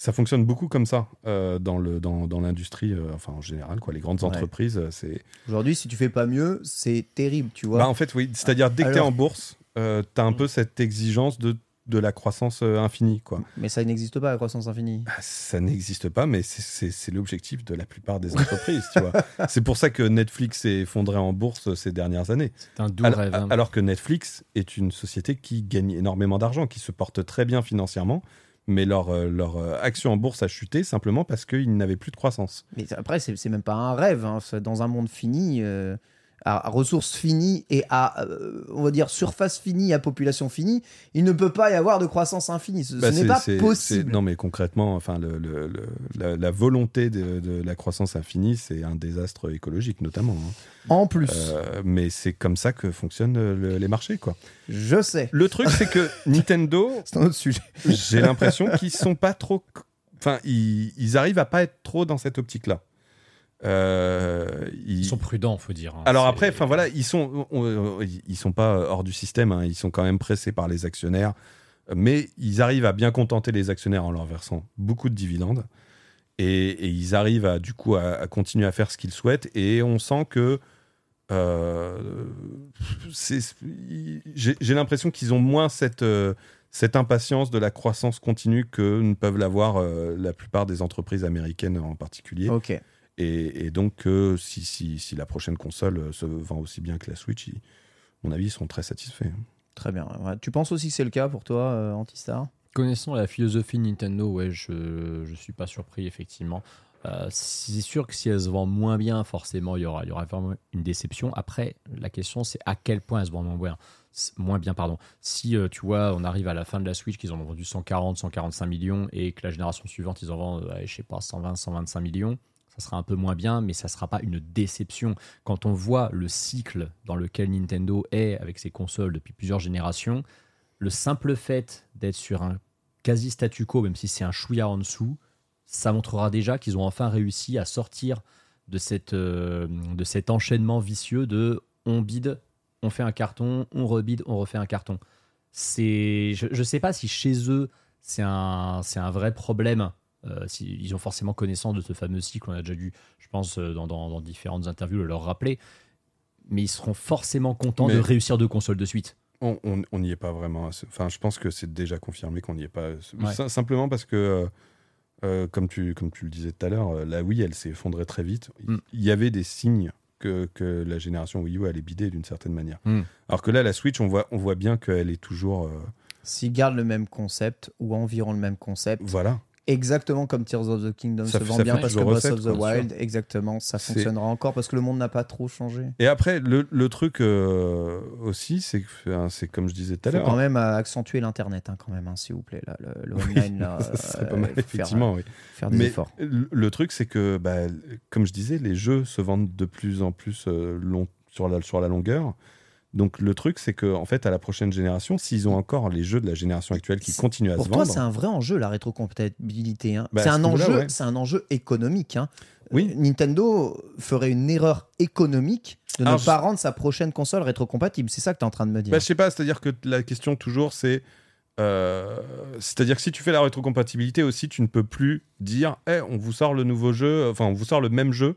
Speaker 5: ça fonctionne beaucoup comme ça euh, dans, le, dans, dans l'industrie, euh, enfin en général, quoi, les grandes
Speaker 3: Ouais.
Speaker 5: entreprises, euh, c'est...
Speaker 3: Aujourd'hui, si tu fais pas mieux, c'est terrible, tu vois.
Speaker 5: Bah, en fait, oui, c'est-à-dire dès que tu es en bourse, tu as un peu cette exigence de, de la croissance euh, infinie. Quoi.
Speaker 3: Mais ça n'existe pas, la croissance infinie.
Speaker 5: Bah, ça n'existe pas, mais c'est, l'objectif de la plupart des entreprises. tu vois. <laughs> C'est pour ça que Netflix s'est effondré en bourse ces dernières années.
Speaker 4: C'est un doux
Speaker 5: Alors,
Speaker 4: rêve. hein.
Speaker 5: alors que Netflix est une société qui gagne énormément d'argent, qui se porte très bien financièrement, mais leur, euh, euh, action en bourse a chuté simplement parce qu'ils n'avaient plus de croissance.
Speaker 3: Mais après, c'est même pas un rêve. hein. Dans un monde fini, euh, à, à ressources finies et à, euh, on va dire, surface finie, à population finie, il ne peut pas y avoir de croissance infinie. Ce, ce
Speaker 5: Bah,
Speaker 3: n'est pas possible.
Speaker 5: Non, mais concrètement, enfin, le, le- le- la, la volonté de, de la croissance infinie, c'est un désastre écologique notamment. hein.
Speaker 3: En plus,
Speaker 5: Euh, mais c'est comme ça que fonctionnent euh, le- les marchés, quoi.
Speaker 3: je sais.
Speaker 5: Le truc, c'est que <laughs> Nintendo,
Speaker 3: C'est un autre sujet.
Speaker 5: j'ai l'impression qu'ils sont pas trop. Enfin, ils, ils arrivent à pas être trop dans cette optique-là. Euh, ils-
Speaker 4: Ils sont prudents, faut dire. hein.
Speaker 5: Alors après, enfin voilà, ils sont, on- on- ils sont pas hors du système. hein. Ils sont quand même pressés par les actionnaires, mais ils arrivent à bien contenter les actionnaires en leur versant beaucoup de dividendes. Et, et ils arrivent à, du coup à, à continuer à faire ce qu'ils souhaitent. Et on sent que euh, c'est- j'ai j'ai l'impression qu'ils ont moins cette, euh, cette impatience de la croissance continue que ne peuvent l'avoir euh, la plupart des entreprises américaines en particulier.
Speaker 3: Ok.
Speaker 5: Et, et donc, euh, si, si, si la prochaine console euh, se vend aussi bien que la Switch, ils- à mon avis, ils seront très satisfaits.
Speaker 3: Très bien. Ouais. Tu penses aussi que c'est le cas pour toi, euh, Antistar?
Speaker 4: Connaissant la philosophie Nintendo, ouais, je, je suis pas surpris, effectivement. Euh, c'est sûr que si elle se vend moins bien, forcément, il y aura, il y aura vraiment une déception. Après, la question, c'est à quel point elle se vend moins bien. Moins bien, pardon. Si, euh, tu vois, on arrive à la fin de la Switch, qu'ils en ont vendu 140, 145 millions, et que la génération suivante, ils en vendent, euh, je sais pas, 120, 125 millions, ça sera un peu moins bien, mais ça sera pas une déception. Quand on voit le cycle dans lequel Nintendo est avec ses consoles depuis plusieurs générations, le simple fait d'être sur un quasi statu quo, même si c'est un chouïa en dessous, ça montrera déjà qu'ils ont enfin réussi à sortir de, cette, euh, de cet enchaînement vicieux de on bide, on fait un carton, on rebide, on refait un carton. C'est, je ne sais pas si chez eux c'est un, c'est un vrai problème. Euh, si, ils ont forcément connaissance de ce fameux cycle. On a déjà dû, je pense, euh, dans, dans- dans différentes interviews, le leur rappeler. Mais ils seront forcément contents de réussir deux consoles de suite.
Speaker 5: On n'y est pas vraiment. Enfin, je pense que c'est déjà confirmé qu'on n'y est pas.
Speaker 4: Ouais.
Speaker 5: Simplement parce que, euh, comme, tu, comme tu le disais tout à l'heure, la Wii, elle s'est effondrée très vite.
Speaker 4: Mm.
Speaker 5: Il y avait des signes que, que la génération Wii U allait bider d'une certaine manière.
Speaker 4: Mm.
Speaker 5: Alors que là, la Switch, on voit, on voit bien qu'elle est toujours. euh,
Speaker 3: S'ils gardent le même concept, ou environ le même concept,
Speaker 5: voilà.
Speaker 3: Exactement comme Tears of the Kingdom
Speaker 5: Ça
Speaker 3: se vend bien parce que Breath of the. Wild, exactement, ça fonctionnera encore parce que le monde n'a pas trop changé.
Speaker 5: Et après, le, le truc euh, aussi, c'est hein, c'est comme je disais tout à l'heure.
Speaker 3: quand même euh, accentuer l'internet, hein, quand même, hein, s'il vous plaît. là, le, le <laughs> online, là,
Speaker 5: ça serait pas
Speaker 3: euh,
Speaker 5: mal,
Speaker 3: faire,
Speaker 5: effectivement. oui.
Speaker 3: faire des
Speaker 5: Mais
Speaker 3: efforts.
Speaker 5: le, le truc, c'est que, bah, comme je disais, les jeux se vendent de plus en plus euh, long, sur, la, sur la longueur. Donc le truc, c'est que en fait, à la prochaine génération, s'ils ont encore les jeux de la génération actuelle qui continuent à
Speaker 3: Pour
Speaker 5: se
Speaker 3: toi,
Speaker 5: vendre,
Speaker 3: c'est un vrai enjeu, la rétrocompatibilité. hein.
Speaker 5: Bah,
Speaker 3: c'est un,
Speaker 5: ce
Speaker 3: enjeu,
Speaker 5: ouais.
Speaker 3: c'est un enjeu économique. hein.
Speaker 5: Oui.
Speaker 3: Euh, Nintendo ferait une erreur économique de
Speaker 5: Alors,
Speaker 3: ne
Speaker 5: je-
Speaker 3: pas rendre sa prochaine console rétrocompatible. C'est ça que tu es en train de me dire.
Speaker 5: bah, je sais pas, c'est-à-dire que la question toujours, c'est euh, c'est-à-dire que si tu fais la rétrocompatibilité aussi, tu ne peux plus dire, Eh, on vous sort le nouveau jeu, enfin on vous sort le même jeu.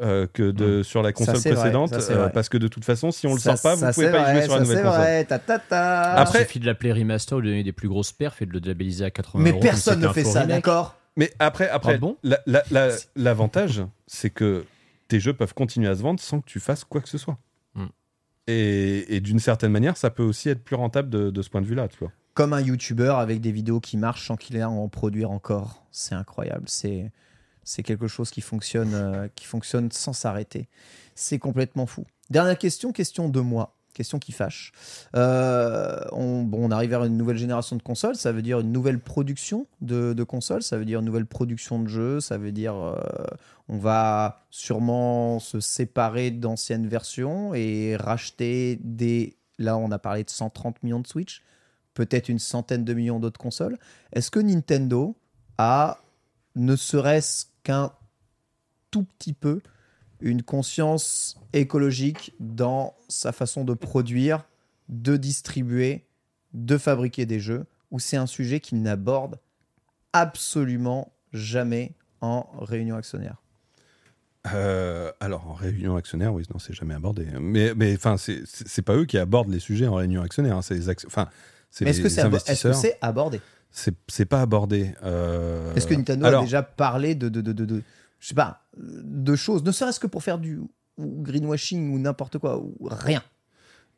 Speaker 5: Euh, que de, sur la console
Speaker 3: vrai,
Speaker 5: précédente,
Speaker 3: ça,
Speaker 5: euh, parce que de toute façon, si on le
Speaker 3: Ça-
Speaker 5: sort pas,
Speaker 3: ça,
Speaker 5: vous pouvez pas y jouer sur la
Speaker 3: ça,
Speaker 5: nouvelle
Speaker 3: c'est
Speaker 5: console.
Speaker 3: vrai, ta, ta, ta.
Speaker 5: Après-
Speaker 4: il suffit de l'appeler remaster, de donner des plus grosses perfs et de le labelliser à 80
Speaker 3: Mais
Speaker 4: euros
Speaker 3: personne ne fait ça, d'accord
Speaker 5: Mais après, après
Speaker 4: Ah bon
Speaker 5: la- la- la- l'avantage, c'est que tes jeux peuvent continuer à se vendre sans que tu fasses quoi que ce soit.
Speaker 4: Hmm.
Speaker 5: Et, et d'une certaine manière, ça peut aussi être plus rentable de, de ce point de vue-là, tu vois.
Speaker 3: Comme un YouTuber avec des vidéos qui marchent sans qu'il ait à en produire encore. C'est incroyable. C'est c'est quelque chose qui fonctionne, euh, qui fonctionne sans s'arrêter. C'est complètement fou. Dernière question, question de moi. Question qui fâche. Euh, on, bon, on arrive vers une nouvelle génération de consoles, ça veut dire une nouvelle production de, de consoles, ça veut dire une nouvelle production de jeux, ça veut dire euh, on va sûrement se séparer d'anciennes versions et racheter des... Là, on a parlé de 130 millions de Switch, peut-être une centaine de millions d'autres consoles. Est-ce que Nintendo a, ne serait-ce qu'un tout petit peu, une conscience écologique dans sa façon de produire, de distribuer, de fabriquer des jeux, ou c'est un sujet qu'il n'aborde absolument jamais en réunion actionnaire
Speaker 5: Euh, alors, en réunion actionnaire, oui, non, c'est jamais abordé. Mais, mais enfin, c'est c'est pas eux qui abordent les sujets en réunion actionnaire. hein, c'est les, enfin, c'est
Speaker 3: Mais Est-ce que c'est abordé?
Speaker 5: C'est pas abordé. euh,
Speaker 3: Est-ce que Nintendo
Speaker 5: alors,
Speaker 3: a déjà parlé de, de, de, de, de- je sais pas, de choses, ne serait-ce que pour faire du greenwashing ou n'importe quoi, ou rien?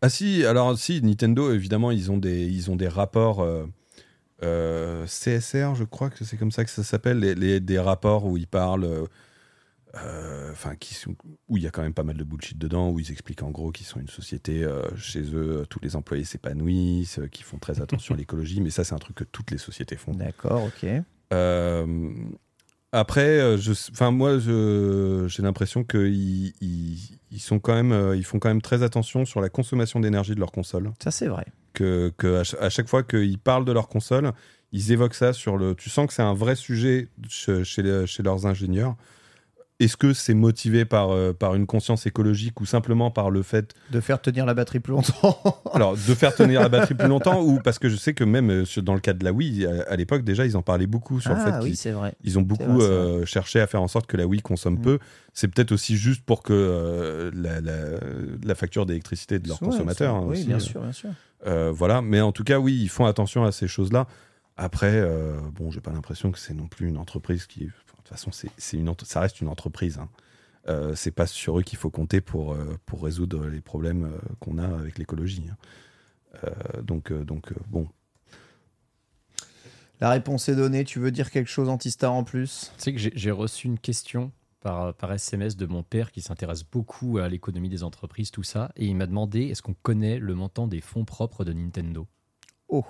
Speaker 5: Ah si, alors si, Nintendo, évidemment, ils ont des, ils ont des rapports euh, euh, CSR, je crois que c'est comme ça que ça s'appelle, les, les- des rapports où ils parlent, euh, euh, enfin, qui où il y a quand même pas mal de bullshit dedans, où ils expliquent en gros qu'ils sont une société, euh, chez eux, tous les employés s'épanouissent, euh, qu'ils font très attention à <laughs> l'écologie, mais ça, c'est un truc que toutes les sociétés font.
Speaker 3: D'accord, ok.
Speaker 5: Euh, après, euh, je, enfin moi, j'ai l'impression qu'ils ils, ils sont quand même, euh, ils font quand même très attention sur la consommation d'énergie de leur console.
Speaker 3: Ça c'est vrai.
Speaker 5: Que, que à, ch- à chaque fois qu'ils parlent de leur console, ils évoquent ça sur le. Tu sens que c'est un vrai sujet chez, chez, les- chez leurs ingénieurs. Est-ce que c'est motivé par, euh, par une conscience écologique ou simplement par le fait
Speaker 3: De faire tenir la batterie plus longtemps. <laughs>
Speaker 5: alors de faire tenir la batterie plus longtemps ou parce que je sais que même euh, dans le cas de la Wii à, à l'époque déjà ils en parlaient beaucoup sur le fait
Speaker 3: ah oui,
Speaker 5: qu'ils
Speaker 3: c'est vrai.
Speaker 5: ils ont beaucoup
Speaker 3: vrai,
Speaker 5: euh, cherché à faire en sorte que la Wii consomme
Speaker 3: Mm.
Speaker 5: peu. C'est peut-être aussi juste pour que la, la- la facture d'électricité de leurs
Speaker 3: Ouais,
Speaker 5: consommateurs. hein,
Speaker 3: oui,
Speaker 5: aussi,
Speaker 3: bien sûr, bien sûr.
Speaker 5: voilà, mais en tout cas, oui, ils font attention à ces choses-là. Après, bon, j'ai pas l'impression que c'est non plus une entreprise qui. De toute façon, c'est, une, ça reste une entreprise. Hein. Euh, c'est pas sur eux qu'il faut compter pour, euh, pour résoudre les problèmes euh, qu'on a avec l'écologie. hein. Euh, donc, euh, donc euh, bon.
Speaker 3: La réponse est donnée. Tu veux dire quelque chose, Antistar, en plus?
Speaker 4: Tu sais que j'ai- j'ai reçu une question par, par SMS de mon père qui s'intéresse beaucoup à l'économie des entreprises, tout ça, et il m'a demandé est-ce qu'on connaît le montant des fonds propres de Nintendo?
Speaker 3: Oh,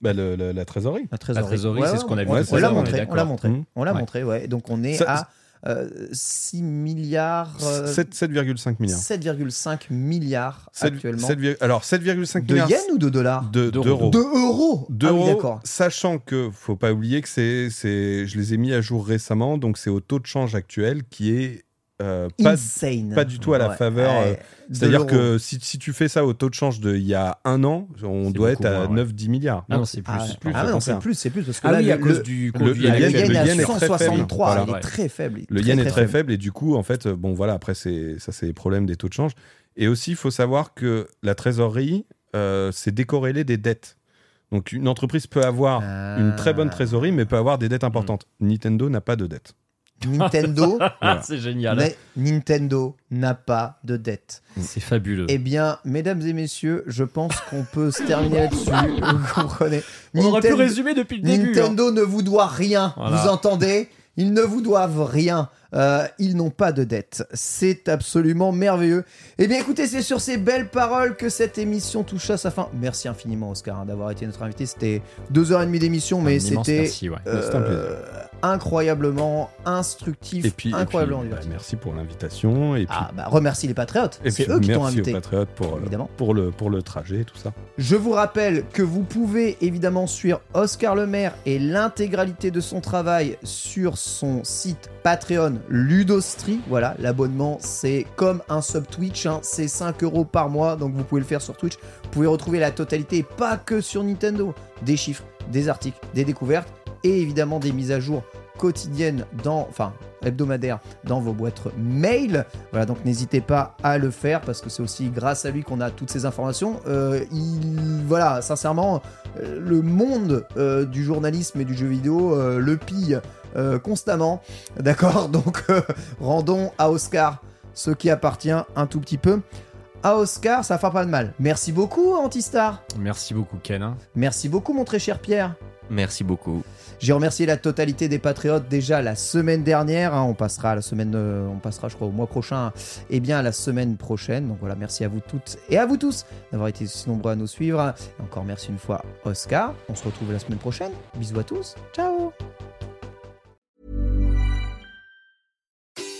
Speaker 5: Bah, le- le- la trésorerie.
Speaker 3: la trésorerie.
Speaker 4: trésorerie, c'est ce qu'on a vu
Speaker 3: on- l'a montré, on l'a montré. On l'a
Speaker 4: Ouais.
Speaker 3: montré, ouais. Donc on est
Speaker 5: Ça-
Speaker 3: à euh, 6 milliards. euh,
Speaker 5: 7 7,5 milliards.
Speaker 3: 7,5 milliards
Speaker 5: 7
Speaker 3: actuellement.
Speaker 5: 7, alors, 7,5
Speaker 3: de
Speaker 5: milliards
Speaker 3: yens ou de dollars
Speaker 5: de-
Speaker 4: D'euros.
Speaker 5: d'euros.
Speaker 3: De euros Ah oui, d'accord.
Speaker 5: sachant que faut pas oublier que c'est, c'est, je les ai mis à jour récemment, donc c'est au taux de change actuel qui est euh, pas,
Speaker 3: Insane.
Speaker 5: pas du tout à la
Speaker 3: Ouais,
Speaker 5: faveur,
Speaker 3: ouais,
Speaker 5: euh,
Speaker 3: de
Speaker 5: c'est-à-dire que si, si tu fais ça au taux de change d'il y a un an, on doit être à
Speaker 4: ouais.
Speaker 5: 9-10 milliards.
Speaker 4: Ah non, c'est plus.
Speaker 3: Ah,
Speaker 5: plus,
Speaker 3: ah non, c'est plus, c'est plus parce que
Speaker 4: Ah
Speaker 3: là,
Speaker 4: oui, à
Speaker 3: le,
Speaker 4: cause
Speaker 3: le-
Speaker 4: du
Speaker 5: le-
Speaker 4: conduit
Speaker 5: le
Speaker 3: le
Speaker 5: yen-
Speaker 3: est à
Speaker 5: yen est très faible.
Speaker 3: 163,
Speaker 5: Voilà,
Speaker 3: il est très faible.
Speaker 5: Le
Speaker 3: très,
Speaker 5: yen
Speaker 3: très
Speaker 5: est très faible. et du coup, en fait, bon voilà, après c'est ça c'est les problèmes des taux de change. Et aussi, il faut savoir que la trésorerie, euh, c'est décorrélé des dettes. Donc une entreprise peut avoir
Speaker 3: Ah.
Speaker 5: une très bonne trésorerie, mais peut avoir des dettes importantes. Nintendo n'a pas de dette.
Speaker 3: Nintendo, <laughs>
Speaker 4: Ah, c'est génial.
Speaker 3: mais Nintendo n'a pas de dette.
Speaker 4: C'est fabuleux.
Speaker 3: Eh bien, mesdames et messieurs, je pense qu'on peut se terminer <laughs> là-dessus. Vous comprenez
Speaker 4: On aurait pu
Speaker 3: Nintendo-
Speaker 4: résumer depuis le début. hein.
Speaker 3: Nintendo ne vous doit rien,
Speaker 4: Voilà.
Speaker 3: vous entendez Ils ne vous doivent rien. Euh, ils n'ont pas de dette. C'est absolument merveilleux. Eh bien, écoutez, c'est sur ces belles paroles que cette émission touche à sa fin. Merci infiniment, Oscar, hein, d'avoir été notre invité. C'était deux heures et demie d'émission, mais c'était
Speaker 4: merci, ouais.
Speaker 3: euh,
Speaker 5: C'était un plaisir.
Speaker 3: Incroyablement instructif,
Speaker 5: Et puis, et puis,
Speaker 3: incroyablement
Speaker 5: bah,
Speaker 3: divertissant.
Speaker 5: merci pour l'invitation. Et puis,
Speaker 3: Ah, bah, remercie les patriotes.
Speaker 5: et
Speaker 3: C'est eux qui t'ont
Speaker 5: merci
Speaker 3: invité.
Speaker 5: aux patriotes pour, euh,
Speaker 3: Évidemment.
Speaker 5: pour, le, pour le trajet et tout ça.
Speaker 3: Je vous rappelle que vous pouvez évidemment suivre Oscar Le Maire et l'intégralité de son travail sur son site Patreon Ludostri. Voilà, l'abonnement c'est comme un sub Twitch, hein, c'est 5 euros par mois, donc vous pouvez le faire sur Twitch. Vous pouvez retrouver la totalité, et pas que sur Nintendo, des chiffres, des articles, des découvertes et évidemment des mises à jour quotidiennes dans, enfin hebdomadaires dans vos boîtes mail. Voilà, donc n'hésitez pas à le faire parce que c'est aussi grâce à lui qu'on a toutes ces informations. Euh, il, voilà, sincèrement, euh, le monde euh, du journalisme et du jeu vidéo euh, le pille euh, constamment. <laughs> D'accord? Donc euh, rendons à Oscar ce qui appartient un tout petit peu. À Oscar, ça fera pas de mal. Merci beaucoup, Antistar.
Speaker 4: Merci beaucoup, Ken.
Speaker 3: Merci beaucoup, mon très cher Pierre.
Speaker 6: Merci beaucoup.
Speaker 3: J'ai remercié la totalité des patriotes déjà la semaine dernière. hein. on passera la semaine, euh, on passera, je crois, au mois prochain. Et bien à la semaine prochaine. Donc voilà, merci à vous toutes et à vous tous d'avoir été si nombreux à nous suivre. Encore merci une fois, Oscar. On se retrouve la semaine prochaine. Bisous à tous. Ciao.